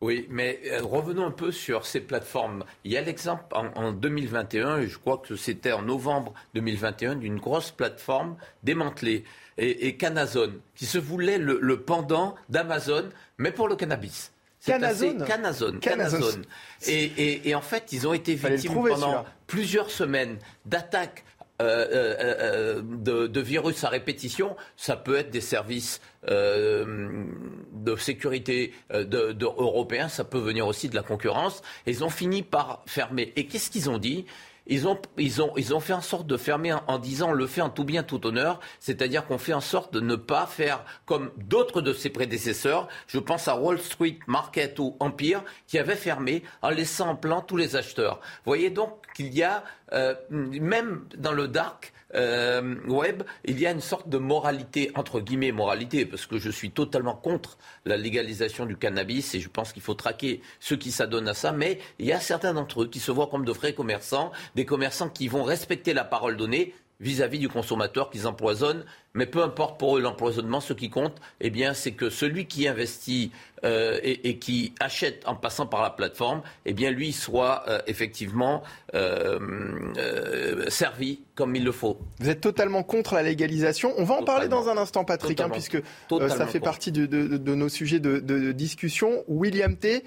Oui, mais euh, revenons un peu sur ces plateformes. Il y a l'exemple en, 2021, et je crois que c'était en novembre 2021, d'une grosse plateforme démantelée, et, et Canazon, qui se voulait le, pendant d'Amazon, mais pour le cannabis. Canazone. Canazone. Canazone. Et, en fait, ils ont été victimes pendant plusieurs semaines d'attaques euh, euh, euh, de, virus à répétition, ça peut être des services de sécurité de, européens, ça peut venir aussi de la concurrence. ils ont fini par fermer. Et qu'est-ce qu'ils ont dit? Ils ont, ils, ont, ils ont fait en sorte de fermer en, disant le fait en tout bien, tout honneur, c'est-à-dire qu'on fait en sorte de ne pas faire comme d'autres de ses prédécesseurs. Je pense à Wall Street Market ou Empire qui avaient fermé en laissant en plan tous les acheteurs. Vous voyez donc qu'il y a, euh, même dans le dark, euh, web, il y a une sorte de moralité, entre guillemets moralité, parce que je suis totalement contre la légalisation du cannabis et je pense qu'il faut traquer ceux qui s'adonnent à ça, mais il y a certains d'entre eux qui se voient comme de vrais commerçants, des commerçants qui vont respecter la parole donnée, vis-à-vis du consommateur qu'ils empoisonnent. Mais peu importe pour eux l'empoisonnement, ce qui compte, eh bien, c'est que celui qui investit euh, et, qui achète en passant par la plateforme, eh bien, lui soit euh, effectivement euh, servi comme il le faut. Vous êtes totalement contre la légalisation. On va en parler dans un instant, Patrick, hein, puisque ça fait partie de, nos sujets de, discussion. William T.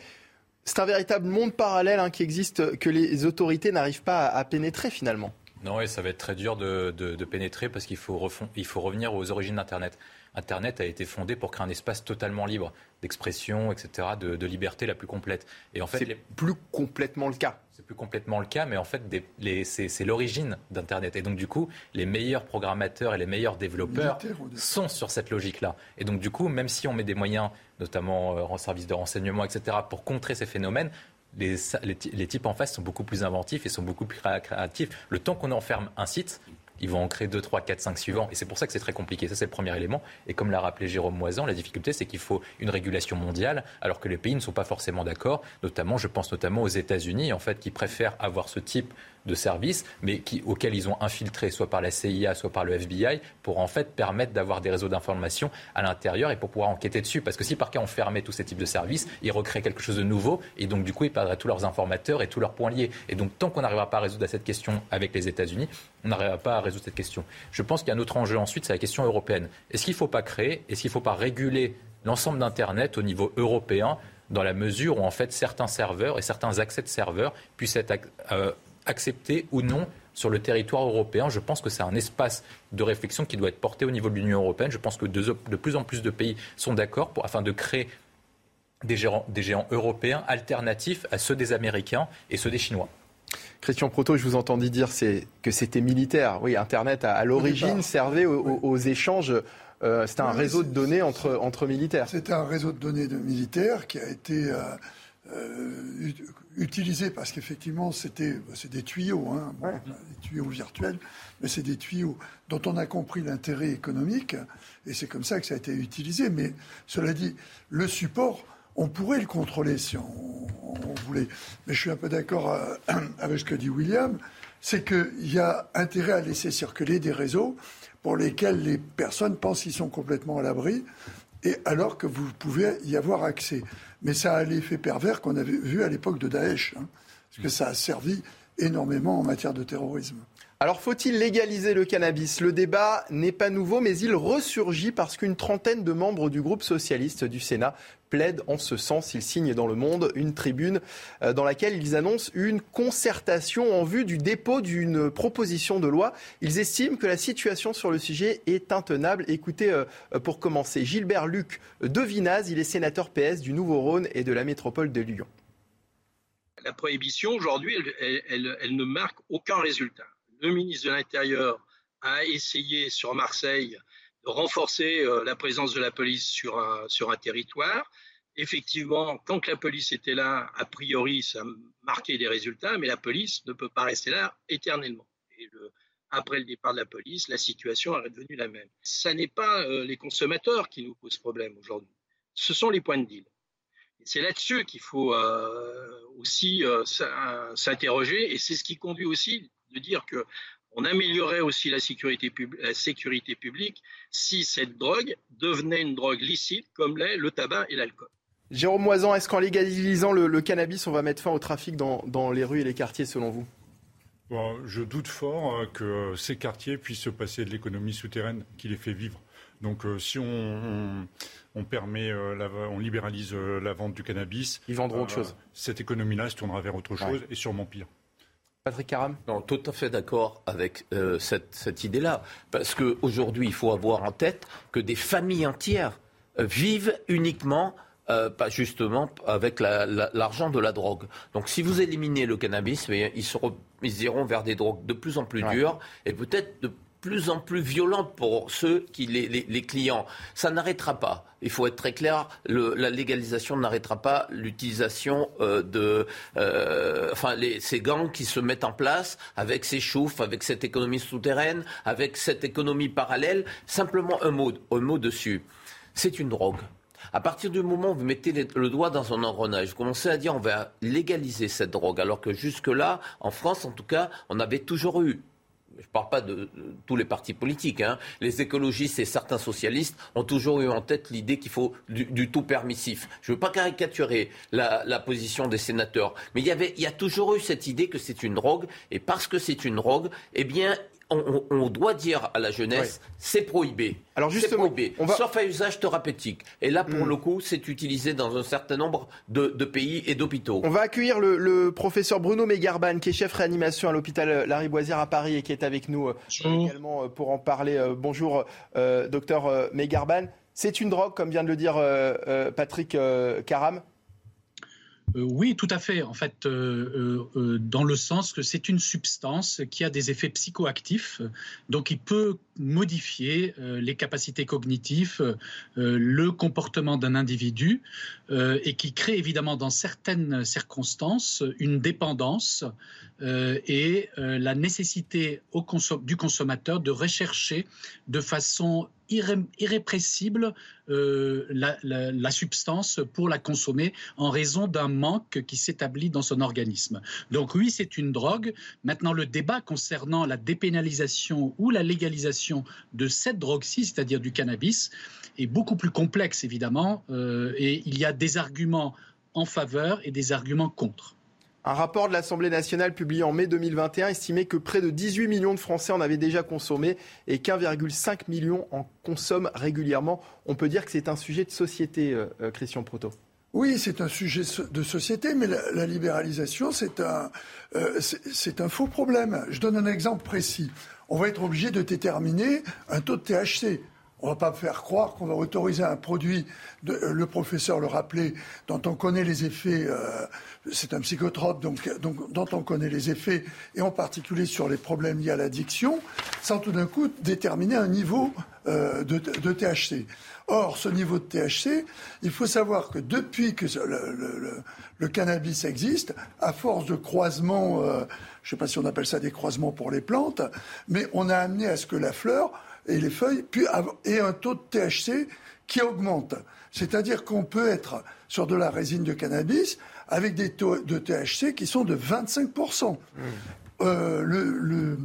C'est un véritable monde parallèle hein, qui existe, que les autorités n'arrivent pas à pénétrer finalement. Non, et ça va être très dur de, pénétrer parce qu'il faut, il faut revenir aux origines d'Internet. Internet a été fondé pour créer un espace totalement libre d'expression, etc., de, liberté la plus complète. Et en fait, c'est plus complètement le cas. C'est plus complètement le cas, mais en fait, c'est l'origine d'Internet. Et donc, du coup, les meilleurs programmateurs et les meilleurs développeurs sont sur cette logique-là. Et donc, du coup, même si on met des moyens, notamment euh, en service de renseignement, etc., pour contrer ces phénomènes, les, types en face sont beaucoup plus inventifs et sont beaucoup plus créatifs. Le temps qu'on enferme un site, ils vont en créer 2, 3, 4, 5 suivants. Et c'est pour ça que c'est très compliqué. Ça, c'est le premier élément. Et comme l'a rappelé Jérôme Moisan, la difficulté, c'est qu'il faut une régulation mondiale, alors que les pays ne sont pas forcément d'accord. Notamment, je pense notamment aux États-Unis, en fait, qui préfèrent avoir ce type de services, mais auxquels ils ont infiltré soit par la CIA, soit par le FBI, pour en fait permettre d'avoir des réseaux d'information à l'intérieur et pour pouvoir enquêter dessus. Parce que si par cas on fermait tous ces types de services, ils recréent quelque chose de nouveau et donc du coup ils perdraient tous leurs informateurs et tous leurs points liés. Et donc tant qu'on n'arrivera pas à résoudre cette question avec les États-Unis, on n'arrivera pas à résoudre cette question. Je pense qu'il y a un autre enjeu ensuite, c'est la question européenne. Est-ce qu'il ne faut pas créer, est-ce qu'il ne faut pas réguler l'ensemble d'Internet au niveau européen dans la mesure où en fait certains serveurs et certains accès de serveurs puissent être euh, accepter ou non sur le territoire européen. Je pense que c'est un espace de réflexion qui doit être porté au niveau de l'Union européenne. Je pense que de, plus en plus de pays sont d'accord afin de créer des géants, des géants européens alternatifs à ceux des Américains et ceux des Chinois. Christian Proto, je vous entendis dire que c'était militaire. Oui, Internet, à, l'origine, servait aux, échanges. Euh, c'était un réseau de données entre, entre militaires. C'était un réseau de données de militaires qui a été euh, euh, utilisé parce qu'effectivement, c'était bah, c'est des tuyaux, hein, des tuyaux virtuels, mais c'est des tuyaux dont on a compris l'intérêt économique, et c'est comme ça que ça a été utilisé. Mais cela dit, le support, on pourrait le contrôler si on, voulait. Mais je suis un peu d'accord euh, avec ce que dit William, c'est qu'il y a intérêt à laisser circuler des réseaux pour lesquels les personnes pensent qu'ils sont complètement à l'abri, et alors que vous pouvez y avoir accès. Mais ça a l'effet pervers qu'on avait vu à l'époque de Daesh, hein, parce que ça a servi énormément en matière de terrorisme. Alors faut-il légaliser le cannabis? Le débat n'est pas nouveau, mais il ressurgit parce qu'une trentaine de membres du groupe socialiste du Sénat plaident en ce sens. Ils signent dans le monde une tribune euh, dans laquelle ils annoncent une concertation en vue du dépôt d'une proposition de loi. Ils estiment que la situation sur le sujet est intenable. Écoutez, euh, pour commencer, Gilbert Luc de Vinaz, il est sénateur PS du Nouveau-Rhône et de la métropole de Lyon. La prohibition, aujourd'hui, elle ne marque aucun résultat le ministre de l'Intérieur a essayé sur Marseille de renforcer euh, la présence de la police sur un, territoire. Effectivement, que la police était là, a priori, ça marquait des résultats, mais la police ne peut pas rester là éternellement. Après le départ de la police, la situation est devenue la même. Ce n'est pas euh, les consommateurs qui nous posent problème aujourd'hui, ce sont les points de deal. C'est là-dessus qu'il faut euh, aussi s'interroger, et c'est ce qui conduit aussi de dire que on améliorerait aussi la sécurité, la sécurité publique si cette drogue devenait une drogue licite comme l'est le tabac et l'alcool. Jérôme Moisan, est-ce qu'en légalisant le, cannabis, on va mettre fin au trafic dans, dans les rues et les quartiers selon vous? Je doute fort euh, que ces quartiers puissent se passer de l'économie souterraine qui les fait vivre. Donc si on, on, permet, on libéralise la vente du cannabis, ils vendront autre chose. Cette économie-là se tournera vers autre chose et sûrement pire. Patrick Caram Non, tout à fait d'accord avec cette, cette idée-là. Parce qu'aujourd'hui, il faut avoir en tête que des familles entières vivent uniquement euh, pas justement avec l'argent de la drogue. Donc si vous éliminez le cannabis, ils, ils iront vers des drogues de plus en plus dures et peut-être de plus en plus violentes pour ceux qui les, clients. Ça n'arrêtera pas. Il faut être très clair. la légalisation n'arrêtera pas l'utilisation euh, de, euh, enfin, ces gangs qui se mettent en place avec ces chouffes, avec cette économie souterraine, avec cette économie parallèle. Simplement un mot, un mot dessus. C'est une drogue. À partir du moment où vous mettez le doigt dans un engrenage, vous commencez à dire on va légaliser cette drogue, alors que jusque-là, en France en tout cas, on avait toujours eu je ne parle pas de, tous les partis politiques, hein. les écologistes et certains socialistes ont toujours eu en tête l'idée qu'il faut du, tout permissif. Je ne veux pas caricaturer la, position des sénateurs, mais il y, avait, il y a toujours eu cette idée que c'est une drogue, et parce que c'est une drogue, eh bien, on, doit dire à la jeunesse, c'est prohibé. Alors justement, prohibé, sauf à usage thérapeutique. Et là, pour hmm. le coup, c'est utilisé dans un certain nombre de, pays et d'hôpitaux. On va accueillir le, professeur Bruno Megarban, qui est chef réanimation à l'hôpital Lariboisière à Paris et qui est avec nous euh, également euh, pour en parler. Euh, bonjour, docteur Megarban. C'est une drogue, comme vient de le dire Patrick Caram euh, oui, tout à fait. En fait, euh, euh, dans le sens que c'est une substance qui a des effets psychoactifs, donc il peut modifier les capacités cognitives, le comportement d'un individu, et qui crée évidemment dans certaines circonstances une dépendance et la nécessité du consommateur de rechercher de façon irrépressible euh, la, substance pour la consommer en raison d'un manque qui s'établit dans son organisme. Donc oui, c'est une drogue. Maintenant, le débat concernant la dépénalisation ou la légalisation de cette drogue-ci, c'est-à-dire du cannabis, est beaucoup plus complexe, évidemment, euh, et il y a des arguments en faveur et des arguments contre. Un rapport de l'Assemblée nationale publié en mai 2021 estimait que près de 18 millions de Français en avaient déjà consommé et qu'1,5 million en consomment régulièrement. On peut dire que c'est un sujet de société, euh, euh, Christian Proto. Oui, c'est un sujet de société, mais la, libéralisation, c'est un, euh, c'est un faux problème. Je donne un exemple précis. On va être obligé de déterminer un taux de THC. On ne va pas faire croire qu'on va autoriser un produit, euh, le professeur le rappelait, dont on connaît les effets, euh, c'est un psychotrope, donc, dont on connaît les effets, et en particulier sur les problèmes liés à l'addiction, sans tout d'un coup déterminer un niveau euh, de, THC. Or, ce niveau de THC, il faut savoir que depuis que le, cannabis existe, à force de croisements, je ne sais pas si on appelle ça des croisements pour les plantes, mais on a amené à ce que la fleur et les feuilles, et un taux de THC qui augmente. C'est-à-dire qu'on peut être sur de la résine de cannabis avec des taux de THC qui sont de 25%. Mmh. Euh,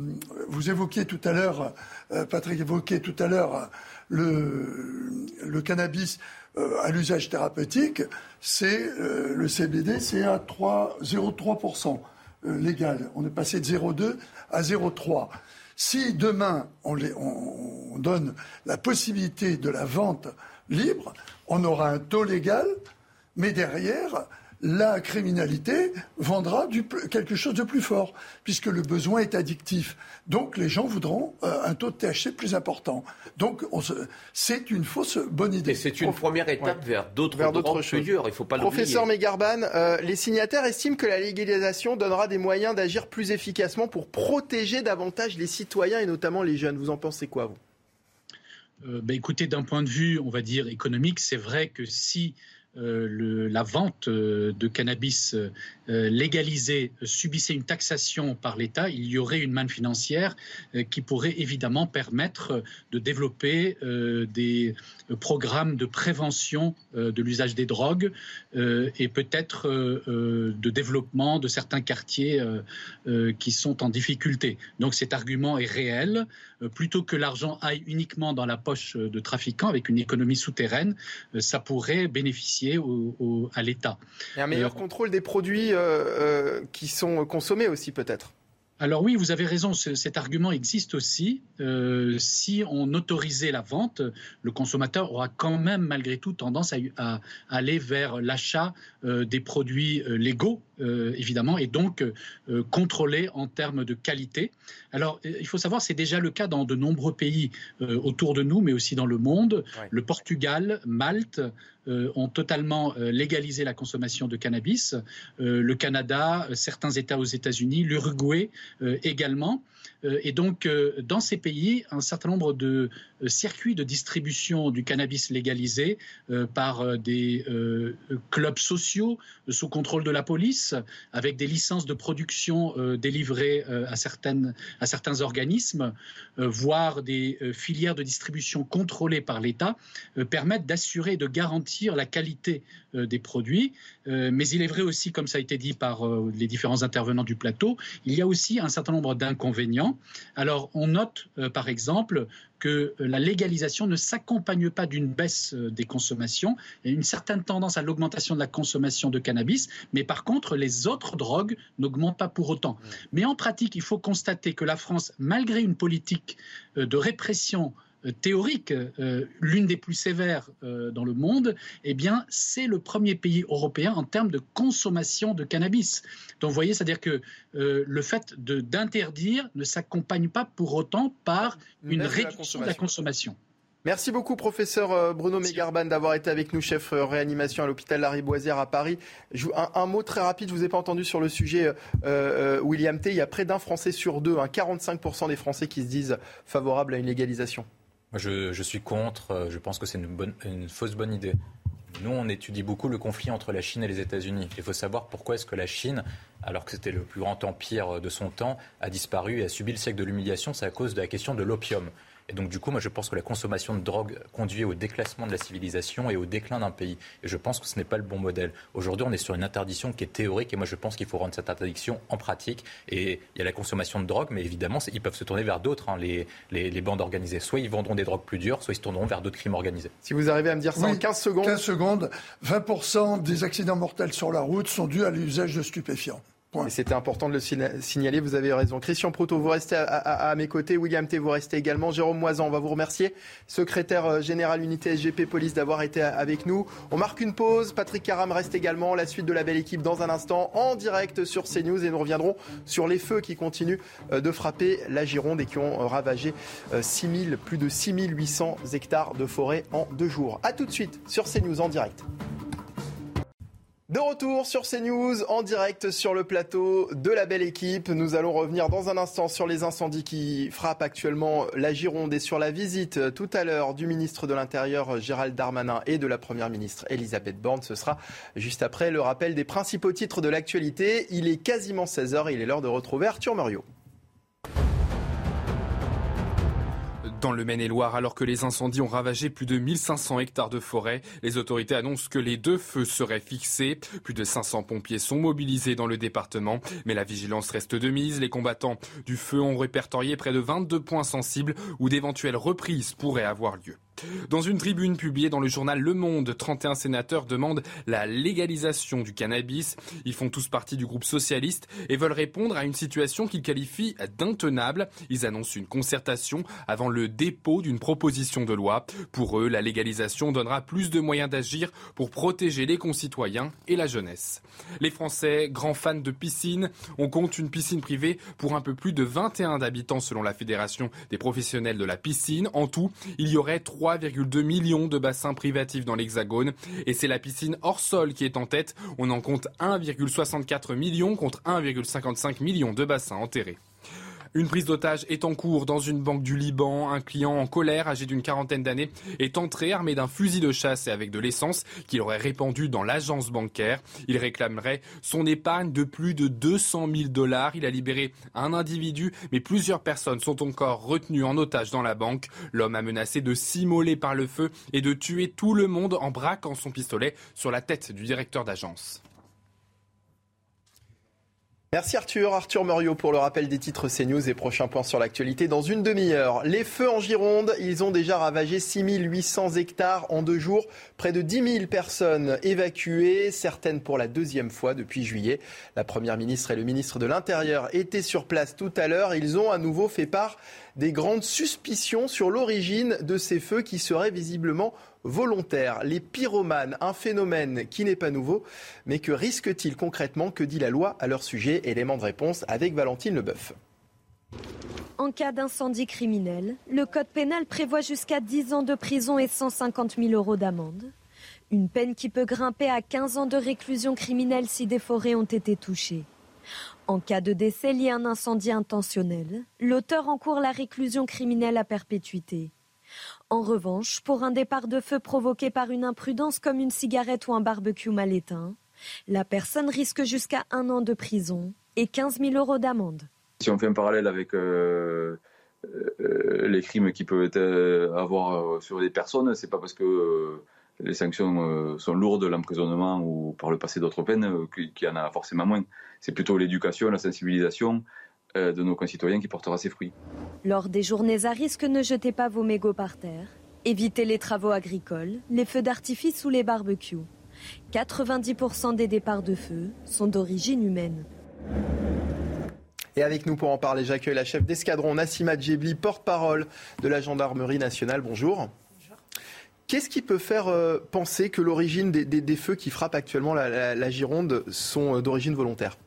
vous évoquiez tout à l'heure, euh, Patrick évoquait tout à l'heure le, cannabis euh, à l'usage thérapeutique, c'est le CBD, c'est à 0,3% légal. On est passé de 0,2 à 0,3. Si demain on, donne la possibilité de la vente libre, on aura un taux légal, mais derrière, la criminalité vendra quelque chose de plus fort, puisque le besoin est addictif. Donc les gens voudront euh, un taux de THC plus important. Donc c'est une fausse bonne idée. Et c'est une première étape vers d'autres choses. Il faut pas Professeur Megarban, euh, les signataires estiment que la légalisation donnera des moyens d'agir plus efficacement pour protéger davantage les citoyens et notamment les jeunes. Vous en pensez quoi, vous? Euh, ben, Écoutez, d'un point de vue, on va dire, économique, c'est vrai que si euh, la vente euh, de cannabis euh, légalisé subissait une taxation par l'État, il y aurait une manne financière qui pourrait évidemment permettre de développer des programmes de prévention de l'usage des drogues et peut-être de développement de certains quartiers qui sont en difficulté. Donc cet argument est réel. Plutôt que l'argent aille uniquement dans la poche de trafiquants avec une économie souterraine, ça pourrait bénéficier à l'État. Et un meilleur euh, contrôle des produits euh, euh, qui sont consommés aussi peut-être alors oui, vous avez raison, cet argument existe aussi. Euh, si on autorisait la vente, le consommateur aura quand même malgré tout tendance à, aller vers l'achat euh, des produits euh, légaux, évidemment, et donc contrôlés en termes de qualité. Alors il faut savoir, c'est déjà le cas dans de nombreux pays autour de nous, mais aussi dans le monde. Le Portugal, Malte, ont totalement légalisé la consommation de cannabis. le Canada, certains États aux États-Unis, l'Uruguay euh, également. Euh, et donc, euh, dans ces pays, un certain nombre de circuits de distribution du cannabis légalisé par des clubs sociaux sous contrôle de la police, avec des licences de production délivrées à, certaines, à certains organismes, voire des filières de distribution contrôlées par l'État, permettent d'assurer, de garantir la qualité des produits. mais il est vrai aussi, comme ça a été dit par les différents intervenants du plateau, il y a aussi un certain nombre d'inconvénients. Alors, on note, euh, par exemple, que la légalisation ne s'accompagne pas d'une baisse euh, des consommations. Il y a une certaine tendance à l'augmentation de la consommation de cannabis, mais par contre, les autres drogues n'augmentent pas pour autant. Mais en pratique, il faut constater que la France, malgré une politique euh, de répression euh, théorique, euh, l'une des plus sévères euh, dans le monde, eh bien, c'est le premier pays européen en termes de consommation de cannabis. Donc, vous voyez, c'est-à-dire que le fait d'interdire ne s'accompagne pas pour autant par une, réduction de la consommation. Merci beaucoup, professeur Bruno Mégarban, d'avoir été avec nous, chef réanimation à l'hôpital Lariboisière à Paris. un, mot très rapide, je vous ai pas entendu sur le sujet, William T. Il y a près d'un Français sur deux, 45% des Français qui se disent favorables à une légalisation. Je, suis contre. Euh, je pense que c'est une, une fausse bonne idée. Nous, on étudie beaucoup le conflit entre la Chine et les États-Unis. Il faut savoir pourquoi est-ce que la Chine, alors que c'était le plus grand empire de son temps, a disparu et a subi le siècle de l'humiliation. C'est à cause de la question de l'opium. Et donc, du coup, moi, je pense que la consommation de drogue conduit au déclassement de la civilisation et au déclin d'un pays. Et je pense que ce n'est pas le bon modèle. Aujourd'hui, on est sur une interdiction qui est théorique. Et moi, je pense qu'il faut rendre cette interdiction en pratique. Et il y a la consommation de drogue, mais évidemment, ils peuvent se tourner vers d'autres, hein, les, les, bandes organisées. Soit ils vendront des drogues plus dures, soit ils se tourneront vers d'autres crimes organisés. Si vous arrivez à me dire ça en 15 secondes. 15 secondes. 20% des accidents mortels sur la route sont dus à l'usage de stupéfiants. C'était important de le signaler, vous avez raison. Christian Proto, vous restez à, mes côtés. William T, vous restez également. Jérôme Moisan, on va vous remercier. Secrétaire euh, général unité SGP Police d'avoir été avec nous. On marque une pause. Patrick Caram reste également. La suite de la belle équipe dans un instant en direct sur CNews et nous reviendrons sur les feux qui continuent euh, de frapper la Gironde et qui ont euh, ravagé 6000, plus de 6800 hectares de forêt en deux jours. A tout de suite sur CNews en direct. De retour sur CNews en direct sur le plateau de la belle équipe. Nous allons revenir dans un instant sur les incendies qui frappent actuellement la Gironde et sur la visite tout à l'heure du ministre de l'Intérieur Gérald Darmanin et de la Première ministre Elisabeth Borne. Ce sera juste après le rappel des principaux titres de l'actualité. Il est quasiment 16h et il est l'heure de retrouver Arthur Muriot. Dans le Maine-et-Loire, alors que les incendies ont ravagé plus de 1500 hectares de forêt, les autorités annoncent que les deux feux seraient fixés. Plus de 500 pompiers sont mobilisés dans le département, mais la vigilance reste de mise. Les combattants du feu ont répertorié près de 22 points sensibles où d'éventuelles reprises pourraient avoir lieu. Dans une tribune publiée dans le journal Le Monde, 31 sénateurs demandent la légalisation du cannabis. Ils font tous partie du groupe socialiste et veulent répondre à une situation qu'ils qualifient d'intenable. Ils annoncent une concertation avant le dépôt d'une proposition de loi. Pour eux, la légalisation donnera plus de moyens d'agir pour protéger les concitoyens et la jeunesse. Les Français, grands fans de piscine, on compte une piscine privée pour un peu plus de 21 habitants selon la Fédération des professionnels de la piscine. En tout, il y aurait 3 3,2 millions de bassins privatifs dans l'Hexagone. Et c'est la piscine hors sol qui est en tête. On en compte 1,64 millions contre 1,55 millions de bassins enterrés. Une prise d'otage est en cours dans une banque du Liban. Un client en colère, âgé d'une quarantaine d'années, est entré armé d'un fusil de chasse et avec de l'essence qu'il aurait répandu dans l'agence bancaire. Il réclamerait son épargne de plus de 200 000 dollars. Il a libéré un individu, mais plusieurs personnes sont encore retenues en otage dans la banque. L'homme a menacé de s'immoler par le feu et de tuer tout le monde en braquant son pistolet sur la tête du directeur d'agence. Merci Arthur, Arthur Muriot pour le rappel des titres CNews et prochain point sur l'actualité dans une demi-heure. Les feux en Gironde, ils ont déjà ravagé 6800 hectares en deux jours, près de 10 000 personnes évacuées, certaines pour la deuxième fois depuis juillet. La Première ministre et le ministre de l'Intérieur étaient sur place tout à l'heure, ils ont à nouveau fait part des grandes suspicions sur l'origine de ces feux qui seraient visiblement volontaires. Les pyromanes, un phénomène qui n'est pas nouveau, mais que risque-t-il concrètement? Que dit la loi à leur sujet? Élément de réponse avec Valentine Leboeuf. En cas d'incendie criminel, le Code pénal prévoit jusqu'à 10 ans de prison et 150 000 euros d'amende. Une peine qui peut grimper à 15 ans de réclusion criminelle si des forêts ont été touchées. En cas de décès lié à un incendie intentionnel, l'auteur encourt la réclusion criminelle à perpétuité. En revanche, pour un départ de feu provoqué par une imprudence comme une cigarette ou un barbecue mal éteint, la personne risque jusqu'à un an de prison et 15 000 euros d'amende. Si on fait un parallèle avec euh, euh, les crimes qui peuvent euh, avoir sur des personnes, c'est pas parce que les sanctions sont lourdes, l'emprisonnement ou par le passé d'autres peines, qu'il y en a forcément moins. C'est plutôt l'éducation, la sensibilisation de nos concitoyens qui portera ses fruits. Lors des journées à risque, ne jetez pas vos mégots par terre. Évitez les travaux agricoles, les feux d'artifice ou les barbecues. 90% des départs de feu sont d'origine humaine. Et avec nous pour en parler, j'accueille la chef d'escadron Nassima Djebli, porte-parole de la gendarmerie nationale. Bonjour. Qu'est-ce qui peut faire euh, penser que l'origine des, feux qui frappent actuellement la Gironde sont euh, d'origine volontaire?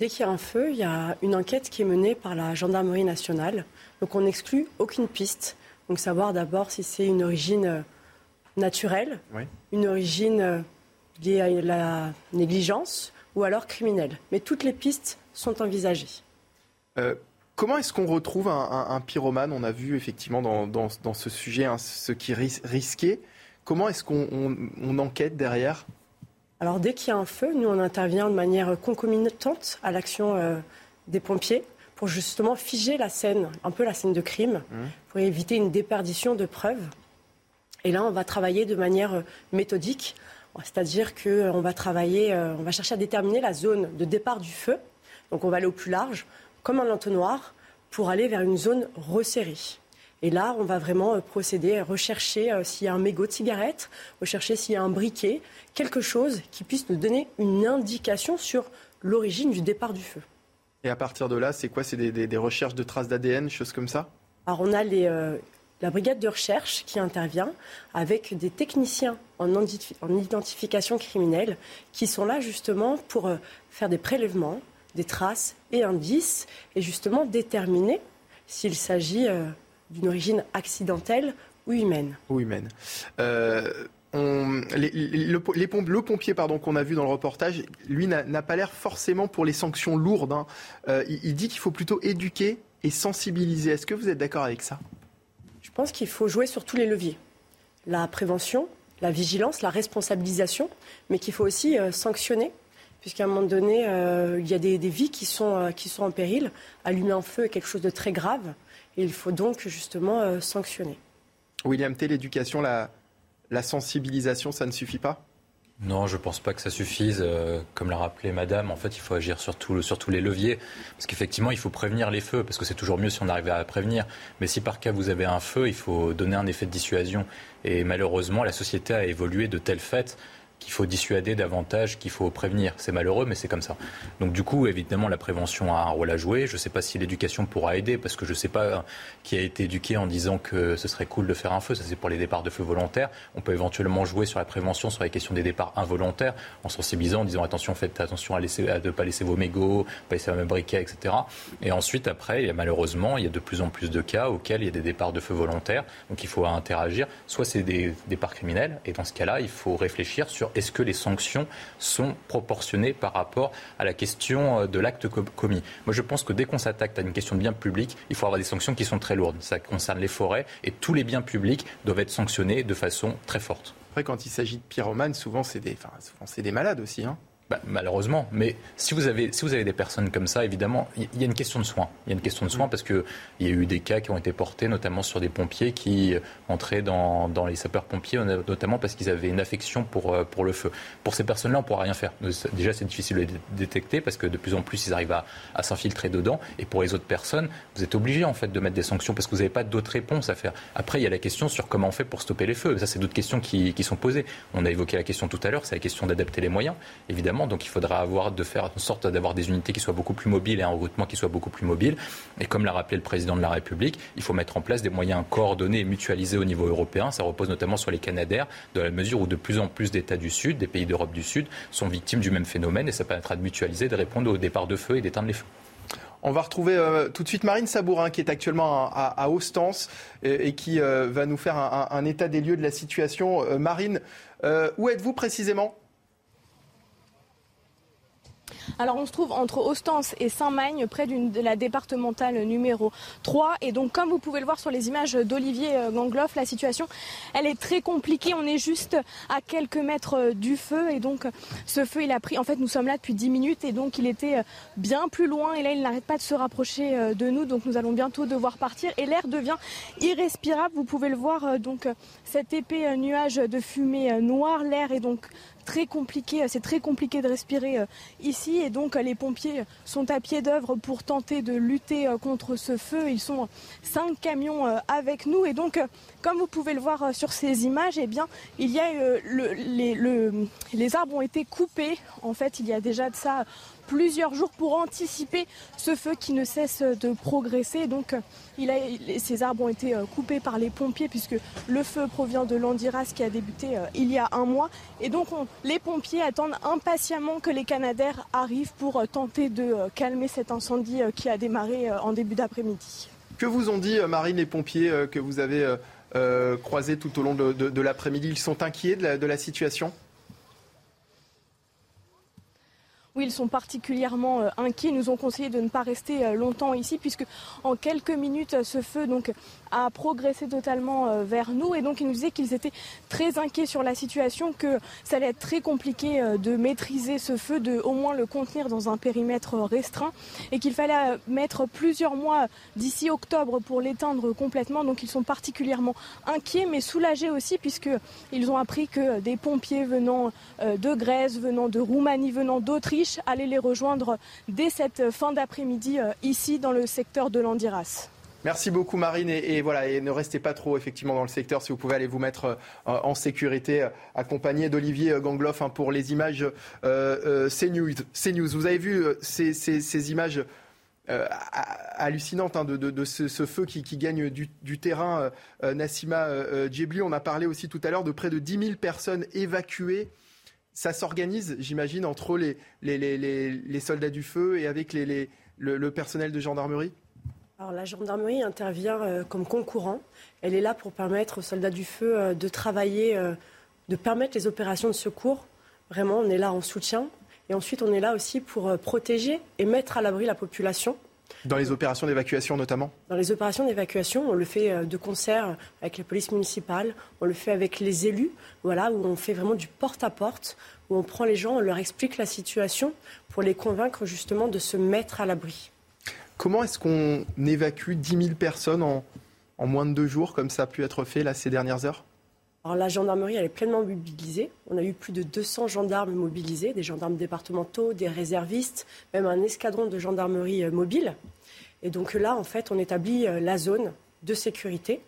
Dès qu'il y a un feu, il y a une enquête qui est menée par la gendarmerie nationale. Donc on n'exclut aucune piste. Donc savoir d'abord si c'est une origine euh, naturelle, une origine euh, liée à la négligence ou alors criminelle. Mais toutes les pistes sont envisagées. Euh, comment est-ce qu'on retrouve un, pyromane? On a vu effectivement dans, ce sujet ce qui risquait. Comment est-ce qu'on enquête derrière? Alors dès qu'il y a un feu, nous on intervient de manière concomitante à l'action euh, des pompiers pour justement figer la scène, un peu la scène de crime, mmh. pour éviter une déperdition de preuves. Et là, on va travailler de manière euh, méthodique, c'est-à-dire qu'on euh, va travailler, on va chercher à déterminer la zone de départ du feu. Donc on va aller au plus large, comme un entonnoir, pour aller vers une zone resserrée. Et là, on va vraiment euh, procéder à rechercher euh, s'il y a un mégot de cigarette, rechercher s'il y a un briquet, quelque chose qui puisse nous donner une indication sur l'origine du départ du feu. Et à partir de là, c'est quoi? C'est des, recherches de traces d'ADN, choses comme ça? Alors on a euh, la brigade de recherche qui intervient avec des techniciens en, en, identification criminelle qui sont là justement pour faire des prélèvements, des traces et indices et justement déterminer s'il s'agit d'une origine accidentelle ou humaine. Ou humaine. Euh, le, pompier pardon, qu'on a vu dans le reportage, lui n'a pas l'air forcément pour les sanctions lourdes. Hein. Euh, il, dit qu'il faut plutôt éduquer et sensibiliser. Est-ce que vous êtes d'accord avec ça? Je pense qu'il faut jouer sur tous les leviers. La prévention, la vigilance, la responsabilisation, mais qu'il faut aussi euh, sanctionner, puisqu'à un moment donné, il y a des, vies qui sont, qui sont en péril. Allumer un feu est quelque chose de très grave il faut donc justement euh, sanctionner. William T, l'éducation, la, la sensibilisation, ça ne suffit pas? Non, je ne pense pas que ça suffise. Euh, comme l'a rappelé Madame, en fait, il faut agir sur, sur tous les leviers. Parce qu'effectivement, il faut prévenir les feux, parce que c'est toujours mieux si on arrive à prévenir. Mais si par cas vous avez un feu, il faut donner un effet de dissuasion. Et malheureusement, la société a évolué de telle fait qu'il faut dissuader davantage, qu'il faut prévenir. C'est malheureux, mais c'est comme ça. Donc du coup, évidemment, la prévention a un rôle à jouer. Je ne sais pas si l'éducation pourra aider, parce que je ne sais pas qui a été éduqué en disant que ce serait cool de faire un feu. Ça, c'est pour les départs de feu volontaires. On peut éventuellement jouer sur la prévention, sur les questions des départs involontaires, en sensibilisant, en disant attention, faites attention à, à ne pas laisser vos mégots, pas laisser un briquet, etc. Et ensuite, après, il y a, malheureusement, il y a de plus en plus de cas auxquels il y a des départs de feu volontaires. Donc il faut interagir. Soit c'est des départs criminels, et dans ce cas-là, il faut réfléchir sur est-ce que les sanctions sont proportionnées par rapport à la question euh, de l'acte commis? Moi, je pense que dès qu'on s'attaque à une question de bien public, il faut avoir des sanctions qui sont très lourdes. Ça concerne les forêts et tous les biens publics doivent être sanctionnés de façon très forte. Après, quand il s'agit de pyromanes, souvent c'est des, des malades aussi. Hein. Bah, malheureusement, mais si vous, avez, si vous avez des personnes comme ça, évidemment, il y, a une question de soins. Il y a une question de soins mm. parce qu'il y a eu des cas qui ont été portés, notamment sur des pompiers qui entraient dans, dans les sapeurs-pompiers, notamment parce qu'ils avaient une affection pour, euh, pour le feu. Pour ces personnes-là, on ne pourra rien faire. Déjà, c'est difficile de détecter parce que de plus en plus, ils arrivent à, à s'infiltrer dedans. Et pour les autres personnes, vous êtes obligé en fait de mettre des sanctions parce que vous n'avez pas d'autres réponses à faire. Après, il y a la question sur comment on fait pour stopper les feux. Ça, c'est d'autres questions qui, qui sont posées. On a évoqué la question tout à l'heure, c'est la question d'adapter les moyens, évidemment. Donc il faudra avoir de faire en sorte d'avoir des unités qui soient beaucoup plus mobiles et un regroupement qui soit beaucoup plus mobile. Et comme l'a rappelé le président de la République, il faut mettre en place des moyens coordonnés et mutualisés au niveau européen. Ça repose notamment sur les Canadaires, dans la mesure où de plus en plus d'États du Sud, des pays d'Europe du Sud, sont victimes du même phénomène et ça permettra de mutualiser, de répondre au départ de feu et d'éteindre les feux. On va retrouver euh, tout de suite Marine Sabourin qui est actuellement à, à, et, qui euh, va nous faire un, état des lieux de la situation. Euh, Marine, où êtes-vous précisément? Alors on se trouve entre Ostens et Saint-Magne, près de la départementale numéro 3. Et donc comme vous pouvez le voir sur les images d'Olivier euh, Gangloff, la situation elle est très compliquée. On est juste à quelques mètres euh, du feu. Et donc ce feu il a pris, en fait nous sommes là depuis 10 minutes et donc il était euh, bien plus loin. Et là il n'arrête pas de se rapprocher de nous. Donc nous allons bientôt devoir partir. Et l'air devient irrespirable. Vous pouvez le voir, donc cet épais nuage de fumée noire. L'air est donc très compliqué, c'est très compliqué de respirer euh, ici et donc les pompiers sont à pied d'œuvre pour tenter de lutter euh, contre ce feu. Ils sont cinq camions euh, avec nous et donc comme vous pouvez le voir sur ces images, eh bien il y a les arbres ont été coupés. En fait, il y a déjà de ça plusieurs jours pour anticiper ce feu qui ne cesse de progresser. Donc ces arbres ont été euh, coupés par les pompiers puisque le feu provient de l'Andiras qui a débuté euh, il y a un mois. Et donc les pompiers attendent impatiemment que les Canadaires arrivent pour euh, tenter de calmer cet incendie qui a démarré en début d'après-midi. Que vous ont dit, Marine, les pompiers que vous avez croisés tout au long de, l'après-midi? Ils sont inquiets de la situation? Ils sont particulièrement euh, inquiets. Ils nous ont conseillé de ne pas rester euh, longtemps ici, puisque en quelques minutes, ce feu donc, a progressé totalement euh, vers nous. Et donc, ils nous disaient qu'ils étaient très inquiets sur la situation, que ça allait être très compliqué de maîtriser ce feu, de au moins le contenir dans un périmètre restreint, et qu'il fallait mettre plusieurs mois d'ici octobre pour l'éteindre complètement. Donc, ils sont particulièrement inquiets, mais soulagés aussi, puisqu'ils ont appris que des pompiers venant de Grèce, venant de Roumanie, venant d'Autriche, Allez les rejoindre dès cette fin d'après-midi euh, ici dans le secteur de l'Andiras. Merci beaucoup Marine et, voilà et ne restez pas trop effectivement dans le secteur si vous pouvez aller vous mettre euh, en sécurité euh, accompagné d'Olivier Gangloff hein, pour les images CNews. CNews. Vous avez vu ces, images hallucinantes hein, de, ce, feu qui, gagne du, terrain. Nassima Djebli, on a parlé aussi tout à l'heure de près de 10 000 personnes évacuées ça s'organise, j'imagine, entre les, les, soldats du feu et avec le, personnel de gendarmerie? Alors, la gendarmerie intervient euh, comme concurrent. Elle est là pour permettre aux soldats du feu euh, de travailler, euh, de permettre les opérations de secours. Vraiment, on est là en soutien. Et ensuite, on est là aussi pour protéger et mettre à l'abri la population. Dans les opérations d'évacuation notamment Dans les opérations d'évacuation, on le fait euh, de concert avec la police municipale, on le fait avec les élus, voilà, où on fait vraiment du porte-à-porte, où on prend les gens, on leur explique la situation pour les convaincre justement de se mettre à l'abri. Comment est-ce qu'on évacue 10 000 personnes en, en, moins de deux jours, comme ça a pu être fait là, ces dernières heures? Alors la gendarmerie, elle est pleinement mobilisée. On a eu plus de 200 gendarmes mobilisés, des gendarmes départementaux, des réservistes, même un escadron de gendarmerie euh, mobile. Et donc là, en fait, on établit euh, la zone de sécurité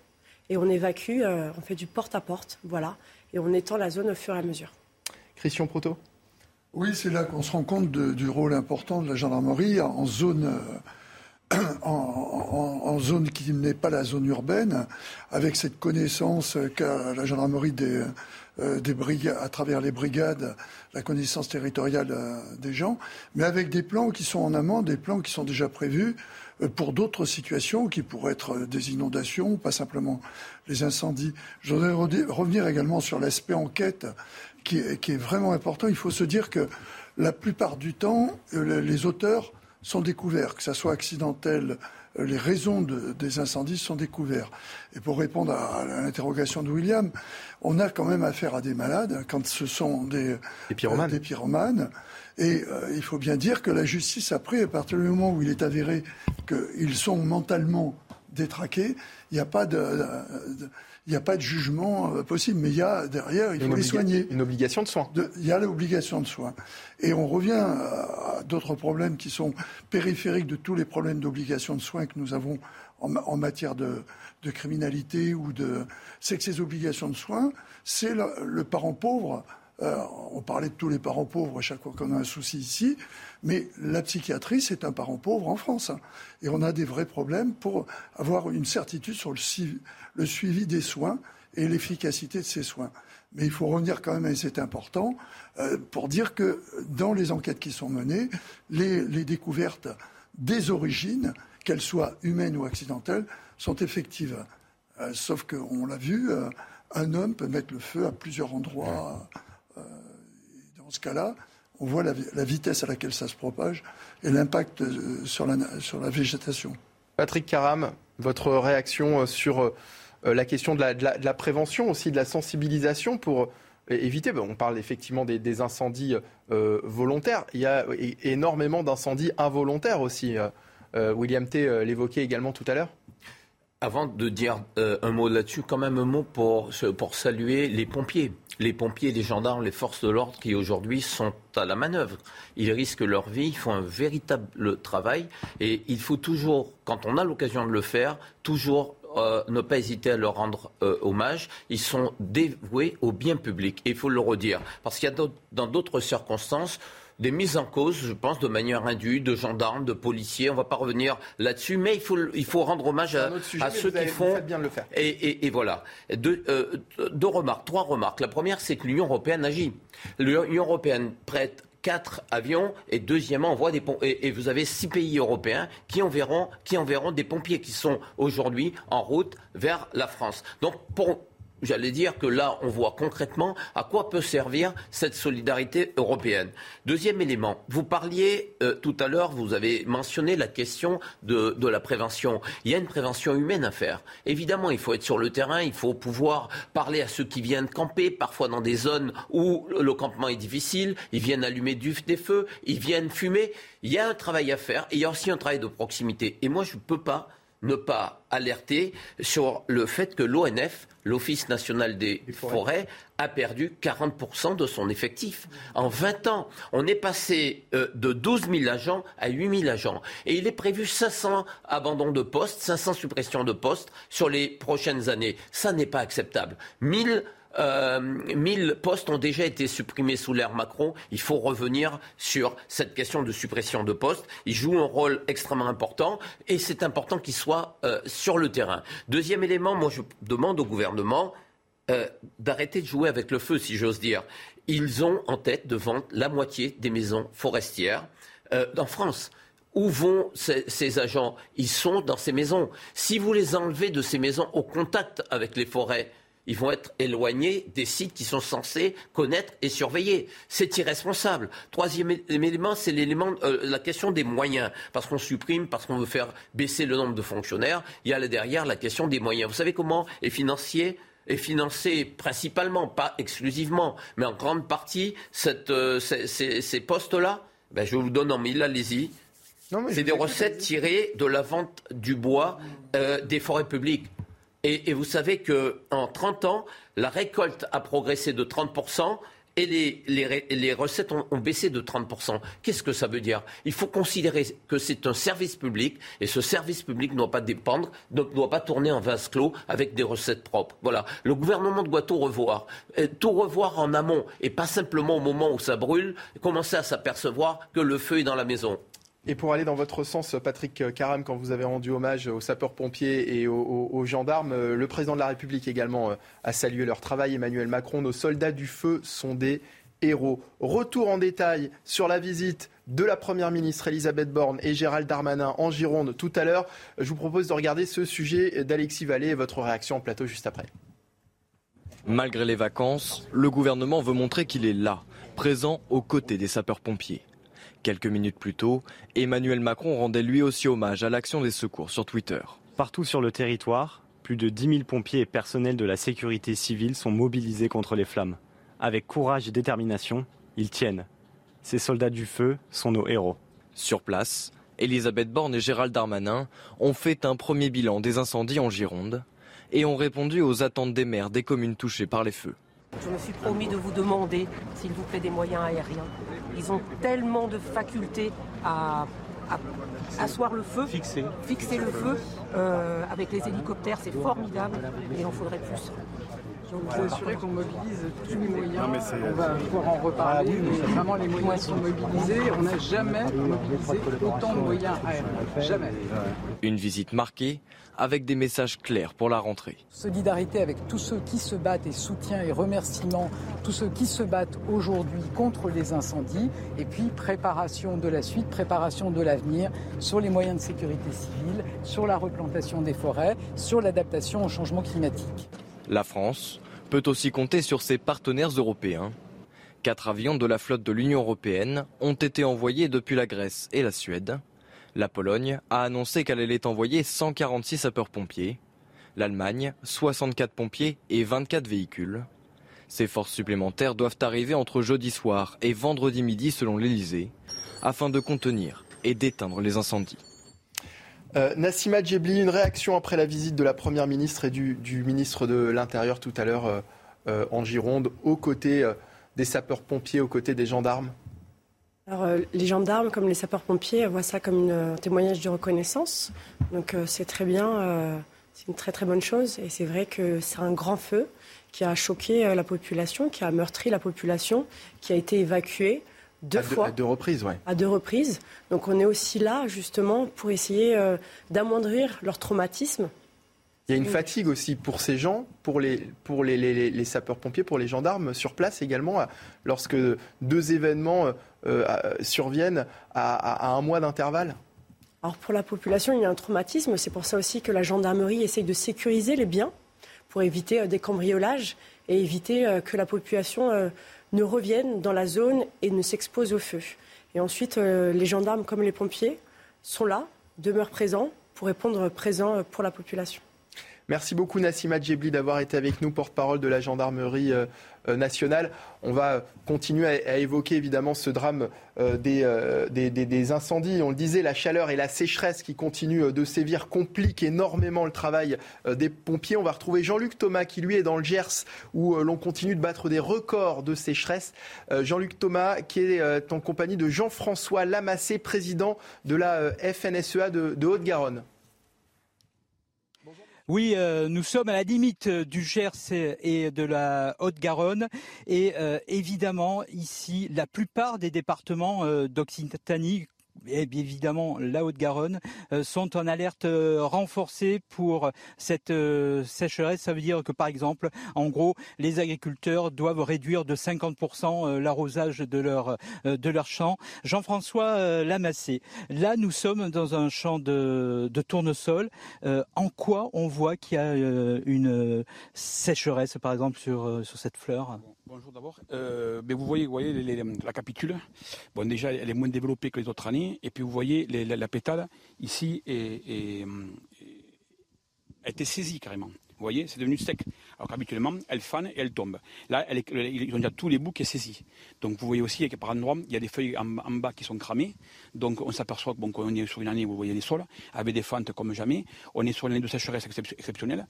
et on évacue, euh, on fait du porte-à-porte, voilà, et on étend la zone au fur et à mesure. Christian Proto? Oui, c'est là qu'on se rend compte du rôle important de la gendarmerie en zone en, zone qui n'est pas la zone urbaine, avec cette connaissance qu'a la gendarmerie des, euh, des brigades, à travers les brigades, la connaissance territoriale euh, des gens, mais avec des plans qui sont en amont, des plans qui sont déjà prévus euh, pour d'autres situations qui pourraient être des inondations, pas simplement les incendies. Je voudrais revenir également sur l'aspect enquête qui est, qui est vraiment important. Il faut se dire que la plupart du temps, les auteurs sont découverts, que ça soit accidentel les raisons des incendies sont découvertes. Et pour répondre à, l'interrogation de William, on a quand même affaire à des malades quand ce sont des, des pyromanes. Et il faut bien dire que la justice, après, à partir du moment où il est avéré qu'ils sont mentalement détraqués, il n'y a pas de il n'y a pas de jugement euh, possible. Mais il y a derrière, il faut les soigner. Une obligation de soins. il y a l'obligation de soins. Et on revient à, d'autres problèmes qui sont périphériques de tous les problèmes d'obligation de soins que nous avons en, matière de, criminalité ou de. C'est que ces obligations de soins, c'est le, parent pauvre. Euh, on parlait de tous les parents pauvres à chaque fois qu'on a un souci ici, mais la psychiatrie, c'est un parent pauvre en France. Et on a des vrais problèmes pour avoir une certitude sur le, le suivi des soins et l'efficacité de ces soins. Mais il faut revenir quand même, et c'est important, euh, pour dire que dans les enquêtes qui sont menées, les, découvertes des origines, qu'elles soient humaines ou accidentelles, sont effectives. Euh, sauf qu'on l'a vu, euh, un homme peut mettre le feu à plusieurs endroits. dans ce cas-là, on voit la, vitesse à laquelle ça se propage et l'impact sur la, sur la végétation. Patrick Caram, votre réaction sur la question de la, prévention aussi, de la sensibilisation pour euh, éviter. on parle effectivement des, incendies euh, volontaires. Il y a énormément d'incendies involontaires aussi. William T. l'évoquait également tout à l'heure. Avant de dire un mot là-dessus, quand même un mot pour saluer les pompiers. Les pompiers, les gendarmes, les forces de l'ordre qui aujourd'hui sont à la manœuvre. Ils risquent leur vie, ils font un véritable travail et il faut toujours, quand on a l'occasion de le faire, toujours euh, ne pas hésiter à leur rendre euh, hommage. Ils sont dévoués au bien public. Et il faut le redire. Parce qu'il y a dans d'autres circonstances des mises en cause, je pense, de manière indue, de gendarmes, de policiers. On ne va pas revenir là-dessus, mais il faut, il faut rendre hommage à, ceux qui font. Bien le faire. Et, voilà. Deux, euh, deux remarques, trois remarques. La première, c'est que l'Union européenne agit. L'Union européenne prête quatre avions et deuxièmement on des et, et, vous avez six pays européens qui enverront qui enverront des pompiers qui sont aujourd'hui en route vers la France. Donc pour J'allais dire que là, on voit concrètement à quoi peut servir cette solidarité européenne. Deuxième élément, vous parliez euh, tout à l'heure, vous avez mentionné la question de, la prévention. Il y a une prévention humaine à faire. Évidemment, il faut être sur le terrain, il faut pouvoir parler à ceux qui viennent camper, parfois dans des zones où le campement est difficile, ils viennent allumer du, des feux, ils viennent fumer. Il y a un travail à faire et il y a aussi un travail de proximité. Et moi, je ne peux pas ne pas alerter sur le fait que l'ONF, l'Office national des, forêts. a perdu 40% de son effectif. En 20 ans, on est passé euh, de 12 000 agents à 8 000 agents. Et il est prévu 500 abandons de postes, 500 suppressions de postes sur les prochaines années. Ça n'est pas acceptable. 1000 euh, 1000 postes ont déjà été supprimés sous l'ère Macron. Il faut revenir sur cette question de suppression de postes. Il joue un rôle extrêmement important et c'est important qu'il soit euh, sur le terrain. Deuxième élément, moi je demande au gouvernement euh, d'arrêter de jouer avec le feu, si j'ose dire. Ils ont en tête de vendre la moitié des maisons forestières euh, en France. Où vont ces, ces, agents? Ils sont dans ces maisons. Si vous les enlevez de ces maisons au contact avec les forêts, ils vont être éloignés des sites qui sont censés connaître et surveiller. C'est irresponsable. Troisième élément, c'est l'élément, euh, la question des moyens. Parce qu'on supprime, parce qu'on veut faire baisser le nombre de fonctionnaires, il y a là derrière la question des moyens. Vous savez comment est financier est financé principalement, pas exclusivement, mais en grande partie, cette, euh, ces, postes-là? Ben, Je vous donne en mille, allez-y. C'est des recettes tirées de la vente du bois euh, des forêts publiques. Et, vous savez qu'en 30 ans, la récolte a progressé de 30%. Et les, recettes ont, baissé de 30%. Qu'est-ce que ça veut dire? Il faut considérer que c'est un service public et ce service public ne doit pas dépendre, ne doit pas tourner en vase clos avec des recettes propres. Voilà. Le gouvernement doit tout revoir. tout revoir en amont et pas simplement au moment où ça brûle, commencer à s'apercevoir que le feu est dans la maison. Et pour aller dans votre sens, Patrick Caram, quand vous avez rendu hommage aux sapeurs-pompiers et aux, gendarmes, euh, le président de la République également euh, a salué leur travail. Emmanuel Macron, nos soldats du feu sont des héros. Retour en détail sur la visite de la Première ministre Elisabeth Borne et Gérald Darmanin en Gironde tout à l'heure. Je vous propose de regarder ce sujet d'Alexis Vallée et votre réaction en plateau juste après. Malgré les vacances, le gouvernement veut montrer qu'il est là, présent aux côtés des sapeurs-pompiers. Quelques minutes plus tôt, Emmanuel Macron rendait lui aussi hommage à l'action des secours sur Twitter. Partout sur le territoire, plus de 10 000 pompiers et personnels de la sécurité civile sont mobilisés contre les flammes. Avec courage et détermination, ils tiennent. Ces soldats du feu sont nos héros. Sur place, Elisabeth Borne et Gérald Darmanin ont fait un premier bilan des incendies en Gironde et ont répondu aux attentes des maires des communes touchées par les feux. Je me suis promis de vous demander, s'il vous plaît, des moyens aériens. Ils ont tellement de facultés à, asseoir le feu, fixer, fixer le feu. Euh, avec les hélicoptères, c'est formidable, mais il en faudrait plus. Je vous assurer qu'on mobilise tous les moyens. on va pouvoir en reparler, mais vraiment les moyens sont mobilisés. On n'a jamais mobilisé autant de moyens aériens. Jamais. Une visite marquée avec des messages clairs pour la rentrée. Solidarité avec tous ceux qui se battent et soutien et remerciements tous ceux qui se battent aujourd'hui contre les incendies et puis préparation de la suite, préparation de l'avenir sur les moyens de sécurité civile, sur la replantation des forêts, sur l'adaptation au changement climatique. La France peut aussi compter sur ses partenaires européens. Quatre avions de la flotte de l'Union européenne ont été envoyés depuis la Grèce et la Suède. La Pologne a annoncé qu'elle allait envoyer 146 sapeurs-pompiers. L'Allemagne, 64 pompiers et 24 véhicules. Ces forces supplémentaires doivent arriver entre jeudi soir et vendredi midi selon l'Elysée, afin de contenir et d'éteindre les incendies. Euh, Nassima Djebli, une réaction après la visite de la Première ministre et du, ministre de l'Intérieur tout à l'heure euh, euh, en Gironde, aux côtés des sapeurs-pompiers, aux côtés des gendarmes? Alors, les gendarmes, comme les sapeurs-pompiers, voient ça comme un témoignage de reconnaissance. Donc c'est très bien, c'est une très très bonne chose. Et c'est vrai que c'est un grand feu qui a choqué la population, qui a meurtri la population, qui a été évacuée deux à fois. à deux reprises, oui. À deux reprises. Donc on est aussi là justement pour essayer euh, d'amoindrir leur traumatisme. Il y a une fatigue aussi pour ces gens, pour les, pour les, les, sapeurs-pompiers, pour les gendarmes sur place également, lorsque deux événements euh, euh, surviennent à, à un mois d'intervalle. Alors pour la population, il y a un traumatisme. C'est pour ça aussi que la gendarmerie essaye de sécuriser les biens pour éviter des cambriolages et éviter que la population ne reviennent dans la zone et ne s'exposent au feu. Et ensuite, euh, les gendarmes comme les pompiers sont là, demeurent présents pour répondre présent pour la population. Merci beaucoup Nassima Djebli d'avoir été avec nous, porte-parole de la gendarmerie euh, euh, nationale. On va continuer à, évoquer évidemment ce drame euh, des, incendies. On le disait, la chaleur et la sécheresse qui continuent de sévir compliquent énormément le travail des pompiers. On va retrouver Jean-Luc Thomas qui lui est dans le Gers où l'on continue de battre des records de sécheresse. Jean-Luc Thomas qui est en compagnie de Jean-François Lamassé, président de la FNSEA de Haute-Garonne. Oui, euh, nous sommes à la limite euh, du Gers et de la Haute-Garonne. Et euh, évidemment, ici, la plupart des départements d'Occitanie et évidemment la Haute-Garonne euh, sont en alerte euh, renforcée pour cette euh, sécheresse. Ça veut dire que par exemple, en gros, les agriculteurs doivent réduire de 50% l'arrosage de leur de champ. Jean-François Lamassé. Là, nous sommes dans un champ de, de tournesol. en quoi on voit qu'il y a une sécheresse, par exemple, sur cette fleur? Bonjour d'abord. Euh, ben, vous voyez, vous voyez la capitule. Bon, déjà, elle est moins développée que les autres années. Et puis, vous voyez la, pétale ici a été saisie carrément. Vous voyez, c'est devenu sec. Alors qu'habituellement, elle fane et elle tombe. Là, ils ont déjà tous les bouts qui sont saisis. Donc vous voyez aussi que par endroits, il y a des feuilles en, bas qui sont cramées. Donc on s'aperçoit bon, qu'on est sur une année où vous voyez les sols, avec des fentes comme jamais. On est sur une année de sécheresse exceptionnelle.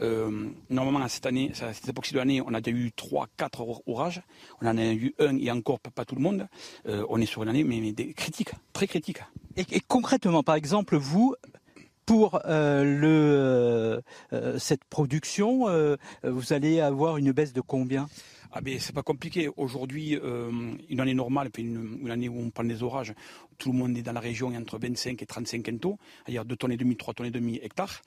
Euh, normalement, cette année, à cette époque de l'année, on a déjà eu 3, 4 orages. On en a eu un et encore pas, tout le monde. Euh, on est sur une année mais, critique, très critique. et concrètement, par exemple, vous, pour euh, le, euh, euh, cette production, vous allez avoir une baisse de combien? Ah ben c'est pas compliqué. Aujourd'hui, une année normale, une, année où on prend des orages, tout le monde est dans la région entre 25 et 35 quintaux, c'est-à-dire 2 tonnes et demi, 3 tonnes et demi hectares.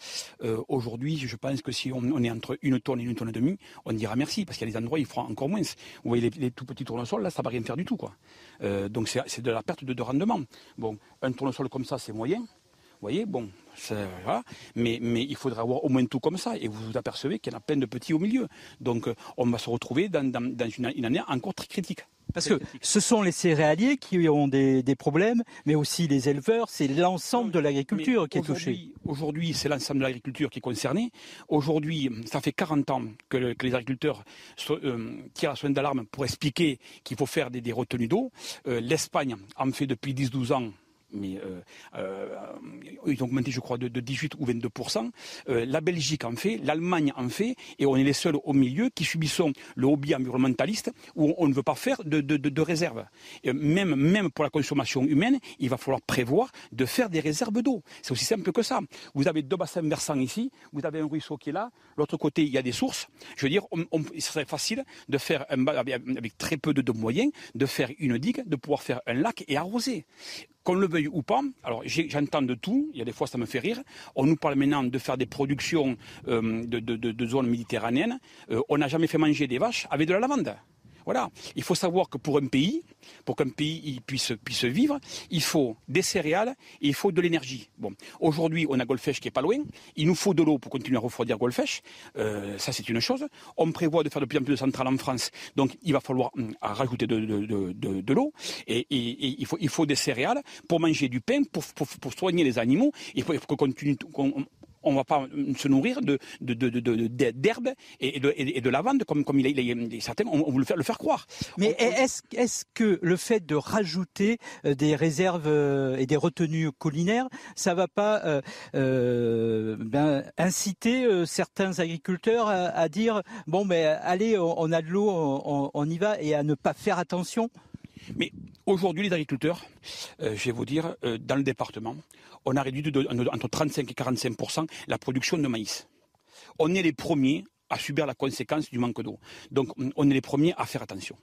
Aujourd'hui, je pense que si on, est entre une tonne et une tonne et demi, on dira merci, parce qu'il y a des endroits où il fera encore moins. Vous voyez les, tout petits tournesols, là, ça va rien faire du tout. quoi. donc c'est de la perte de, de rendement. Bon, un tournesol comme ça, c'est moyen. Vous voyez, bon, mais, mais il faudra avoir au moins tout comme ça. Et vous vous apercevez qu'il y en a plein de petits au milieu. Donc euh, on va se retrouver dans, une, année encore très critique. Parce que ce sont les céréaliers qui ont des, problèmes, mais aussi les éleveurs, c'est l'ensemble de l'agriculture qui est touché. Aujourd'hui, c'est l'ensemble de l'agriculture qui est concerné. Aujourd'hui, ça fait 40 ans que, les agriculteurs euh, tirent la sonnette d'alarme pour expliquer qu'il faut faire des, retenues d'eau. Euh, L'Espagne en fait depuis 10-12 ans mais euh, euh, ils ont augmenté, je crois, de, 18 ou 22% euh, La Belgique en fait, l'Allemagne en fait, et on est les seuls au milieu qui subissons le hobby environnementaliste où on ne veut pas faire de, de, réserves. même, même pour la consommation humaine, il va falloir prévoir de faire des réserves d'eau. C'est aussi simple que ça. Vous avez deux bassins versants ici, vous avez un ruisseau qui est là, l'autre côté il y a des sources. Je veux dire, on, serait facile de faire avec, très peu de moyens, de faire une digue, de pouvoir faire un lac et arroser qu'on le veuille ou pas, alors j'entends de tout, il y a des fois ça me fait rire, on nous parle maintenant de faire des productions euh, de, zones méditerranéennes, euh, on n'a jamais fait manger des vaches avec de la lavande. Voilà. Il faut savoir que pour un pays, pour qu'un pays puisse, vivre, il faut des céréales et il faut de l'énergie. Bon, aujourd'hui, on a Golfech qui est pas loin. Il nous faut de l'eau pour continuer à refroidir Golfech. Euh, ça, c'est une chose. On prévoit de faire de plus en plus de centrales en France. Donc, il va falloir hum, rajouter de, l'eau. Et, il, faut, des céréales pour manger du pain, pour, pour, soigner les animaux. Il faut, qu'on continue, on ne va pas se nourrir de, d'herbes et de, et de lavande comme, comme il, il, certains on, veut le faire, le faire croire. Mais est-ce, est que le fait de rajouter euh, des réserves euh, et des retenues collinaires, ça va pas euh, ben, inciter certains agriculteurs à, dire bon mais allez on, a de l'eau on, y va et à ne pas faire attention? Mais aujourd'hui, les agriculteurs, je vais vous dire, dans le département, on a réduit entre 35 et 45% la production de maïs. On est les premiers à subir la conséquence du manque d'eau. Donc on est les premiers à faire attention.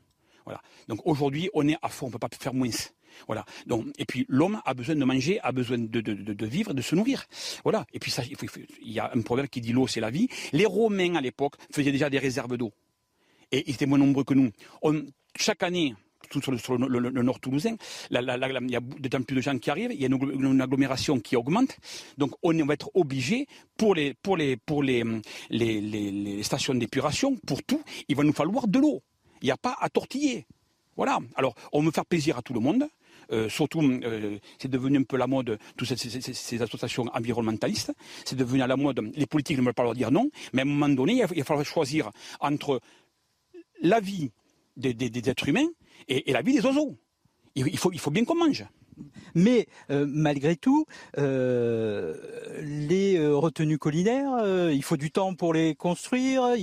Voilà. Donc aujourd'hui, on est à fond, on ne peut pas faire moins. Voilà. Donc, et puis l'homme a besoin de manger, a besoin de, de, vivre, de se nourrir. Voilà. Et puis il, y a un proverbe qui dit l'eau c'est la vie. Les Romains à l'époque faisaient déjà des réserves d'eau. Et ils étaient moins nombreux que nous. chaque année, tout sur le, nord toulousain, il y a de plus de gens qui arrivent, il y a une, agglomération qui augmente, donc on va être obligé pour les pour les pour les, les, stations d'épuration, pour tout, il va nous falloir de l'eau. Il n'y a pas à tortiller. Voilà. Alors on veut faire plaisir à tout le monde. Euh, surtout, euh, c'est devenu un peu la mode, toutes ces, associations environnementalistes. C'est devenu à la mode, les politiques ne veulent pas leur dire non, mais à un moment donné, il va falloir choisir entre la vie des êtres humains et, la vie des oiseaux. Il faut, bien qu'on mange. Mais euh, malgré tout, euh, les euh, retenues collinaires, il faut du temps pour les construire,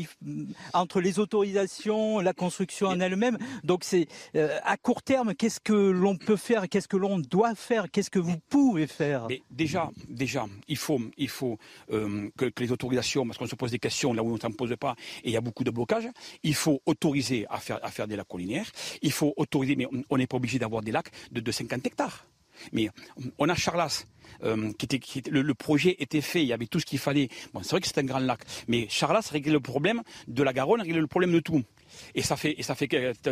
entre les autorisations, la construction en elle-même. Donc c'est à court terme, qu'est-ce que l'on peut faire, qu'est-ce que l'on doit faire, qu'est-ce que vous pouvez faire? Déjà, déjà, il faut, il faut que, les autorisations, parce qu'on se pose des questions là où on ne s'en pose pas, et il y a beaucoup de blocages. Il faut autoriser à faire, à faire des lacs collinaires. Il faut autoriser, mais on n'est pas obligé d'avoir des lacs de, de 50 hectares. Mais on a Charlas. Euh, qui était, le, projet était fait, il y avait tout ce qu'il fallait. Bon, c'est vrai que c'est un grand lac, mais Charlas réglait le problème de la Garonne, réglait le problème de tout. Et ça fait, et ça fait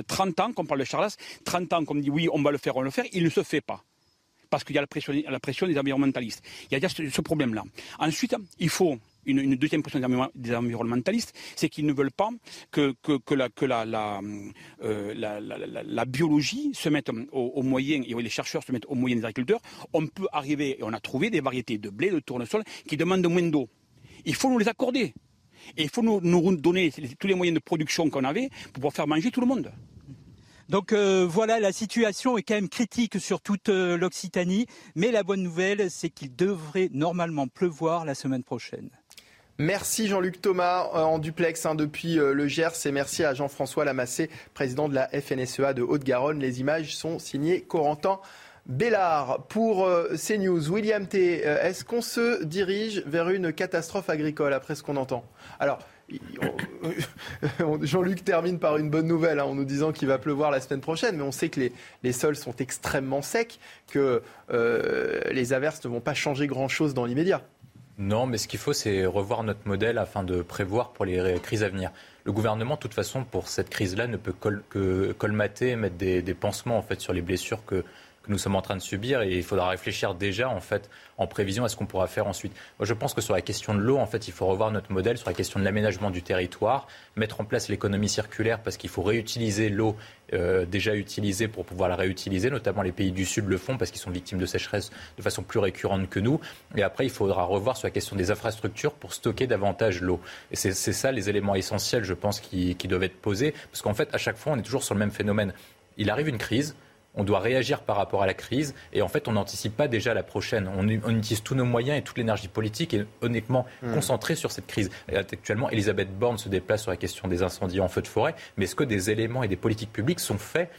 30 ans qu'on parle de Charlas, 30 ans qu'on dit oui, on va le faire, on va le faire, il ne se fait pas. Parce qu'il y a la pression, la pression des environnementalistes. Il y a déjà ce problème-là. Ensuite, il faut une, deuxième pression des environnementalistes, c'est qu'ils ne veulent pas que, la, biologie se mette au, moyen, et les chercheurs se mettent au moyen des agriculteurs. On peut arriver, et on a trouvé des variétés de blé, de tournesol, qui demandent moins d'eau. Il faut nous les accorder. Et il faut nous, donner tous les moyens de production qu'on avait pour pouvoir faire manger tout le monde. Donc euh, voilà, la situation est quand même critique sur toute euh, l'Occitanie, mais la bonne nouvelle, c'est qu'il devrait normalement pleuvoir la semaine prochaine. Merci Jean-Luc Thomas euh, en duplex hein, depuis le Gers et merci à Jean-François Lamassé, président de la FNSEA de Haute-Garonne. Les images sont signées Corentin Bellard. Pour CNews, William T, est-ce qu'on se dirige vers une catastrophe agricole après ce qu'on entend? Jean-Luc termine par une bonne nouvelle hein, en nous disant qu'il va pleuvoir la semaine prochaine, mais on sait que les, sols sont extrêmement secs, que les averses ne vont pas changer grand-chose dans l'immédiat. Non, mais ce qu'il faut, c'est revoir notre modèle afin de prévoir pour les crises à venir. Le gouvernement, de toute façon, pour cette crise-là, ne peut que colmater, mettre des, pansements en fait sur les blessures que que nous sommes en train de subir et il faudra réfléchir déjà en fait en prévision à ce qu'on pourra faire ensuite. Je pense que sur la question de l'eau, en fait, il faut revoir notre modèle sur la question de l'aménagement du territoire, mettre en place l'économie circulaire parce qu'il faut réutiliser l'eau euh, déjà utilisée pour pouvoir la réutiliser. Notamment les pays du Sud le font parce qu'ils sont victimes de sécheresse de façon plus récurrente que nous. Et après, il faudra revoir sur la question des infrastructures pour stocker davantage l'eau. Et c'est ça les éléments essentiels, je pense, qui, qui doivent être posés. Parce qu'en fait, à chaque fois, on est toujours sur le même phénomène. Il arrive une crise, on doit réagir par rapport à la crise et en fait on n'anticipe pas déjà la prochaine. On, utilise tous nos moyens et toute l'énergie politique est honnêtement hmm. concentrée sur cette crise. actuellement, Elisabeth Borne se déplace sur la question des incendies en feu de forêt, mais est-ce que des éléments et des politiques publiques sont faits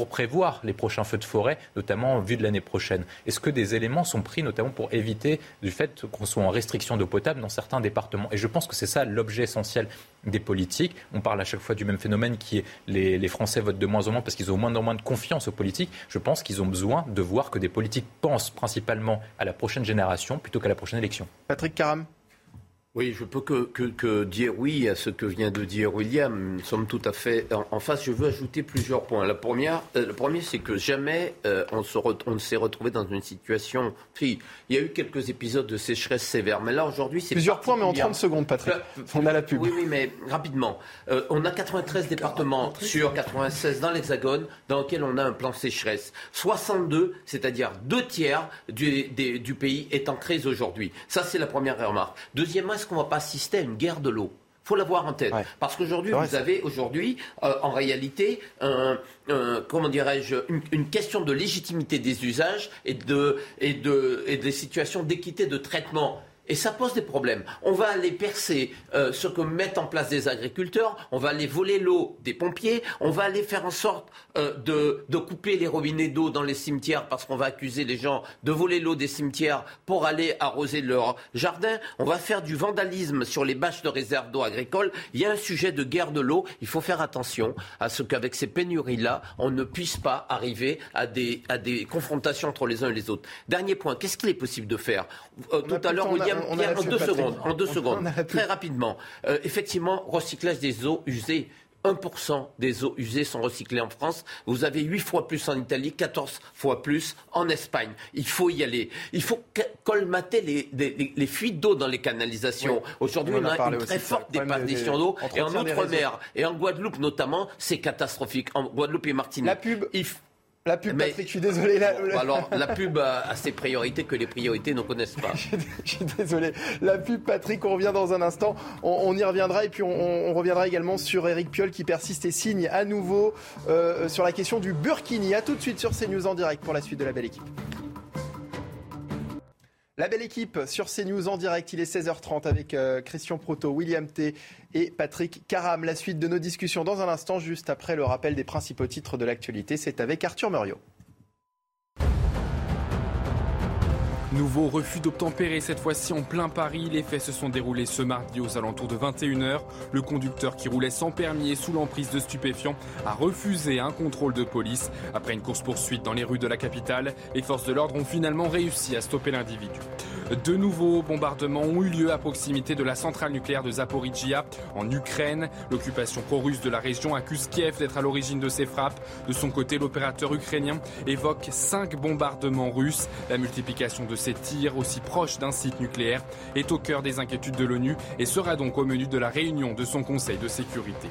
pour prévoir les prochains feux de forêt, notamment en vue de l'année prochaine Est-ce que des éléments sont pris notamment pour éviter du fait qu'on soit en restriction d'eau potable dans certains départements? Et je pense que c'est ça l'objet essentiel des politiques. On parle à chaque fois du même phénomène qui est les, les Français votent de moins en moins parce qu'ils ont moins en moins de confiance aux politiques. Je pense qu'ils ont besoin de voir que des politiques pensent principalement à la prochaine génération plutôt qu'à la prochaine élection. Patrick Caram oui, je peux que, que, dire oui à ce que vient de dire William. Nous sommes tout à fait en, face. Je veux ajouter plusieurs points. La première, euh, le premier, c'est que jamais euh, on, se on s'est retrouvé dans une situation. il y a eu quelques épisodes de sécheresse sévère, mais là aujourd'hui, c'est plusieurs points, mais en 30 secondes, Patrick. on a la pub. Oui, oui, mais rapidement. Euh, on a 93 départements sur 96 dans l'Hexagone dans lesquels on a un plan sécheresse. 62, c'est-à-dire deux tiers du, du pays est en crise aujourd'hui. Ça, c'est la première remarque. Deuxièmement est-ce qu'on ne va pas assister à une guerre de l'eau. Faut l'avoir en tête. Parce qu'aujourd'hui, vous avez aujourd'hui, euh, en réalité, comment dirais-je, une, question de légitimité des usages et, de, et, de, et des situations d'équité de traitement et ça pose des problèmes. On va aller percer euh, ce que mettent en place des agriculteurs, on va aller voler l'eau des pompiers, on va aller faire en sorte euh, de, de, couper les robinets d'eau dans les cimetières parce qu'on va accuser les gens de voler l'eau des cimetières pour aller arroser leur jardin. On va faire du vandalisme sur les bâches de réserve d'eau agricole. Il y a un sujet de guerre de l'eau. Il faut faire attention à ce qu'avec ces pénuries-là, on ne puisse pas arriver à des, à des confrontations entre les uns et les autres. Dernier point, qu'est-ce qu'il est possible de faire? Euh, Tout à l'heure, William en deux secondes, en deux secondes, très rapidement. Euh, effectivement, recyclage des eaux usées. 1% des eaux usées sont recyclées en France. Vous avez 8 fois plus en Italie, 14 fois plus en Espagne. Il faut y aller. Il faut colmater les, fuites d'eau dans les canalisations. Aujourd'hui, on, a, une très forte déperdition d'eau. Et en Outre-mer, et en Guadeloupe notamment, c'est catastrophique. En Guadeloupe et Martinique. La pub. La pub, Patrick, je suis désolé. Alors, la pub a, ses priorités que les priorités ne connaissent pas. je, suis désolé. La pub, Patrick, on revient dans un instant. On, y reviendra et puis on, reviendra également sur Eric Piolle qui persiste et signe à nouveau euh, sur la question du Burkini. A tout de suite sur CNews en direct pour la suite de la belle équipe. La belle équipe sur CNews en direct, il est 16h30 avec euh, Christian Proto, William T et Patrick Caram. La suite de nos discussions dans un instant, juste après le rappel des principaux titres de l'actualité, c'est avec Arthur Muriot. Nouveau refus d'obtempérer, cette fois-ci en plein Paris. Les faits se sont déroulés ce mardi aux alentours de 21h. Le conducteur qui roulait sans permis et sous l'emprise de stupéfiants a refusé un contrôle de police. Après une course-poursuite dans les rues de la capitale, les forces de l'ordre ont finalement réussi à stopper l'individu. De nouveaux bombardements ont eu lieu à proximité de la centrale nucléaire de Zaporizhia en Ukraine. L'occupation pro-russe de la région accuse Kiev d'être à l'origine de ces frappes. De son côté, l'opérateur ukrainien évoque cinq bombardements russes. La multiplication de ces tirs aussi proches d'un site nucléaire est au cœur des inquiétudes de l'ONU et sera donc au menu de la réunion de son Conseil de sécurité.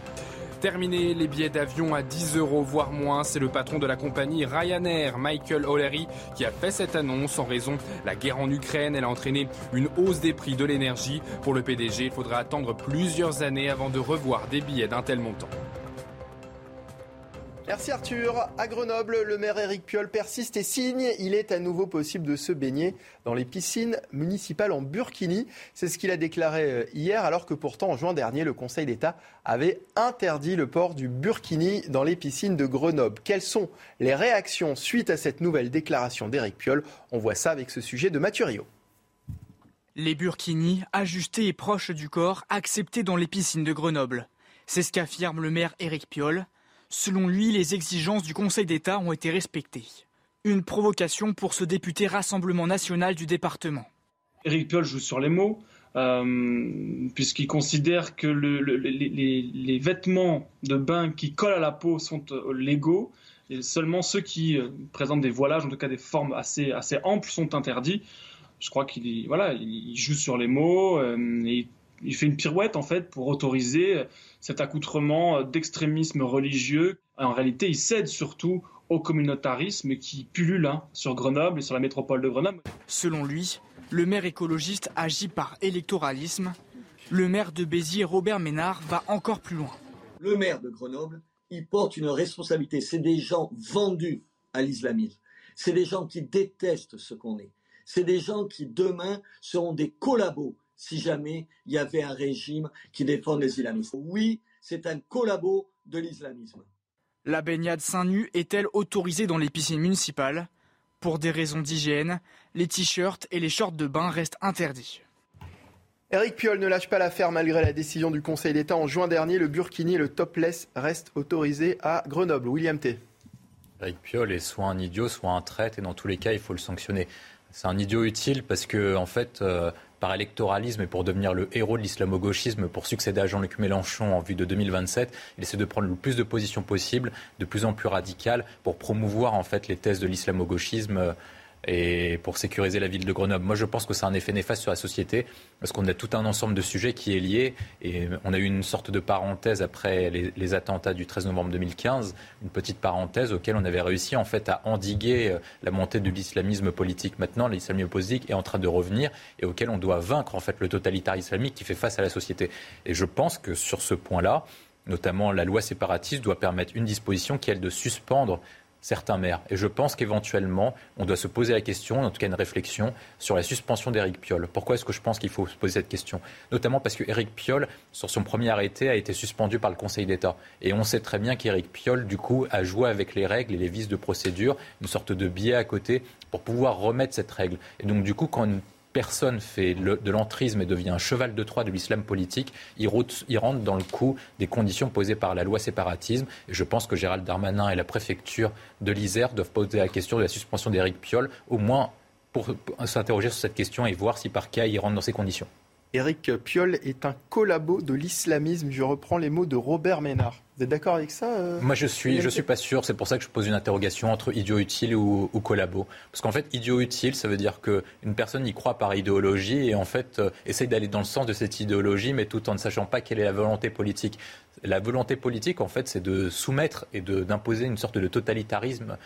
Terminé les billets d'avion à 10 euros, voire moins. C'est le patron de la compagnie Ryanair, Michael O'Leary, qui a fait cette annonce en raison de la guerre en Ukraine. Elle a entraîné une hausse des prix de l'énergie. Pour le PDG, il faudra attendre plusieurs années avant de revoir des billets d'un tel montant. Merci Arthur. À Grenoble, le maire Éric Piolle persiste et signe. Il est à nouveau possible de se baigner dans les piscines municipales en Burkini. C'est ce qu'il a déclaré euh, hier, alors que pourtant en juin dernier, le Conseil d'État avait interdit le port du Burkini dans les piscines de Grenoble. Quelles sont les réactions suite à cette nouvelle déclaration d'Éric Piolle? On voit ça avec ce sujet de Mathurio. Les burkinis, ajustés et proches du corps, acceptés dans les piscines de Grenoble. C'est ce qu'affirme le maire Éric Piolle. Selon lui, les exigences du Conseil d'État ont été respectées. Une provocation pour ce député Rassemblement national du département. Éric Piolle joue sur les mots, euh, puisqu'il considère que les, vêtements de bain qui collent à la peau sont euh, légaux. Et seulement ceux qui euh, présentent des voilages, en tout cas des formes assez, assez amples, sont interdits. Je crois qu'il voilà, il joue sur les mots il fait une pirouette en fait pour autoriser cet accoutrement d'extrémisme religieux. En réalité, il cède surtout au communautarisme qui pullule hein, sur Grenoble et sur la métropole de Grenoble. Selon lui, le maire écologiste agit par électoralisme. Le maire de Béziers, Robert Ménard, va encore plus loin. Le maire de Grenoble, il porte une responsabilité. C'est des gens vendus à l'islamisme. C'est des gens qui détestent ce qu'on est. C'est des gens qui demain seront des collabos si jamais il y avait un régime qui défend les islamistes. Oui, c'est un collabo de l'islamisme. La baignade seins nus est-elle autorisée dans les piscines municipales? Pour des raisons d'hygiène, les t-shirts et les shorts de bain restent interdits. Eric Piolle ne lâche pas l'affaire malgré la décision du Conseil d'État en juin dernier. Le burkini et le topless restent autorisés à Grenoble. William T. Eric Piolle est soit un idiot, soit un traître, et dans tous les cas, il faut le sanctionner. C'est un idiot utile parce que, en fait, euh, par électoralisme et pour devenir le héros de l'islamo-gauchisme, pour succéder à Jean-Luc Mélenchon en vue de 2027, il essaie de prendre le plus de positions possible, de plus en plus radicales, pour promouvoir en fait les thèses de l'islamo-gauchisme. Et pour sécuriser la ville de Grenoble. Moi, je pense que c'est un effet néfaste sur la société parce qu'on a tout un ensemble de sujets qui est lié et on a eu une sorte de parenthèse après les, attentats du 13 novembre 2015, une petite parenthèse auquel on avait réussi en fait à endiguer euh, la montée de l'islamisme politique. Maintenant, l'islamisme politique est en train de revenir et auquel on doit vaincre en fait le totalitarisme islamique qui fait face à la société. Et je pense que sur ce point-là, notamment la loi séparatiste doit permettre une disposition qui est de suspendre certains maires. Et je pense qu'éventuellement, on doit se poser la question, en tout cas une réflexion, sur la suspension d'Éric Piolle. Pourquoi est-ce que je pense qu'il faut se poser cette question? Notamment parce qu'Éric Piolle, sur son premier arrêté, a été suspendu par le Conseil d'État. Et on sait très bien qu'Éric Piolle, du coup, a joué avec les règles et les vices de procédure, une sorte de biais à côté, pour pouvoir remettre cette règle. Et donc, du coup, quand personne fait de l'entrisme et devient un cheval de Troie de l'islam politique, il, rentre dans le coup des conditions posées par la loi séparatisme. Et je pense que Gérald Darmanin et la préfecture de l'Isère doivent poser la question de la suspension d'Éric Piolle, au moins pour s'interroger sur cette question et voir si par cas il rentre dans ces conditions. Éric Piolle est un collabo de l'islamisme. Je reprends les mots de Robert Ménard. Vous êtes d'accord avec ça euh, Moi, je suis, je suis pas sûr. C'est pour ça que je pose une interrogation entre idiot utile ou, ou collabo. Parce qu'en fait, idiot utile, ça veut dire qu'une personne y croit par idéologie et en fait euh, essaye d'aller dans le sens de cette idéologie, mais tout en ne sachant pas quelle est la volonté politique. La volonté politique, en fait, c'est de soumettre et d'imposer une sorte de totalitarisme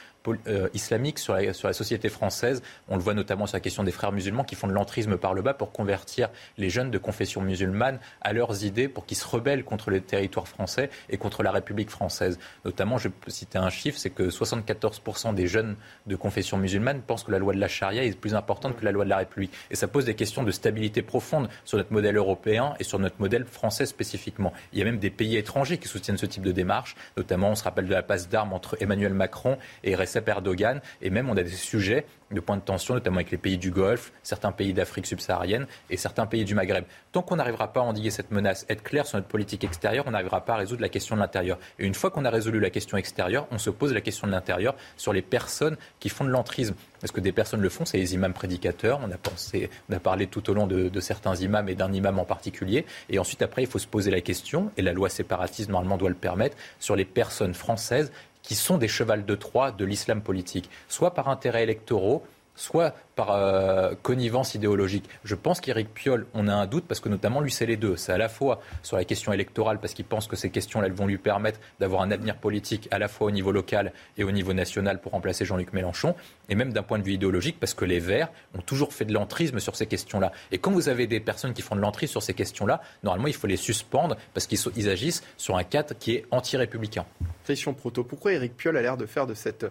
euh, islamique sur la, société française. On le voit notamment sur la question des frères musulmans qui font de l'entrisme par le bas pour convertir les jeunes de confession musulmane à leurs idées pour qu'ils se rebellent contre le territoire français et contre la République française. Notamment, je peux citer un chiffre, c'est que 74% des jeunes de confession musulmane pensent que la loi de la charia est plus importante que la loi de la République. Et ça pose des questions de stabilité profonde sur notre modèle européen et sur notre modèle français spécifiquement. Il y a même des pays étrangers qui soutiennent ce type de démarche. Notamment, on se rappelle de la passe d'armes entre Emmanuel Macron et Recep Erdogan. Et même, on a des sujets de points de tension, notamment avec les pays du Golfe, certains pays d'Afrique subsaharienne et certains pays du Maghreb. Tant qu'on n'arrivera pas à endiguer cette menace, être clair sur notre politique extérieure, on n'arrivera pas à résoudre la question de l'intérieur. Et une fois qu'on a résolu la question extérieure, on se pose la question de l'intérieur sur les personnes qui font de l'entrisme. Est-ce que des personnes le font C'est les imams prédicateurs. On a, pensé, on a parlé tout au long de, de certains imams et d'un imam en particulier. Et ensuite, après, il faut se poser la question, et la loi séparatiste, normalement, doit le permettre, sur les personnes françaises qui sont des chevals de Troie de l'islam politique, soit par intérêts électoraux, soit par euh, connivence idéologique. Je pense qu'Éric Piolle, on a un doute parce que notamment lui, c'est les deux. C'est à la fois sur la question électorale parce qu'il pense que ces questions-là vont lui permettre d'avoir un avenir politique à la fois au niveau local et au niveau national pour remplacer Jean-Luc Mélenchon, et même d'un point de vue idéologique parce que les Verts ont toujours fait de l'entrisme sur ces questions-là. Et quand vous avez des personnes qui font de l'entrisme sur ces questions-là, normalement, il faut les suspendre parce qu'ils agissent sur un cadre qui est anti-républicain. Question proto. Pourquoi Éric Piolle a l'air de faire de cette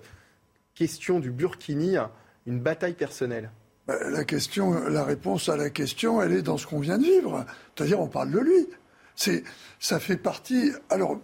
question du Burkini une bataille personnelle bah, la question, la réponse à la question, elle est dans ce qu'on vient de vivre. C'est-à-dire, on parle de lui. C'est, ça fait partie. Alors,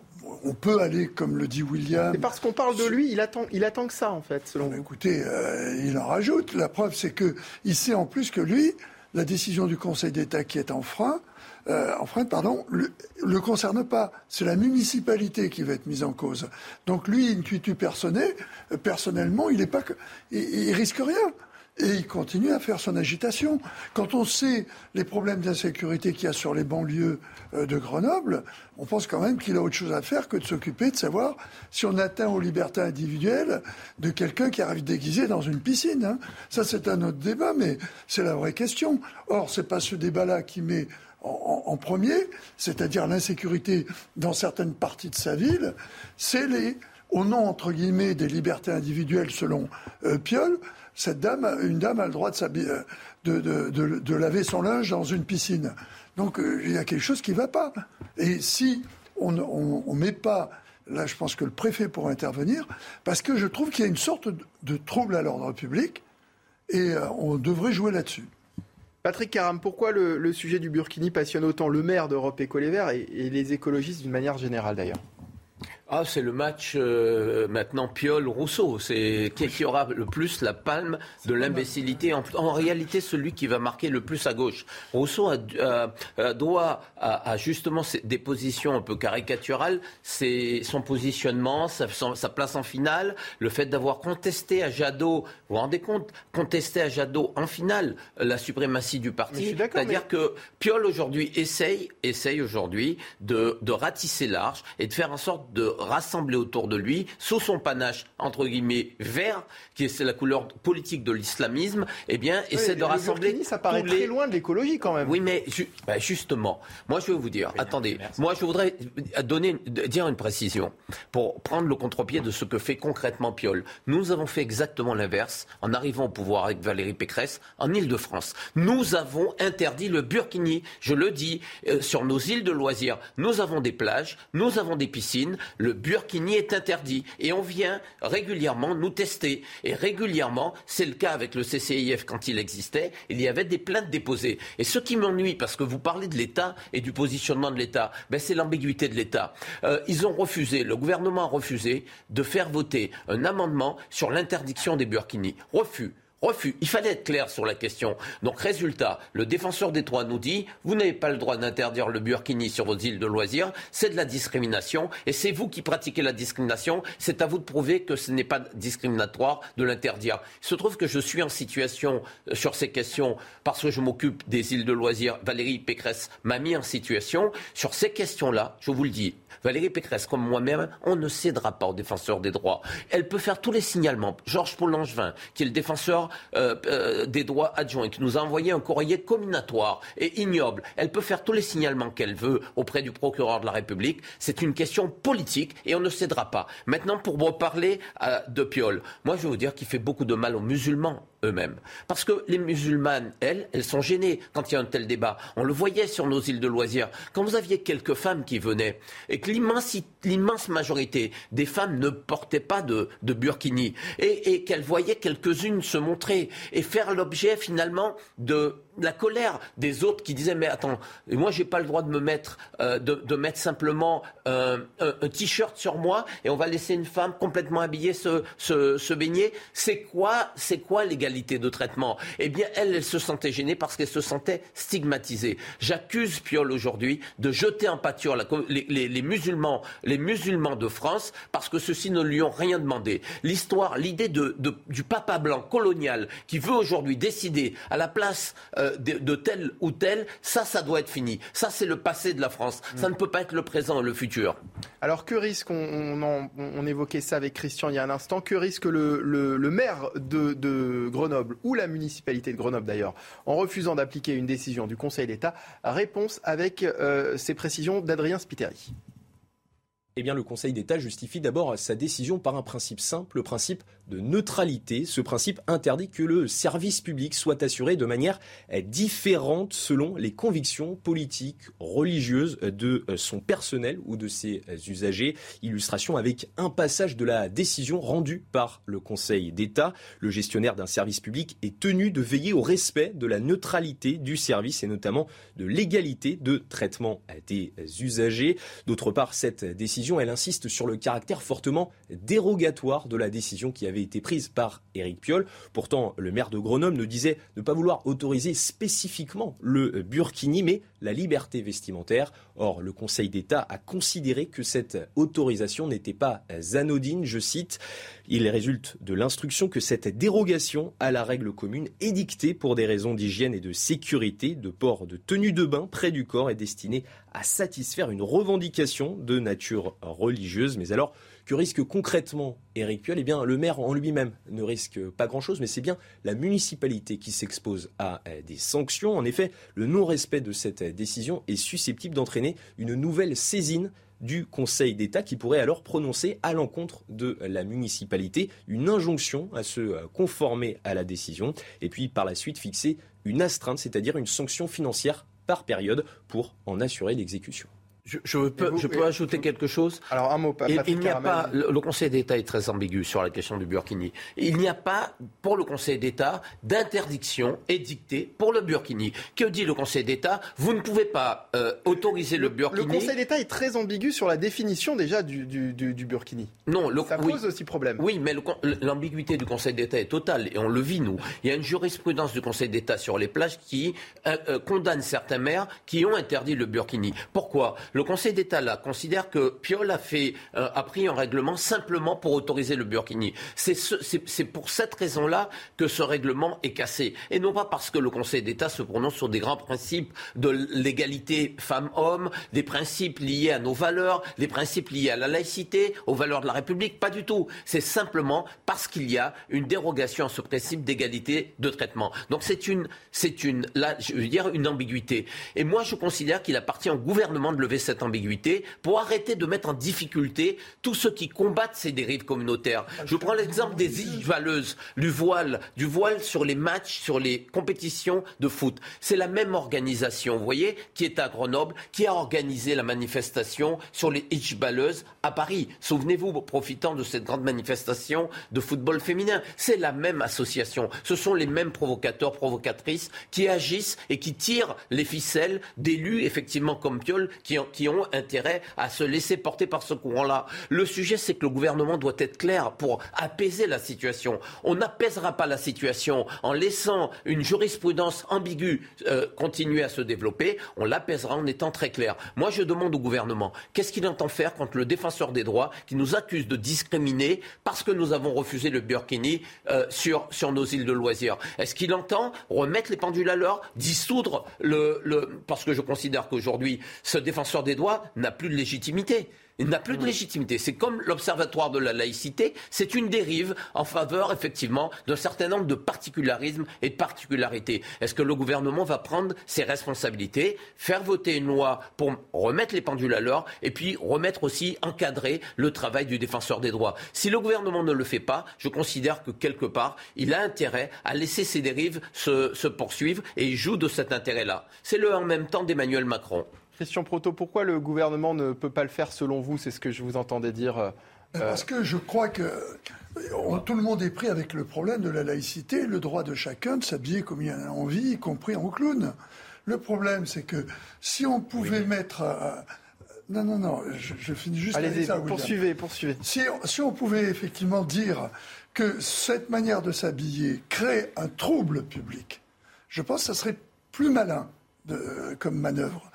on peut aller, comme le dit William. C'est parce qu'on parle de lui, il attend, il attend que ça, en fait, selon vous. Écoutez, euh, il en rajoute. La preuve, c'est que il sait en plus que lui, la décision du Conseil d'État qui est en frein, euh, pardon, le, le concerne pas. C'est la municipalité qui va être mise en cause. Donc lui, intuitu personné, euh, personnellement, il est pas, il, il risque rien. et il continue à faire son agitation. Quand on sait les problèmes d'insécurité qu'il y a sur les banlieues euh, de Grenoble, on pense quand même qu'il a autre chose à faire que de s'occuper de savoir si on atteint aux libertés individuelles de quelqu'un qui arrive déguisé dans une piscine. Hein. Ça, c'est un autre débat, mais c'est la vraie question. Or, c'est pas ce débat-là qui met en, premier, c'est-à-dire l'insécurité dans certaines parties de sa ville, c'est les, au nom, entre guillemets, des libertés individuelles selon euh, Piolle, une dame a le droit de, de, de, laver son linge dans une piscine. Donc euh, il y a quelque chose qui ne va pas. Et si on ne met pas, là je pense que le préfet pourra intervenir, parce que je trouve qu'il y a une sorte de, trouble à l'ordre public, et euh, on devrait jouer là-dessus. Patrick Caram, pourquoi le, sujet du Burkini passionne autant le maire d'Europe Éco Les Verts et les écologistes d'une manière générale d'ailleurs? Ah, c'est le match euh, maintenant Piol-Rousseau. C'est qui, aura le plus la palme de l'imbécilité. En, réalité, celui qui va marquer le plus à gauche. Rousseau a, doit à, justement des positions un peu caricaturales, c'est son positionnement, sa, sa, place en finale, le fait d'avoir contesté à Jadot. Vous vous rendez compte? Contesté à Jadot en finale la suprématie du parti. C'est-à-dire que Piol aujourd'hui essaye, essaye aujourd'hui de, de ratisser large et de faire en sorte de rassembler autour de lui, sous son panache, entre guillemets, vert, qui est la couleur politique de l'islamisme, eh bien, essaie de rassembler. ça paraît très loin de l'écologie quand même. Oui, mais bah, justement, moi je vais vous dire, attendez, moi je voudrais donner, dire une précision pour prendre le contre-pied de ce que fait concrètement Piolle. Nous avons fait exactement l'inverse en arrivant au pouvoir avec Valérie Pécresse en Ile-de-France. Nous avons interdit le burkini, je le dis, euh, sur nos îles de loisirs. Nous avons des plages, nous avons des piscines, le burkini est interdit. Et on vient régulièrement nous tester. Et régulièrement, c'est le cas avec le CCIF quand il existait, il y avait des plaintes déposées. Et ce qui m'ennuie, parce que vous parlez de l'État et du positionnement de l'État, ben c'est l'ambiguïté de l'État. Euh, ils ont refusé, le gouvernement a refusé de faire voter un amendement sur l'interdiction des burkinis. Refus. Refus. Il fallait être clair sur la question. Donc, résultat, le défenseur des droits nous dit vous n'avez pas le droit d'interdire le burkini sur vos îles de loisirs, c'est de la discrimination, et c'est vous qui pratiquez la discrimination, c'est à vous de prouver que ce n'est pas discriminatoire de l'interdire. Il se trouve que je suis en situation euh, sur ces questions parce que je m'occupe des îles de loisirs. Valérie Pécresse m'a mis en situation. Sur ces questions-là, je vous le dis, Valérie Pécresse, comme moi-même, on ne cédera pas aux défenseurs des droits. Elle peut faire tous les signalements. Georges Paul Langevin, qui est le défenseur euh, euh, des droits adjoints, qui nous a envoyé un courrier comminatoire et ignoble, elle peut faire tous les signalements qu'elle veut auprès du procureur de la République. C'est une question politique et on ne cédera pas. Maintenant, pour reparler euh, de Piolle, moi je veux vous dire qu'il fait beaucoup de mal aux musulmans eux-mêmes. Parce que les musulmanes, elles, elles sont gênées quand il y a un tel débat. On le voyait sur nos îles de loisirs. Quand vous aviez quelques femmes qui venaient et que l'immense majorité des femmes ne portaient pas de, burkini et, et qu'elles voyaient quelques-unes se montrer et faire l'objet finalement de la colère des autres qui disaient mais attends, moi j'ai pas le droit de me mettre, euh, de, mettre simplement euh, un, t-shirt sur moi et on va laisser une femme complètement habillée se, baigner. C'est quoi, c'est quoi l'égalité de traitement? Eh bien, elle, elle se sentait gênée parce qu'elle se sentait stigmatisée. J'accuse Piolle aujourd'hui de jeter en pâture les, musulmans, les musulmans de France parce que ceux-ci ne lui ont rien demandé. L'histoire, l'idée du papa blanc colonial qui veut aujourd'hui décider à la place euh, de, tel ou tel, ça, ça doit être fini. Ça, c'est le passé de la France. Ça ne peut pas être le présent, le futur. Alors, que risque, on, évoquait ça avec Christian il y a un instant, que risque le, maire de, Grenoble, ou la municipalité de Grenoble d'ailleurs, en refusant d'appliquer une décision du Conseil d'État? Réponse avec euh, ces précisions d'Adrien Spiteri. Eh bien, le Conseil d'État justifie d'abord sa décision par un principe simple, le principe de neutralité. Ce principe interdit que le service public soit assuré de manière différente selon les convictions politiques, religieuses de son personnel ou de ses usagers. Illustration avec un passage de la décision rendue par le Conseil d'État. Le gestionnaire d'un service public est tenu de veiller au respect de la neutralité du service et notamment de l'égalité de traitement des usagers. D'autre part, cette décision elle insiste sur le caractère fortement dérogatoire de la décision qui avait été prise par Éric Piolle. Pourtant, le maire de Grenoble ne disait ne pas vouloir autoriser spécifiquement le burkini, mais la liberté vestimentaire. Or, le Conseil d'État a considéré que cette autorisation n'était pas anodine. Je cite, il résulte de l'instruction que cette dérogation à la règle commune édictée pour des raisons d'hygiène et de sécurité de port de tenue de bain près du corps est destinée à satisfaire une revendication de nature religieuse. Mais alors, que risque concrètement Éric Piolle Eh bien, le maire en lui-même ne risque pas grand-chose, mais c'est bien la municipalité qui s'expose à euh, des sanctions. En effet, le non-respect de cette décision est susceptible d'entraîner une nouvelle saisine du Conseil d'État qui pourrait alors prononcer à l'encontre de la municipalité une injonction à se euh, conformer à la décision et puis par la suite fixer une astreinte, c'est-à-dire une sanction financière par période pour en assurer l'exécution. Je, peux, je peux ajouter quelque chose Alors un mot, il, il n'y a pas. Le, Conseil d'État est très ambigu sur la question du Burkini. Il n'y a pas pour le Conseil d'État d'interdiction édictée pour le Burkini. Que dit le Conseil d'État? Vous ne pouvez pas euh, autoriser le, Burkini. Le Conseil d'État est très ambigu sur la définition déjà du, du, du, Burkini. Non, le, ça pose aussi problème. Oui, mais l'ambiguïté du Conseil d'État est totale et on le vit nous. Il y a une jurisprudence du Conseil d'État sur les plages qui euh, euh, condamne certains maires qui ont interdit le Burkini. Pourquoi? Le Conseil d'État là considère que Piolle euh, a pris un règlement simplement pour autoriser le burkini. C'est pour cette raison-là que ce règlement est cassé et non pas parce que le Conseil d'État se prononce sur des grands principes de l'égalité femmes-hommes, des principes liés à nos valeurs, des principes liés à la laïcité, aux valeurs de la République. Pas du tout. C'est simplement parce qu'il y a une dérogation à ce principe d'égalité de traitement. Donc c'est une ambiguïté. Et moi je considère qu'il appartient au gouvernement de lever cette ambiguïté pour arrêter de mettre en difficulté tous ceux qui combattent ces dérives communautaires. Je prends l'exemple des valeuses, du voile, du voile sur les matchs, sur les compétitions de foot. C'est la même organisation, vous voyez, qui est à Grenoble, qui a organisé la manifestation sur les hitchballeuses à Paris. Souvenez-vous, profitant de cette grande manifestation de football féminin. C'est la même association. Ce sont les mêmes provocateurs, provocatrices qui agissent et qui tirent les ficelles d'élus, effectivement, comme Piolle, qui, qui ont intérêt à se laisser porter par ce courant-là. Le sujet, c'est que le gouvernement doit être clair pour apaiser la situation. On n'apaisera pas la situation en laissant une jurisprudence ambiguë euh, continuer à se développer. On l'apaisera en étant très clair. Moi, je demande au gouvernement qu'est-ce qu'il entend faire contre le défenseur des droits qui nous accuse de discriminer parce que nous avons refusé le Burkini euh, sur, sur nos îles de loisirs? Est-ce qu'il entend remettre les pendules à l'heure, dissoudre le, parce que je considère qu'aujourd'hui ce défenseur des droits n'a plus de légitimité. Il n'a plus de légitimité. C'est comme l'Observatoire de la laïcité, c'est une dérive en faveur, effectivement, d'un certain nombre de particularismes et de particularités. Est-ce que le gouvernement va prendre ses responsabilités, faire voter une loi pour remettre les pendules à l'heure et puis remettre aussi, encadrer le travail du défenseur des droits? Si le gouvernement ne le fait pas, je considère que quelque part, il a intérêt à laisser ces dérives se, se poursuivre et il joue de cet intérêt-là. C'est le en même temps d'Emmanuel Macron. Christian Proto, pourquoi le gouvernement ne peut pas le faire selon vous? C'est ce que je vous entendais dire. Euh, Parce que je crois que tout le monde est pris avec le problème de la laïcité, le droit de chacun de s'habiller comme il en a envie, y compris en clown. Le problème, c'est que si on pouvait mettre. non, non, non, je, finis juste Allez, ça. Poursuivez, poursuivez. Si, si on pouvait effectivement dire que cette manière de s'habiller crée un trouble public, je pense que ça serait plus malin de, comme manœuvre.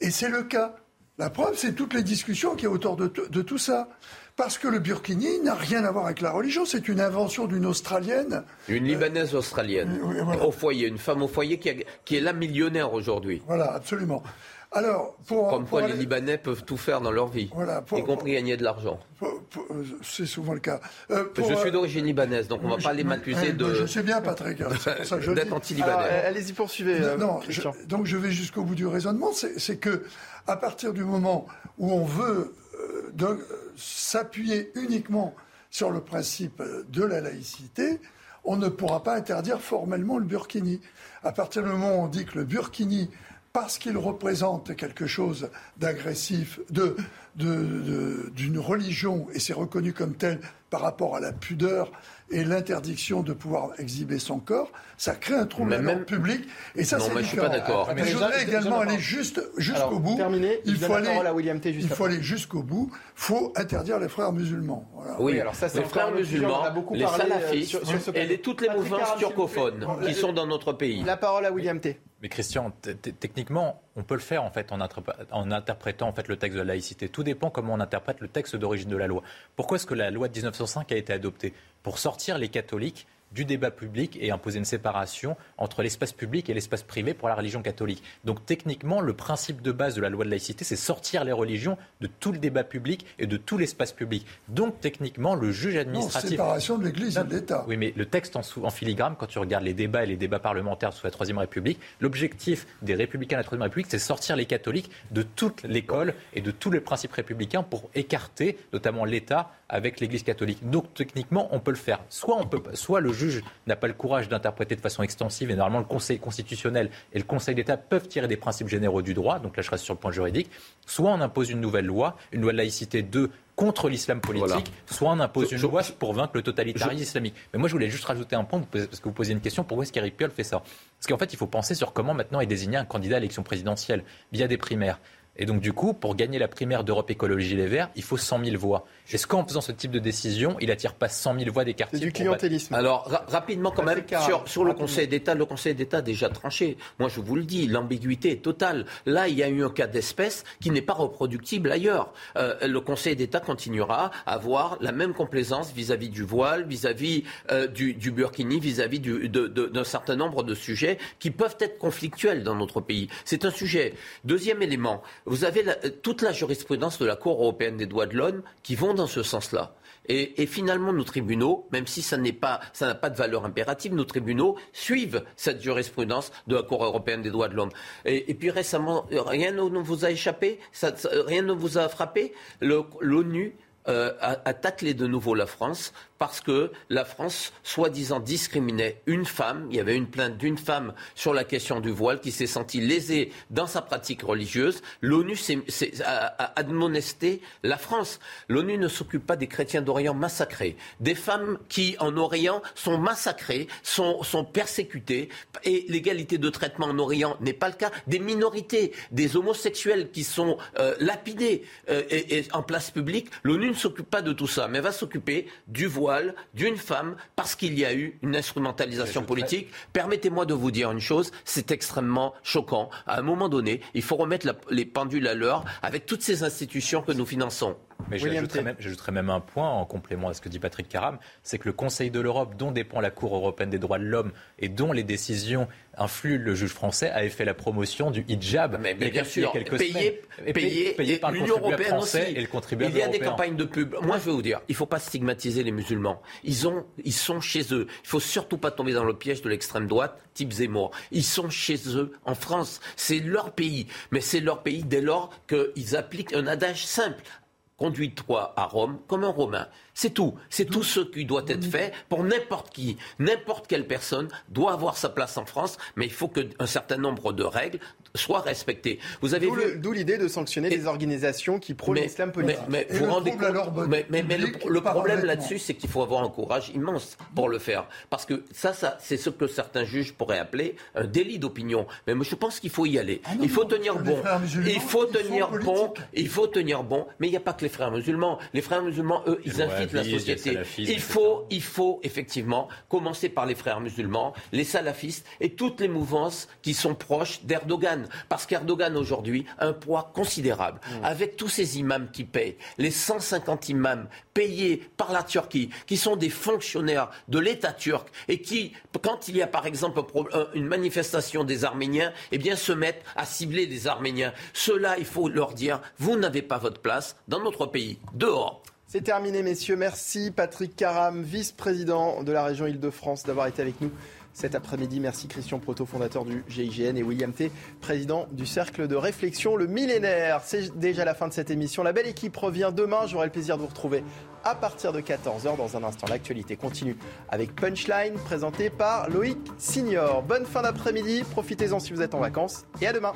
Et c'est le cas. La preuve, c'est toutes les discussions qu'il y a autour de, de, tout ça. Parce que le burkini n'a rien à voir avec la religion, c'est une invention d'une Australienne. Une Libanaise australienne, au foyer, une femme au foyer qui, qui est là millionnaire aujourd'hui. Voilà, absolument. Alors, pour, Comme quoi les Libanais peuvent tout faire dans leur vie, y compris gagner de l'argent. C'est souvent le cas. Euh, je suis d'origine libanaise, donc on ne va pas les m'accuser de. Je sais bien, Patrick. D'être anti-libanais. Allez-y, poursuivez. non, euh, donc je vais jusqu'au bout du raisonnement. C'est que, à partir du moment où on veut euh, s'appuyer uniquement sur le principe de la laïcité, on ne pourra pas interdire formellement le burkini. À partir du moment où on dit que le burkini parce qu'il représente quelque chose d'agressif, d'une religion, et c'est reconnu comme tel par rapport à la pudeur et l'interdiction de pouvoir exhiber son corps, ça crée un trouble le public. Et ça, c'est mais je suis pas d'accord. Mais je voudrais également aller juste jusqu'au bout. Terminé, il faut aller, William T il faut aller jusqu'au bout. faut interdire les frères musulmans. Oui, alors ça, les frères musulmans, les euh, salafistes et toutes les mouvances turcophones qui sont dans notre pays. La parole à William T. Mais Christian, techniquement, on peut le faire en fait en, interprétant en fait le texte de la laïcité. Tout dépend comment on interprète le texte d'origine de la loi. Pourquoi est-ce que la loi de 1905 a été adoptée? Pour sortir les catholiques du débat public et imposer une séparation entre l'espace public et l'espace privé pour la religion catholique. Donc techniquement, le principe de base de la loi de laïcité, c'est sortir les religions de tout le débat public et de tout l'espace public. Donc techniquement, le juge administratif... Non, séparation de l'Église et de l'État. Oui, mais le texte en, en, filigrane, quand tu regardes les débats et les débats parlementaires sous la Troisième République, l'objectif des républicains de la Troisième République, c'est sortir les catholiques de toute l'école et de tous les principes républicains pour écarter notamment l'État avec l'Église catholique. Donc techniquement, on peut le faire. Soit, on peut, soit le juge n'a pas le courage d'interpréter de façon extensive, et normalement le Conseil constitutionnel et le Conseil d'État peuvent tirer des principes généraux du droit, donc là je reste sur le point juridique, soit on impose une nouvelle loi, une loi de laïcité 2 contre l'islam politique, soit on impose une loi pour vaincre le totalitarisme islamique. Mais moi, je voulais juste rajouter un point, parce que vous posiez une question, pourquoi est-ce qu'Éric Piolle fait ça? Parce qu'en fait, il faut penser sur comment maintenant est désigné un candidat à l'élection présidentielle via des primaires. Et donc, du coup, pour gagner la primaire d'Europe Écologie Les Verts, il faut 100 000 voix. Est-ce qu'en faisant ce type de décision, il attire pas 100 000 voix des quartiers du clientélisme. Alors, rapidement, quand même, sur, le Conseil d'État, le Conseil d'État a déjà tranché. Moi, je vous le dis, l'ambiguïté est totale. Là, il y a eu un cas d'espèce qui n'est pas reproductible ailleurs. Euh, le Conseil d'État continuera à avoir la même complaisance vis-à-vis du voile, vis-à-vis euh, du, burkini, vis-à-vis d'un certain nombre de sujets qui peuvent être conflictuels dans notre pays. C'est un sujet. Deuxième élément, vous avez toute la jurisprudence de la Cour européenne des droits de l'homme qui vont dans ce sens-là. Et, finalement, nos tribunaux, même si ça n'a pas de valeur impérative, nos tribunaux suivent cette jurisprudence de la Cour européenne des droits de l'homme. Et, puis récemment, rien ne vous a échappé, rien ne vous a frappé? L'ONU euh, attaque de nouveau la France parce que la France, soi-disant, discriminait une femme. Il y avait une plainte d'une femme sur la question du voile qui s'est sentie lésée dans sa pratique religieuse. L'ONU a admonesté la France. L'ONU ne s'occupe pas des chrétiens d'Orient massacrés, des femmes qui, en Orient, sont massacrées, sont, persécutées, et l'égalité de traitement en Orient n'est pas le cas, des minorités, des homosexuels qui sont euh, lapidés euh, en place publique. L'ONU ne s'occupe pas de tout ça, mais va s'occuper du voile d'une femme parce qu'il y a eu une instrumentalisation politique. Permettez-moi de vous dire une chose, c'est extrêmement choquant. À un moment donné, il faut remettre les pendules à l'heure avec toutes ces institutions que nous finançons. Mais j'ajouterais même, même, un point en complément à ce que dit Patrick Caram, c'est que le Conseil de l'Europe, dont dépend la Cour européenne des droits de l'homme et dont les décisions influent le juge français, avait fait la promotion du hijab mais, bien sûr, payé, payé, payé, par l'Union européenne aussi. Et le contribuable il y a des campagnes de pub. Moi, je vais vous dire, il ne faut pas stigmatiser les musulmans. Ils, ont, ils sont chez eux. Il ne faut surtout pas tomber dans le piège de l'extrême droite, type Zemmour. Ils sont chez eux en France. C'est leur pays. Mais c'est leur pays dès lors qu'ils appliquent un adage simple conduis-toi à Rome comme un Romain. C'est tout. C'est tout ce qui doit être fait pour n'importe qui. N'importe quelle personne doit avoir sa place en France, mais il faut qu'un certain nombre de règles soient respectées. Vous avez vu... D'où l'idée de sanctionner des organisations qui prônent l'islam politique. Mais, vous rendez compte... Mais, le, problème là-dessus, c'est qu'il faut avoir un courage immense pour le faire. Parce que ça, ça c'est ce que certains juges pourraient appeler un délit d'opinion. Mais je pense qu'il faut y aller. Ah il faut tenir bon. Il faut tenir bon. Il faut tenir bon. Mais il n'y a pas que les frères musulmans. Les frères musulmans, eux, ils invitent la société. Il faut, il faut effectivement commencer par les frères musulmans, les salafistes et toutes les mouvances qui sont proches d'Erdogan. Parce qu'Erdogan aujourd'hui a un poids considérable. Mm. Avec tous ces imams qui payent, les 150 imams payés par la Turquie, qui sont des fonctionnaires de l'État turc et qui, quand il y a par exemple une manifestation des Arméniens, eh bien se mettent à cibler des Arméniens. Cela, il faut leur dire, vous n'avez pas votre place dans notre pays. Dehors. C'est terminé, messieurs. Merci Patrick Caram, vice-président de la région Île-de-France, d'avoir été avec nous cet après-midi. Merci Christian Proto, fondateur du GIGN, et William T, président du Cercle de réflexion Le Millénaire. C'est déjà la fin de cette émission. La belle équipe revient demain. J'aurai le plaisir de vous retrouver à partir de 14h. Dans un instant, l'actualité continue avec Punchline, présenté par Loïc Signor. Bonne fin d'après-midi. Profitez-en si vous êtes en vacances. Et à demain.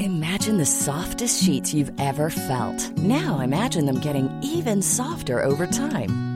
Imagine the softest sheets you've ever felt. Now imagine them getting even softer over time.